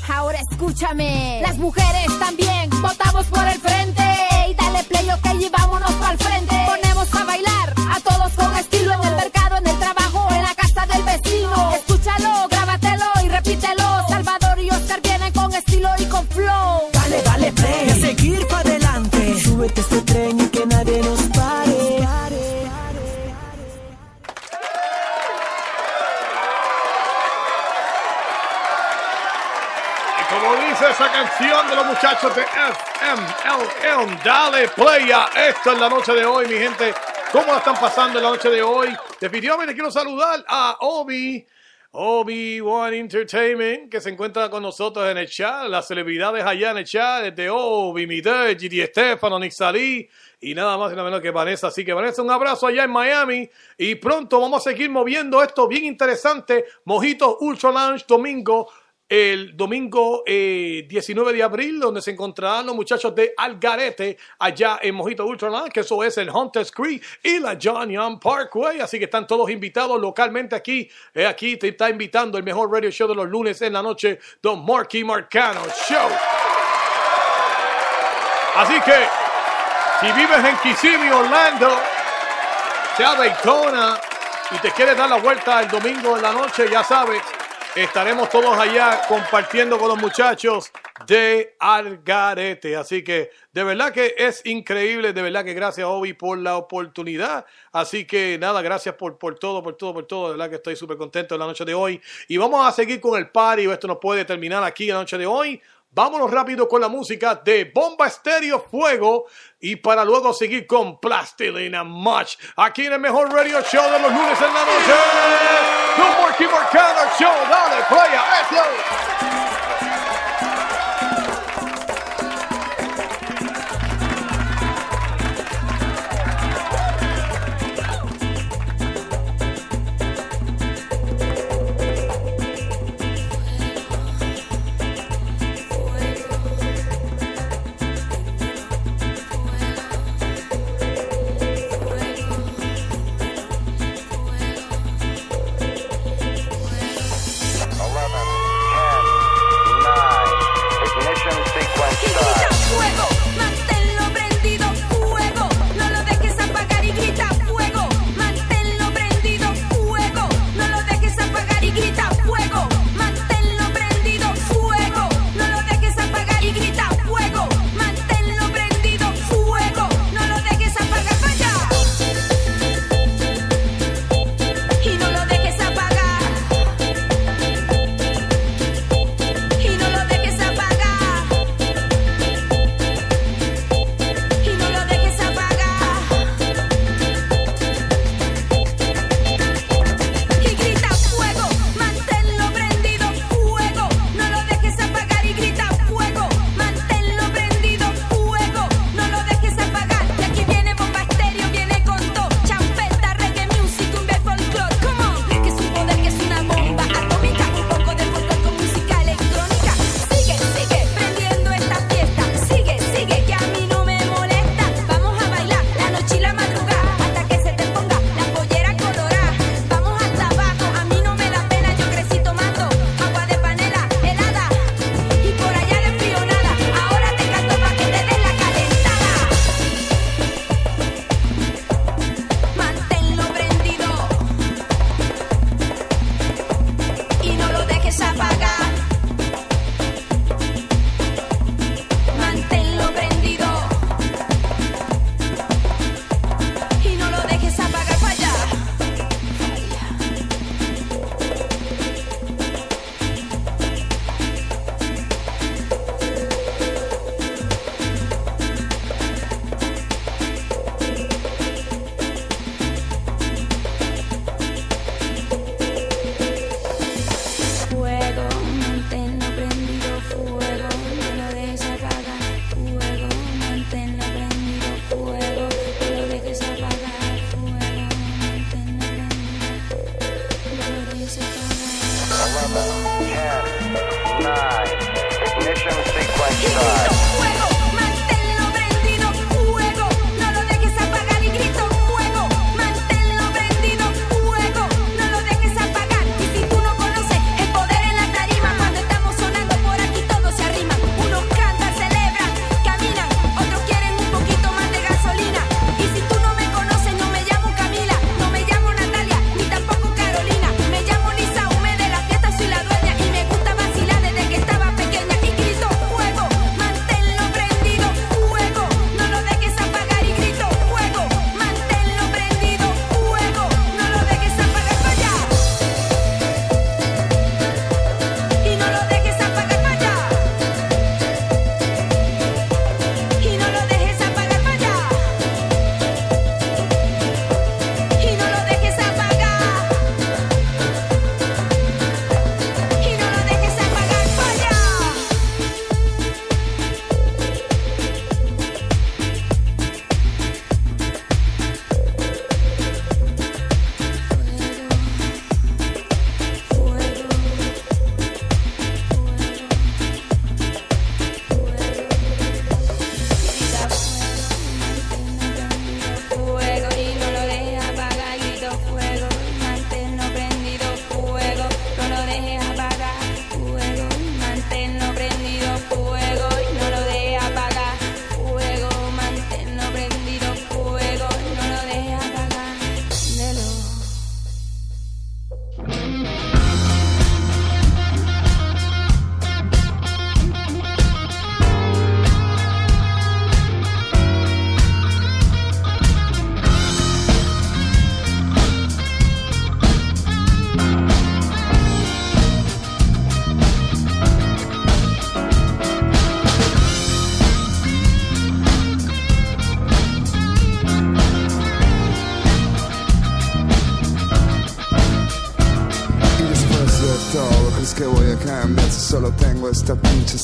Ahora escúchame, las mujeres también votamos por el frente y dale play ok y vámonos para el frente. Ponemos a bailar a todos con estilo en el mercado, en el trabajo, en la casa del vecino. Escúchalo, grábatelo y repítelo. Salvador y Oscar vienen con estilo y con flow. Dale, dale play. Y a seguir para adelante. Súbete este tren y que nadie esa canción de los muchachos de FMLM, dale play a esto en la noche de hoy, mi gente. ¿Cómo la están pasando en la noche de hoy? Definitivamente quiero saludar a Obi. Obi-Wan Entertainment, que se encuentra con nosotros en el chat, las celebridades allá en el chat, desde Obi, Midel, Gigi Estefano, Nixalí y nada más y nada menos que Vanessa. Así que Vanessa, un abrazo allá en Miami y pronto vamos a seguir moviendo esto bien interesante. Mojitos Ultra Lounge domingo, el domingo eh, 19 de abril, donde se encontrarán los muchachos de Algarete allá en Mojito Ultra Lounge, que eso es el Hunters Creek y la John Young Parkway. Así que están todos invitados localmente aquí. Eh, aquí te está invitando el mejor radio show de los lunes en la noche, Don Marky Marcano Show. Así que, si vives en Kissimmee, Orlando, sea Daytona y te quieres dar la vuelta el domingo en la noche, ya sabes, estaremos todos allá compartiendo con los muchachos de Algarete. Así que de verdad que es increíble, de verdad que gracias Obi por la oportunidad. Así que nada, gracias por, por todo, por todo, por todo. De verdad que estoy súper contento en la noche de hoy. Y vamos a seguir con el party. Esto no puede terminar aquí en la noche de hoy. Vámonos rápido con la música de Bomba Estéreo Fuego y para luego seguir con Plastilina Much aquí en el mejor radio show de los lunes en la noche. No Show, dale, playa,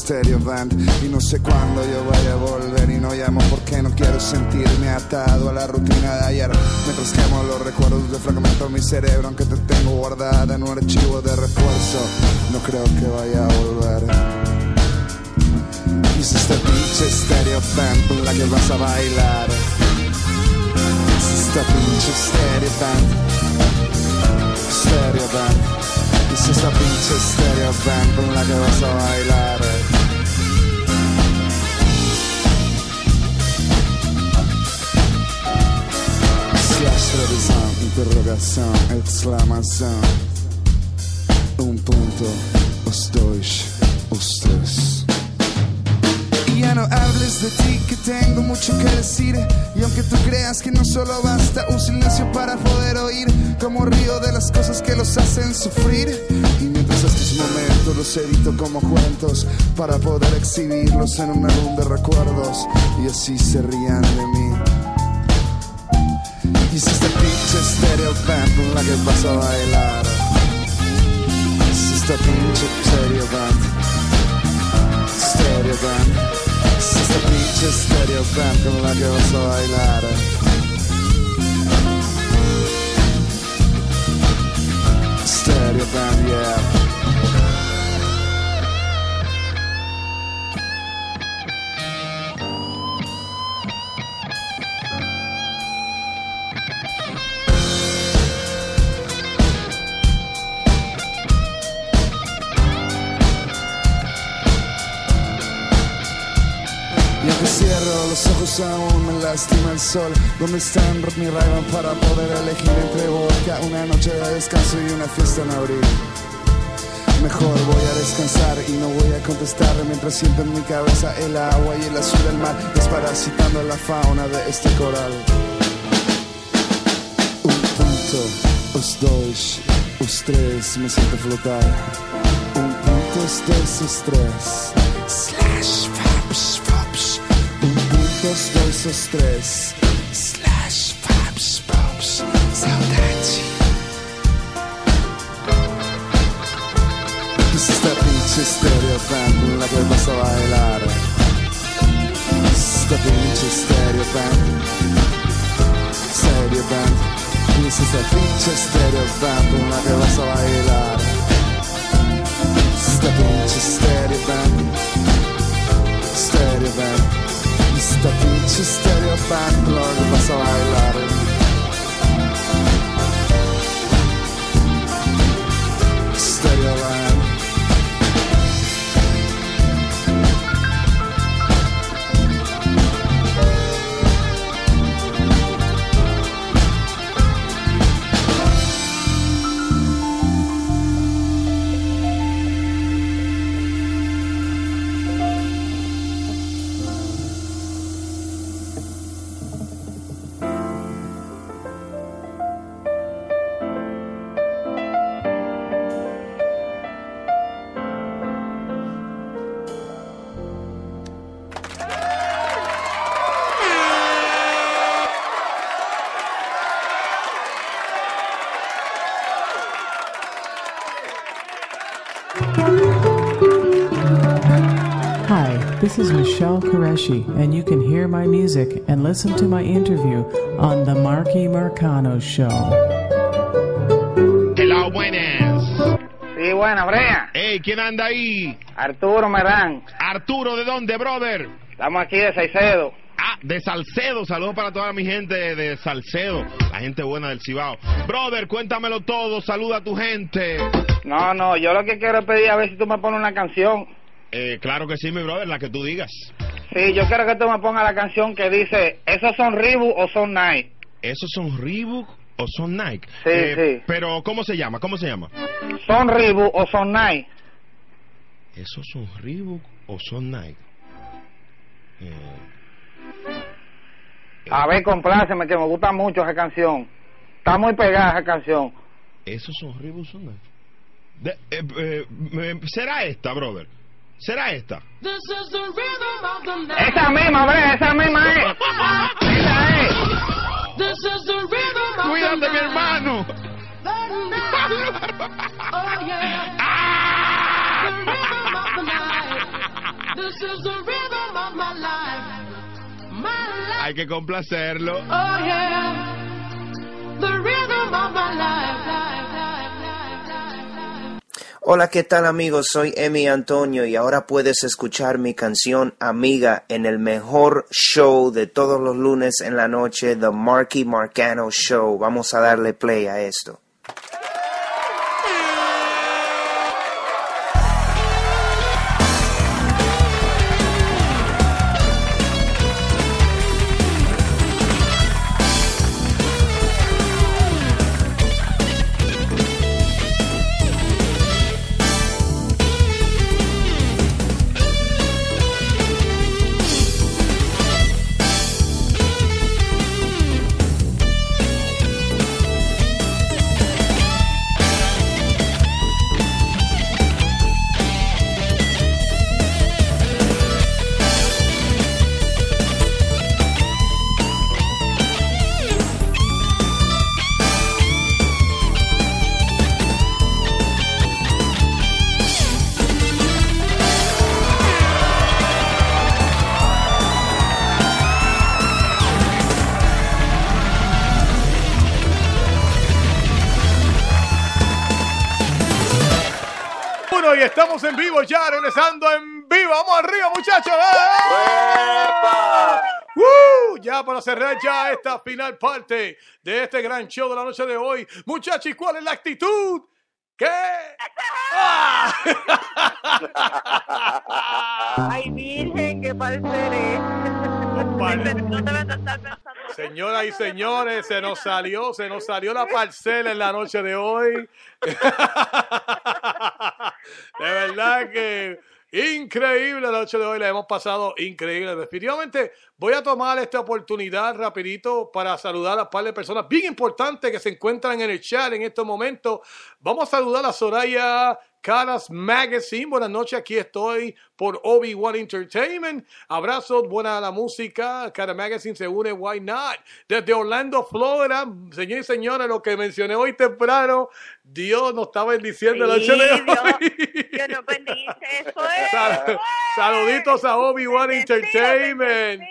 stereo band. Y no sé cuándo yo vaya a volver y no llamo porque no quiero sentirme atado a la rutina de ayer. Mientras quemo los recuerdos de fragmento mi cerebro aunque te tengo guardada en un archivo de refuerzo. No creo que vaya a volver. Es esta pinche stereo band con la que vas a bailar. Es esta pinche stereo band. Stereo band. Es esta pinche stereo band con la que vas a bailar slash revision, interrogación, exclamación un punto, os dois, os tres y ya no hables de ti que tengo mucho que decir. Y aunque tú creas que no solo basta un silencio para poder oír como río de las cosas que los hacen sufrir. Y mientras estos momentos los edito como cuentos para poder exhibirlos en un álbum de recuerdos. Y así se rían de mí y es esta pinche stereo band la que vas a bailar esta pinche stereo band stereo band esta pinche stereo band con la que vas a bailar Stereo band, yeah aún me lastima el sol. ¿Dónde están mi Rayban para poder elegir entre vodka Una noche de descanso y una fiesta en abril. Mejor voy a descansar y no voy a contestar. Mientras siento en mi cabeza el agua y el azul del mar Desparasitando la fauna de este coral. Un punto, os dois, os tres, me siento flotar. Un punto, os dois, os tres. Slash, Um punto, os dois, os três Slash, faps, faps Saudade. Es esta pinche stereo con la que vas a bailar Es esta pinche stereo band Stereo es esta pinche stereo con la que vas a bailar Es esta pinche stereo band Stereo band Y es esta pinche stereo band con la que vas a bailar Michelle Qureshi, and you can hear my music and listen to my interview on The Marky Marcano Show. Hello, buenas. Sí, buena, Brea. Hey, ¿quién anda ahí? Arturo Merán. Arturo, ¿de dónde, brother? Estamos aquí de Saicedo. Ah, de Salcedo. Saludos para toda mi gente de Salcedo, la gente buena del Cibao. Brother, cuéntamelo todo. Saluda a tu gente. No, no, yo lo que quiero es pedir a ver si tú me pones una canción. Eh, claro que sí, mi brother, la que tú digas. Sí, yo quiero que tú me pongas la canción que dice, ¿esos son Reebok o son Nike? ¿Esos son Reebok o son Nike? Sí, Eh, sí. Pero, ¿cómo se llama? ¿Cómo se llama? ¿Son Reebok o son Nike? ¿Esos son Reebok o son Nike? Eh, A ver, compláceme, que me gusta mucho esa canción. Está muy pegada esa canción. ¿Esos son Reebok o son Nike? De- eh, eh, eh, ¿Será esta, brother? ¿Será esta? Esa misma, Brea, esa misma es. Esa es. Cuídate, mi hermano. [laughs] This is the rhythm of my life. My life. Hay que complacerlo. Oh yeah. The rhythm of my life. Hola, ¿qué tal amigos? Soy Emi Antonio y ahora puedes escuchar mi canción Amiga en el mejor show de todos los lunes en la noche, The Marky Marcano Show. Vamos a darle play a esto. Ya para cerrar ya esta final parte de este gran show de la noche de hoy. Muchachos, ¿y cuál es la actitud? ¿Qué? ¡Ah! [laughs] Ay, virgen, qué parceré. [laughs] Señoras y señores, se nos salió, se nos salió la parcela en la noche de hoy. [laughs] De verdad que increíble la noche de hoy, la hemos pasado increíble. Definitivamente voy a tomar esta oportunidad rapidito para saludar a un par de personas bien importantes que se encuentran en el chat en estos momentos. Vamos a saludar a Soraya Caras Magazine. Buenas noches, aquí estoy por Obi-Wan Entertainment. Abrazos, buena la música. Cara Magazine se une, why not? Desde Orlando, Florida. Señores y señores, lo que mencioné hoy temprano, Dios nos está bendiciendo la noche de hoy. Dios nos bendice. [laughs] Sal- saluditos a Obi-Wan Entertainment.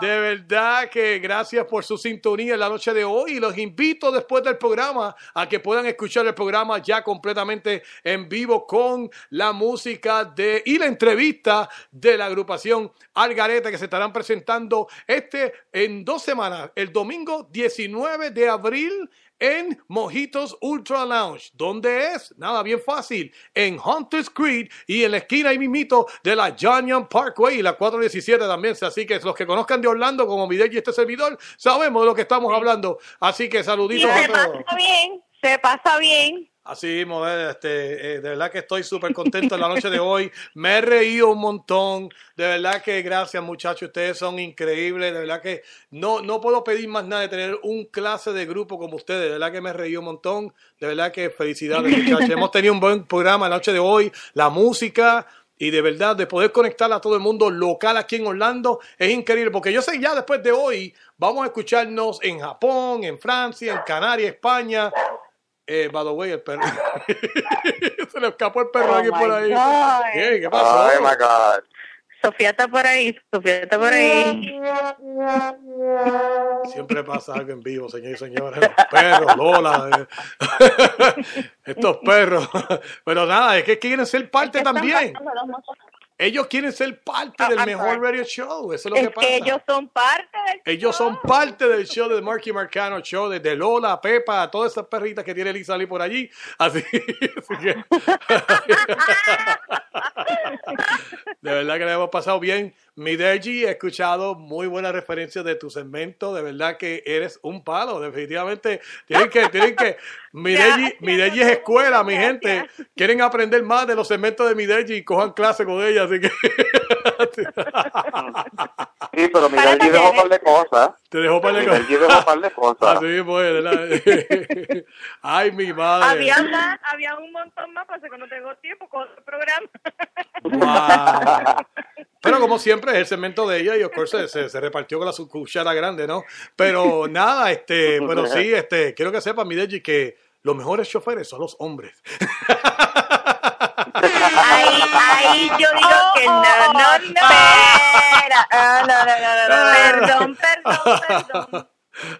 De verdad que gracias por su sintonía en la noche de hoy. Y los invito después del programa a que puedan escuchar el programa ya completamente en vivo con la música de y la entrevista de la agrupación Algareta que se estarán presentando este en dos semanas, el domingo 19 de abril en Mojitos Ultra Lounge. ¿Dónde es? Nada, bien fácil. En Hunters Creek y en la esquina ahí mismito de la John Young Parkway y la 417 también. Así que los que conozcan de Orlando como Midel y este servidor, sabemos de lo que estamos hablando. Así que Y saluditos se a todos. pasa bien, se pasa bien. Así mismo, eh, este, eh, de verdad que estoy súper contento en la noche de hoy. Me he reído un montón. De verdad que gracias, muchachos. Ustedes son increíbles. De verdad que no, no puedo pedir más nada de tener un clase de grupo como ustedes. De verdad que me he reído un montón. De verdad que felicidades, muchachos. Hemos tenido un buen programa la noche de hoy. La música. Y de verdad, de poder conectar a todo el mundo local aquí en Orlando es increíble, porque yo sé ya después de hoy vamos a escucharnos en Japón, en Francia, en Canarias, España, eh, by the way, el perro. [laughs] Se le escapó el perro Oh aquí por ahí. God. ¿Qué? ¿Qué pasó? Oh my God. Sofía está por ahí, Sofía está por ahí. Siempre pasa algo en vivo, señores y señores. Los perros, Lola. eh. [laughs] Estos perros. Pero nada, es que quieren ser parte también. Ellos quieren ser parte del mejor radio show. Eso es lo que pasa. que ellos son parte del Ellos son parte del show de Marky Marcano Show, desde Lola, Pepa, todas esas perritas que tiene Lisa Lee por allí. Así, [laughs] así que. [laughs] de verdad que le hemos pasado bien. Mi Deji, he escuchado muy buenas referencias de tu segmento. De verdad que eres un palo. Definitivamente tienen que, tienen que. Mi [laughs] Deji, mi Deji es escuela, mi gente. Quieren aprender más de los segmentos de mi Deji y cojan clase con ella. Así que. [laughs] Sí, pero mira, allí dejó un par de cosas. Te dejó par de Mira, allí dejó un par de cosas. [laughs] Así mismo es, ¿verdad? [laughs] Ay, mi madre. Había, más, había un montón más, pasa que no tengo tiempo con el programa. Wow. [laughs] Pero como siempre, es el segmento de ella y of course se, se, repartió con la cuchara grande, ¿no? Pero nada, este, bueno, sí, este, quiero que sepa, mi Deji, que los mejores choferes son los hombres. Ahí, ahí yo digo que no, no, no. Espera. Ah, no, no, no, no, no. Perdón, perdón, perdón.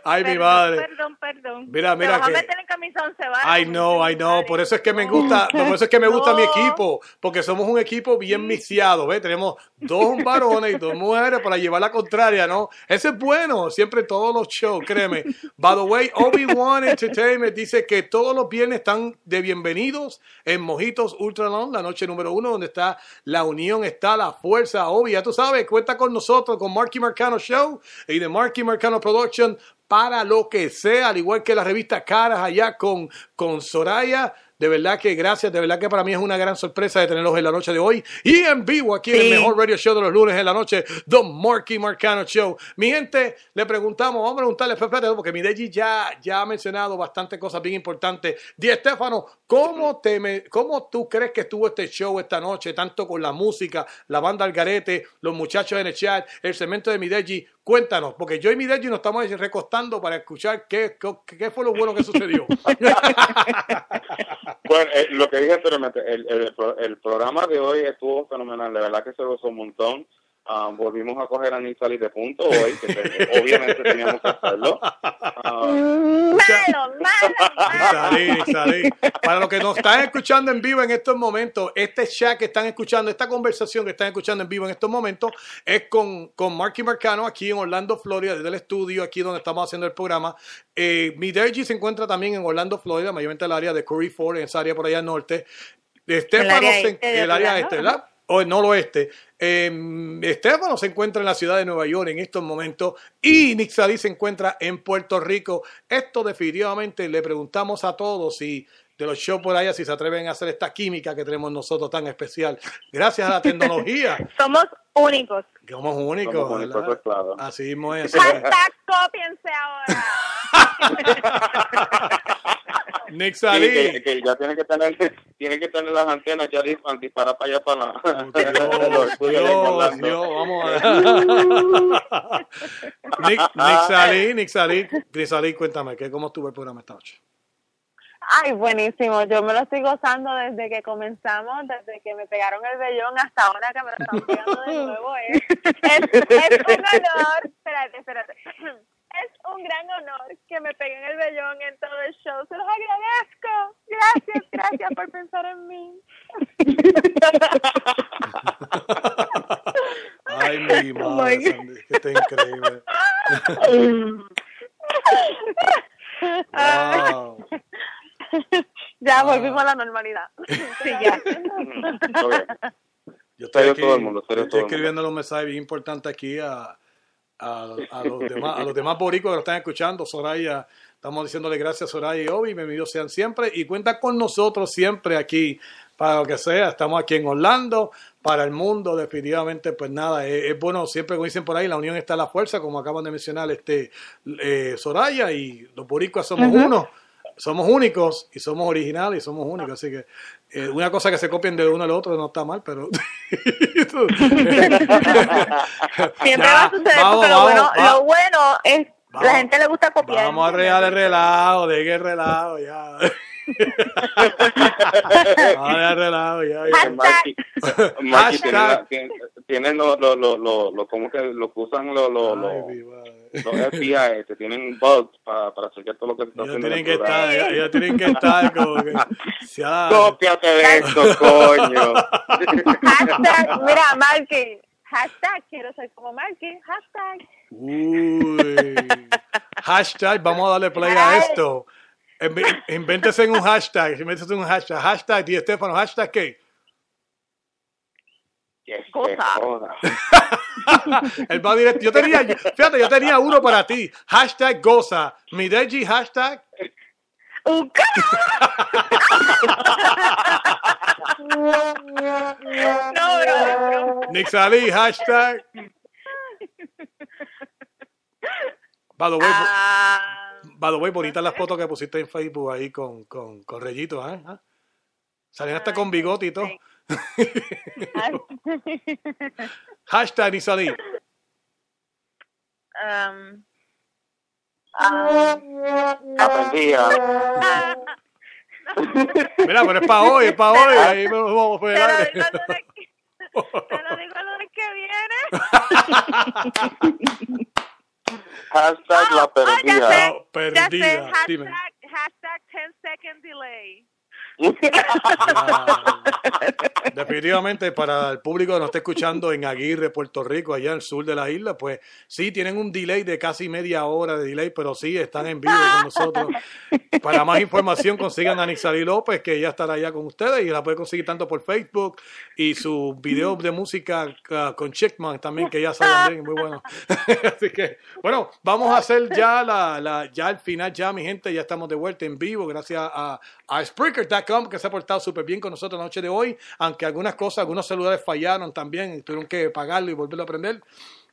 Ay, mi madre. Perdón, perdón. Mira, mira Te vas que- a meter en camisón, se va. I know, I know. Por eso es que me gusta, por eso es que me gusta mi [laughs] equipo, porque somos un equipo bien mixeado, ¿ves? Tenemos dos varones y dos mujeres para llevar la contraria, ¿no? Eso es bueno, siempre todos los shows, créeme. By the way, Obi-Wan Entertainment dice que todos los viernes están de bienvenidos en Mojitos Ultra Long, la noche número uno, donde está la unión, está la fuerza, Obi, ya tú sabes, cuenta con nosotros, con Marky Marcano Show y de Marky Marcano Production para lo que sea, al igual que la revista Caras allá con, con Soraya. De verdad que gracias, de verdad que para mí es una gran sorpresa de tenerlos en la noche de hoy y en vivo aquí en el mejor radio show de los lunes en la noche, The Marky Marcano Show. Mi gente, le preguntamos, vamos a preguntarle, espérate, porque mi Deji ya, ya ha mencionado bastante cosas bien importantes. Di Estefano, ¿cómo, te me- ¿cómo tú crees que estuvo este show esta noche, tanto con la música, la banda Algarete, los muchachos en el chat, el cemento de mi Deji? Cuéntanos, porque yo y mi Deji nos estamos recostando para escuchar qué, qué, qué fue lo bueno que sucedió. [laughs] Bueno, eh, lo que dije anteriormente, el, el, el programa de hoy estuvo fenomenal, de verdad que se gozó un montón. Ah, volvimos a coger a Nick Salis de punto hoy, que te- obviamente teníamos que hacerlo. Ah, Malo, malo. Salí, salí. Para los que nos están escuchando en vivo en estos momentos, este chat que están escuchando, esta conversación que están escuchando en vivo en estos momentos, es con, con Marky Marcano aquí en Orlando, Florida, desde el estudio, aquí donde estamos haciendo el programa. Eh, mi Deji se encuentra también en Orlando, Florida, mayormente el área de Curry Ford, en esa área por allá al norte. Estefano, área este el área este. ¿verdad? O el noroeste. Eh, Estefano se encuentra en la ciudad de Nueva York en estos momentos y Nick Salí se encuentra en Puerto Rico. Esto definitivamente le preguntamos a todos si de los shows por allá si se atreven a hacer esta química que tenemos nosotros tan especial. Gracias a la tecnología. [laughs] Somos únicos. Somos únicos. Somos únicos, pues, claro. Así mismo es. Hashtag cópiense ahora. [laughs] Nick sí, Salí. que, que ya tiene que tener, [laughs] tiene que tener las antenas ya disparan disparar para allá para la. [laughs] Dios, Orlando. Dios, vamos a [laughs] Nick, Nick Salí, Nick Salí, Nick Salí, cuéntame, ¿qué, ¿cómo estuvo el programa esta noche? Ay, buenísimo. Yo me lo estoy gozando desde que comenzamos, desde que me pegaron el vellón hasta ahora que me lo están pegando de nuevo. Es, es, es un honor. Espérate, espérate. Es un gran honor que me peguen el vellón en todo el show. Se los agradezco. Gracias, gracias por pensar en mí. Ay, mi Oh madre, my Sandy, que está increíble. Wow. Ya volvimos a la normalidad. Sí, ya. Yo estoy aquí, todo el mundo, estoy todo el mundo. escribiendo un mensaje bien importante aquí a, a, a los demás a los demás boricos que lo están escuchando. Soraya, estamos diciéndole gracias a Soraya y Obi, bienvenidos sean siempre y cuenta con nosotros siempre aquí para lo que sea. Estamos aquí en Orlando, para el mundo, definitivamente, pues nada, es, es bueno, siempre como dicen por ahí, la unión está en la fuerza, como acaban de mencionar este eh, Soraya y los boricuas somos Ujú. uno. Somos únicos y somos originales y somos únicos, así que eh, una cosa que se copien de uno al otro no está mal, pero [laughs] Siempre va a suceder vamos, porque lo, vamos, bueno, va- lo bueno es la gente le gusta copiar. Vamos a regar el relajo, de el relajo, ya. Vamos a dejar el relajo, ya. ya. Marky, Marky tiene, Hashtag. la- tiene, tiene lo, lo, lo, lo, lo- como que lo que usan los lo, lo, los FBI, te tienen bugs para, para chequear todo lo que se está Ellos haciendo. tienen en que estar, ellos, ellos tienen que estar como que. [laughs] ha- Cópiate de esto, coño. Hashtag, mira, Marky. Hashtag, quiero ser como Marky. Hashtag. Uy. Hashtag, vamos a darle play a esto. Invéntese en un hashtag, invéntese en un hashtag. Hashtag Di Estefano, hashtag qué? Cosa. Él [laughs] va directo. Yo tenía, fíjate, yo tenía uno para ti. Hashtag goza. Mi Deji, hashtag. Un [laughs] No. Nick Salí, hashtag. [laughs] By the way, Ah. By the way, bonita la foto que pusiste en Facebook ahí con, con, con Reyito, ¿eh? ¿Ah? Salen hasta con bigote y todo. [laughs] Hashtag Nick Salí. Um, ah, Aprendía. [laughs] Mira, pero es para hoy, es para hoy. Ahí me vamos por el Te lo aire. digo el lunes que- te lo digo el lunes que viene. [laughs] Hashtag la Oh, ya perdida. sé, No, ya sé. perdida, dime. Hashtag, hashtag 10 second delay. [laughs] Definitivamente para el público que nos está escuchando en Aguirre, Puerto Rico, allá el sur de la isla, pues sí, tienen un delay de casi media hora de delay, pero sí, están en vivo con nosotros. Para más información consigan a Nixali López, que ya estará allá con ustedes y la puede conseguir tanto por Facebook y su video de música ah, con Chickman también, que ya saben muy bueno. [laughs] Así que, bueno, vamos a hacer ya la ya al final, ya mi gente, ya estamos de vuelta en vivo, gracias a, a Spreaker.com que se ha portado súper bien con nosotros la noche de hoy, aunque algunas cosas, algunos celulares fallaron también, tuvieron que pagarlo y volverlo a aprender.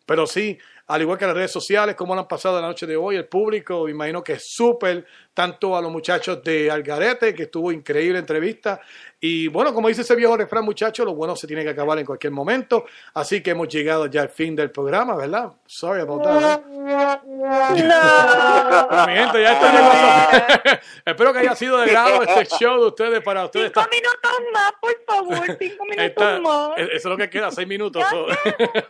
Pero sí, al igual que las redes sociales, como lo han pasado la noche de hoy, el público, me imagino que es súper, tanto a los muchachos de Algarete, que estuvo increíble entrevista. Y bueno, como dice ese viejo refrán, muchachos, lo bueno se tiene que acabar en cualquier momento. Así que hemos llegado ya al fin del programa, ¿verdad? Sorry about that. ¿eh? Mi gente, ya esto llegó. [laughs] Espero que haya sido de grado este show de ustedes para ustedes. Cinco minutos más, por favor. Cinco minutos más. eso es lo que queda, seis minutos. [laughs] Cinco minutos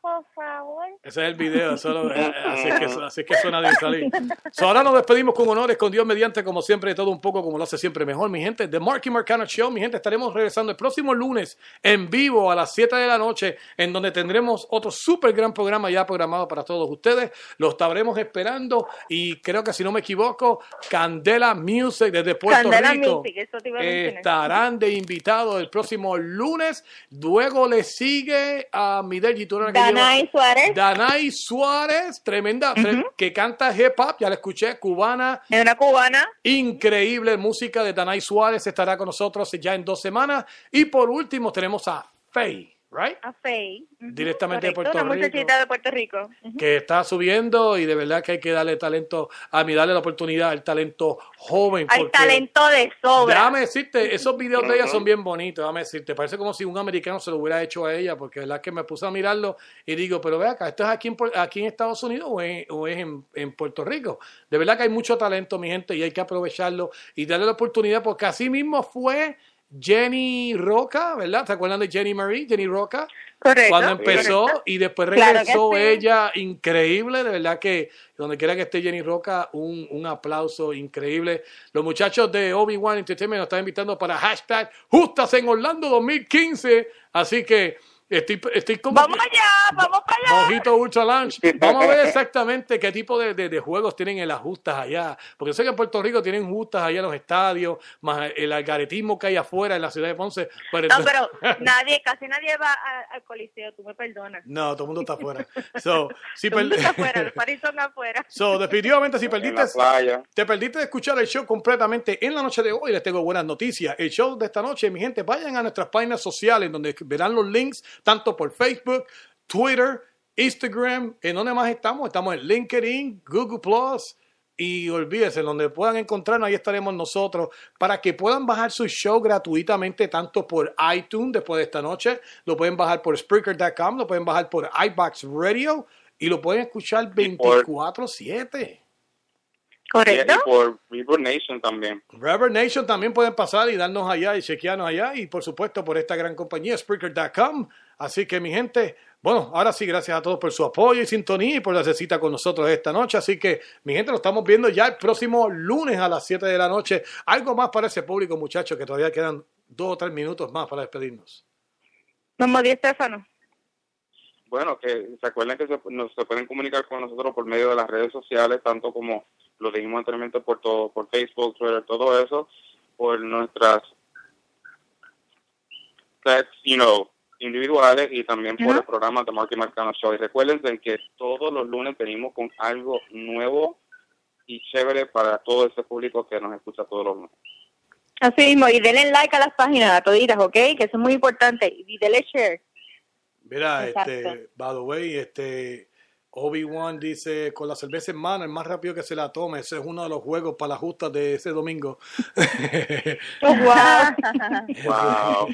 por favor. Ese es el video, solo, [laughs] eh, así, es que, así es que suena de salir. [laughs] So, ahora nos despedimos con honores, con Dios mediante, como siempre, de todo un poco, como lo hace siempre mejor, mi gente. The Marky Marcano Show, mi gente, estaremos regresando el próximo lunes en vivo a las 7 de la noche, en donde tendremos otro súper gran programa ya programado para todos ustedes. Los estaremos esperando y creo que si no me equivoco, Candela Music desde Puerto Candela Rico Music, eso te iba a estarán de invitados el próximo lunes. Luego le sigue a Midel Gitura, que Danay Suárez. Danay Suárez, tremenda, tre- que canta hip hop, ya la escuché, cubana. Es una cubana. Increíble música de Danay Suárez, estará con nosotros ya en dos semanas. Y por último tenemos a Faye, right? A Faye. Directamente de Puerto Una Rico. muchachita de Puerto Rico. que está subiendo y de verdad que hay que darle talento, a mí darle la oportunidad al talento joven. Hay porque- talento de sobra. Déjame decirte, esos videos de ella son bien bonitos, déjame decirte. Parece como si un americano se lo hubiera hecho a ella, porque la que me puse a mirarlo y digo, pero ve acá, ¿esto es aquí en, aquí en Estados Unidos o, en- o es en, en Puerto Rico? De verdad que hay mucho talento, mi gente, y hay que aprovecharlo y darle la oportunidad, porque así mismo fue Jenny Roca, ¿verdad? ¿Se acuerdan de Jenny Marie? Jenny Roca. Correcto. Cuando empezó Correcto. y después Claro regresó sí. ella, increíble, de verdad que donde quiera que esté Jenny Roca, un, un aplauso increíble. Los muchachos de Obi-Wan Entertainment nos están invitando para hashtag Justas en Orlando 2015, así que estoy, estoy como... Vamos allá, vamos para allá. Mojito Ultra Lunch. Vamos a ver exactamente qué tipo de, de- de juegos tienen en las justas allá. Porque sé que en Puerto Rico tienen justas allá en los estadios, más el algaretismo que hay afuera en la ciudad de Ponce. Pero No, pero [laughs] nadie, casi nadie va a- al coliseo, tú me perdonas. No, todo el mundo está afuera. [laughs] So, si Todo el mundo está afuera, los paris son afuera. [laughs] So, definitivamente, si perdiste, te perdiste de escuchar el show completamente en la noche de hoy, les tengo buenas noticias. El show de esta noche, mi gente, vayan a nuestras páginas sociales donde verán los links, tanto por Facebook, Twitter, Instagram, en donde más estamos. Estamos en LinkedIn, Google Plus. Y olvídense, donde puedan encontrarnos, ahí estaremos nosotros para que puedan bajar su show gratuitamente, tanto por iTunes después de esta noche, lo pueden bajar por Spreaker.com, lo pueden bajar por iBox Radio y lo pueden escuchar 24-7. Correcto. Y por Reverb Nation también. Reverb Nation también pueden pasar y darnos allá y chequearnos allá y por supuesto por esta gran compañía Spreaker.com. Así que mi gente, bueno, ahora sí, gracias a todos por su apoyo y sintonía y por la cita con nosotros esta noche. Así que mi gente, nos estamos viendo ya el próximo lunes a las 7 de la noche. Algo más para ese público, muchachos, que todavía quedan dos o tres minutos más para despedirnos. Vamos, Di Estefano. Bueno, que se acuerden que se, nos, se pueden comunicar con nosotros por medio de las redes sociales, tanto como lo dijimos anteriormente por todo, por Facebook, Twitter, todo eso, por nuestras you know, individuales y también por el programa de Marky Marcano Show. Y recuerden que todos los lunes venimos con algo nuevo y chévere para todo ese público que nos escucha todos los lunes. Así mismo, y denle like a las páginas, a toditas, ¿ok? Que eso es muy importante. Y denle share. Mira, Exacto. este, by the way, este, Obi-Wan dice, con la cerveza en mano, el más rápido que se la tome. Ese es uno de los juegos para las justas de ese domingo. [laughs] [laughs] Wow.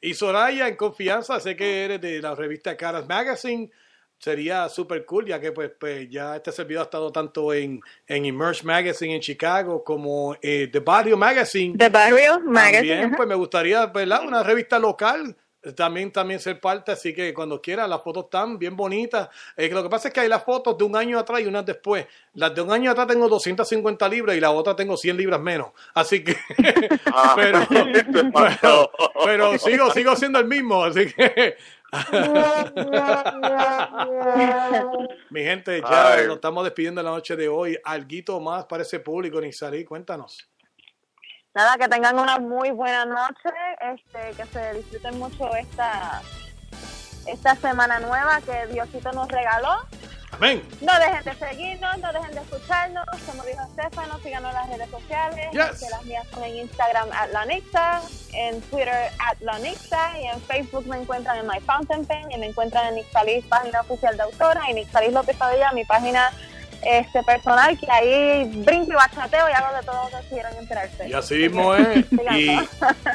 y Soraya, en confianza, sé que eres de la revista Caras Magazine. sería super cool, ya que pues, pues, ya este servidor ha estado tanto en, en Emerge Magazine en Chicago como eh, The Barrio Magazine. The Barrio Magazine, También, pues me gustaría, ¿verdad? Una revista local. También, también ser parte, así que cuando quiera, las fotos están bien bonitas. Eh, lo que pasa es que hay las fotos de un año atrás y unas después. Las de un año atrás tengo 250 libras y la otra tengo 100 libras menos. Así que, [laughs] [laughs] pero, [laughs] pero, pero sigo, sigo siendo el mismo, así que. Mi gente, ya Ay. nos estamos despidiendo la noche de hoy. Alguito más para ese público, Nixalí, cuéntanos. Nada, que tengan una muy buena noche, este, que se disfruten mucho esta, esta semana nueva que Diosito nos regaló. Amén. No dejen de seguirnos, no dejen de escucharnos. Como dijo Estefano, síganos en las redes sociales. Yes. Que las mías son en Instagram, at Lanixa, en Twitter, at Lanixa, y en Facebook me encuentran en My Fountain Pen, y me encuentran en Nixalis, página oficial de autora, y Nixalis López Padilla, mi página este personal, que ahí brinco y bachateo y hago de todo lo que quieran enterarse. Y así mismo es. [laughs]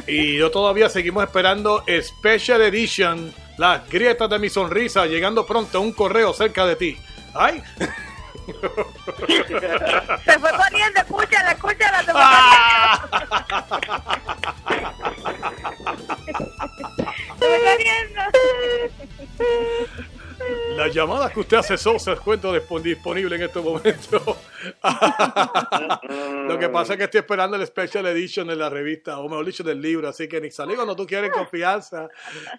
Y, yo todavía seguimos esperando Special Edition, las grietas de mi sonrisa, llegando pronto un correo cerca de ti. ¡Ay! [laughs] Se fue corriendo, escúchala, escúchala, se fue corriendo. [laughs] Se fue corriendo. Las llamadas que usted hace son se encuentran dispon- disponibles en estos momentos. [laughs] Lo que pasa es que estoy esperando el Special Edition de la revista, o mejor dicho, del libro. Así que, Nixalí, cuando tú quieres confianza.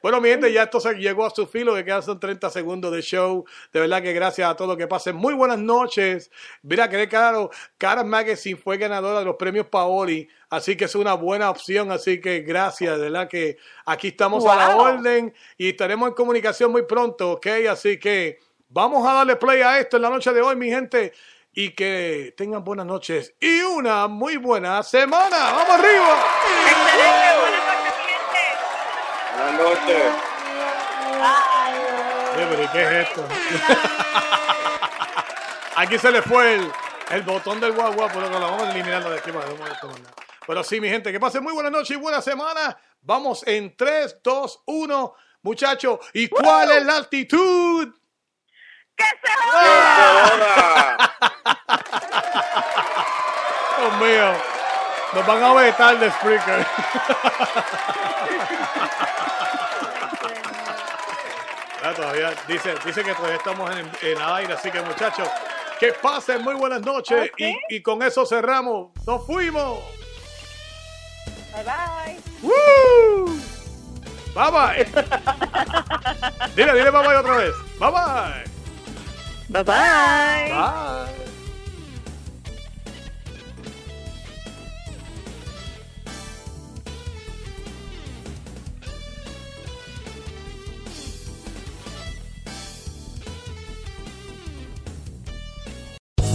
Bueno, mi gente, ya esto se llegó a su filo, que quedan son 30 segundos de show. De verdad que gracias a todos, que pasen muy buenas noches. Mira, que claro, Cara Magazine fue ganadora de los premios Paoli, así que es una buena opción. Así que gracias, de verdad que aquí estamos a la orden y estaremos en comunicación muy pronto, ¿ok? Así que vamos a darle play a esto en la noche de hoy, mi gente, y que tengan buenas noches y una muy buena semana. ¡Vamos arriba! Buenas noches. Oye, pero ¿y ¿qué es esto? [laughs] Aquí se le fue el, el botón del guau guau, pero la vamos a eliminarlo de aquí. para no molestar nada. Pero sí, mi gente, que pasen muy buena noche y buena semana. Vamos en 3, 2, 1. Muchachos, ¿y cuál es la altitud? ¡Que se [laughs] Dios mío, nos van a vetar de Spreaker. [laughs] Ya, todavía dice, dice que todavía estamos en, en aire, así que muchachos, que pasen muy buenas noches y, y con eso cerramos. ¡Nos fuimos! Bye bye. ¡Woo! Bye bye. dile, dile bye bye otra vez. Bye bye. Bye bye. Bye.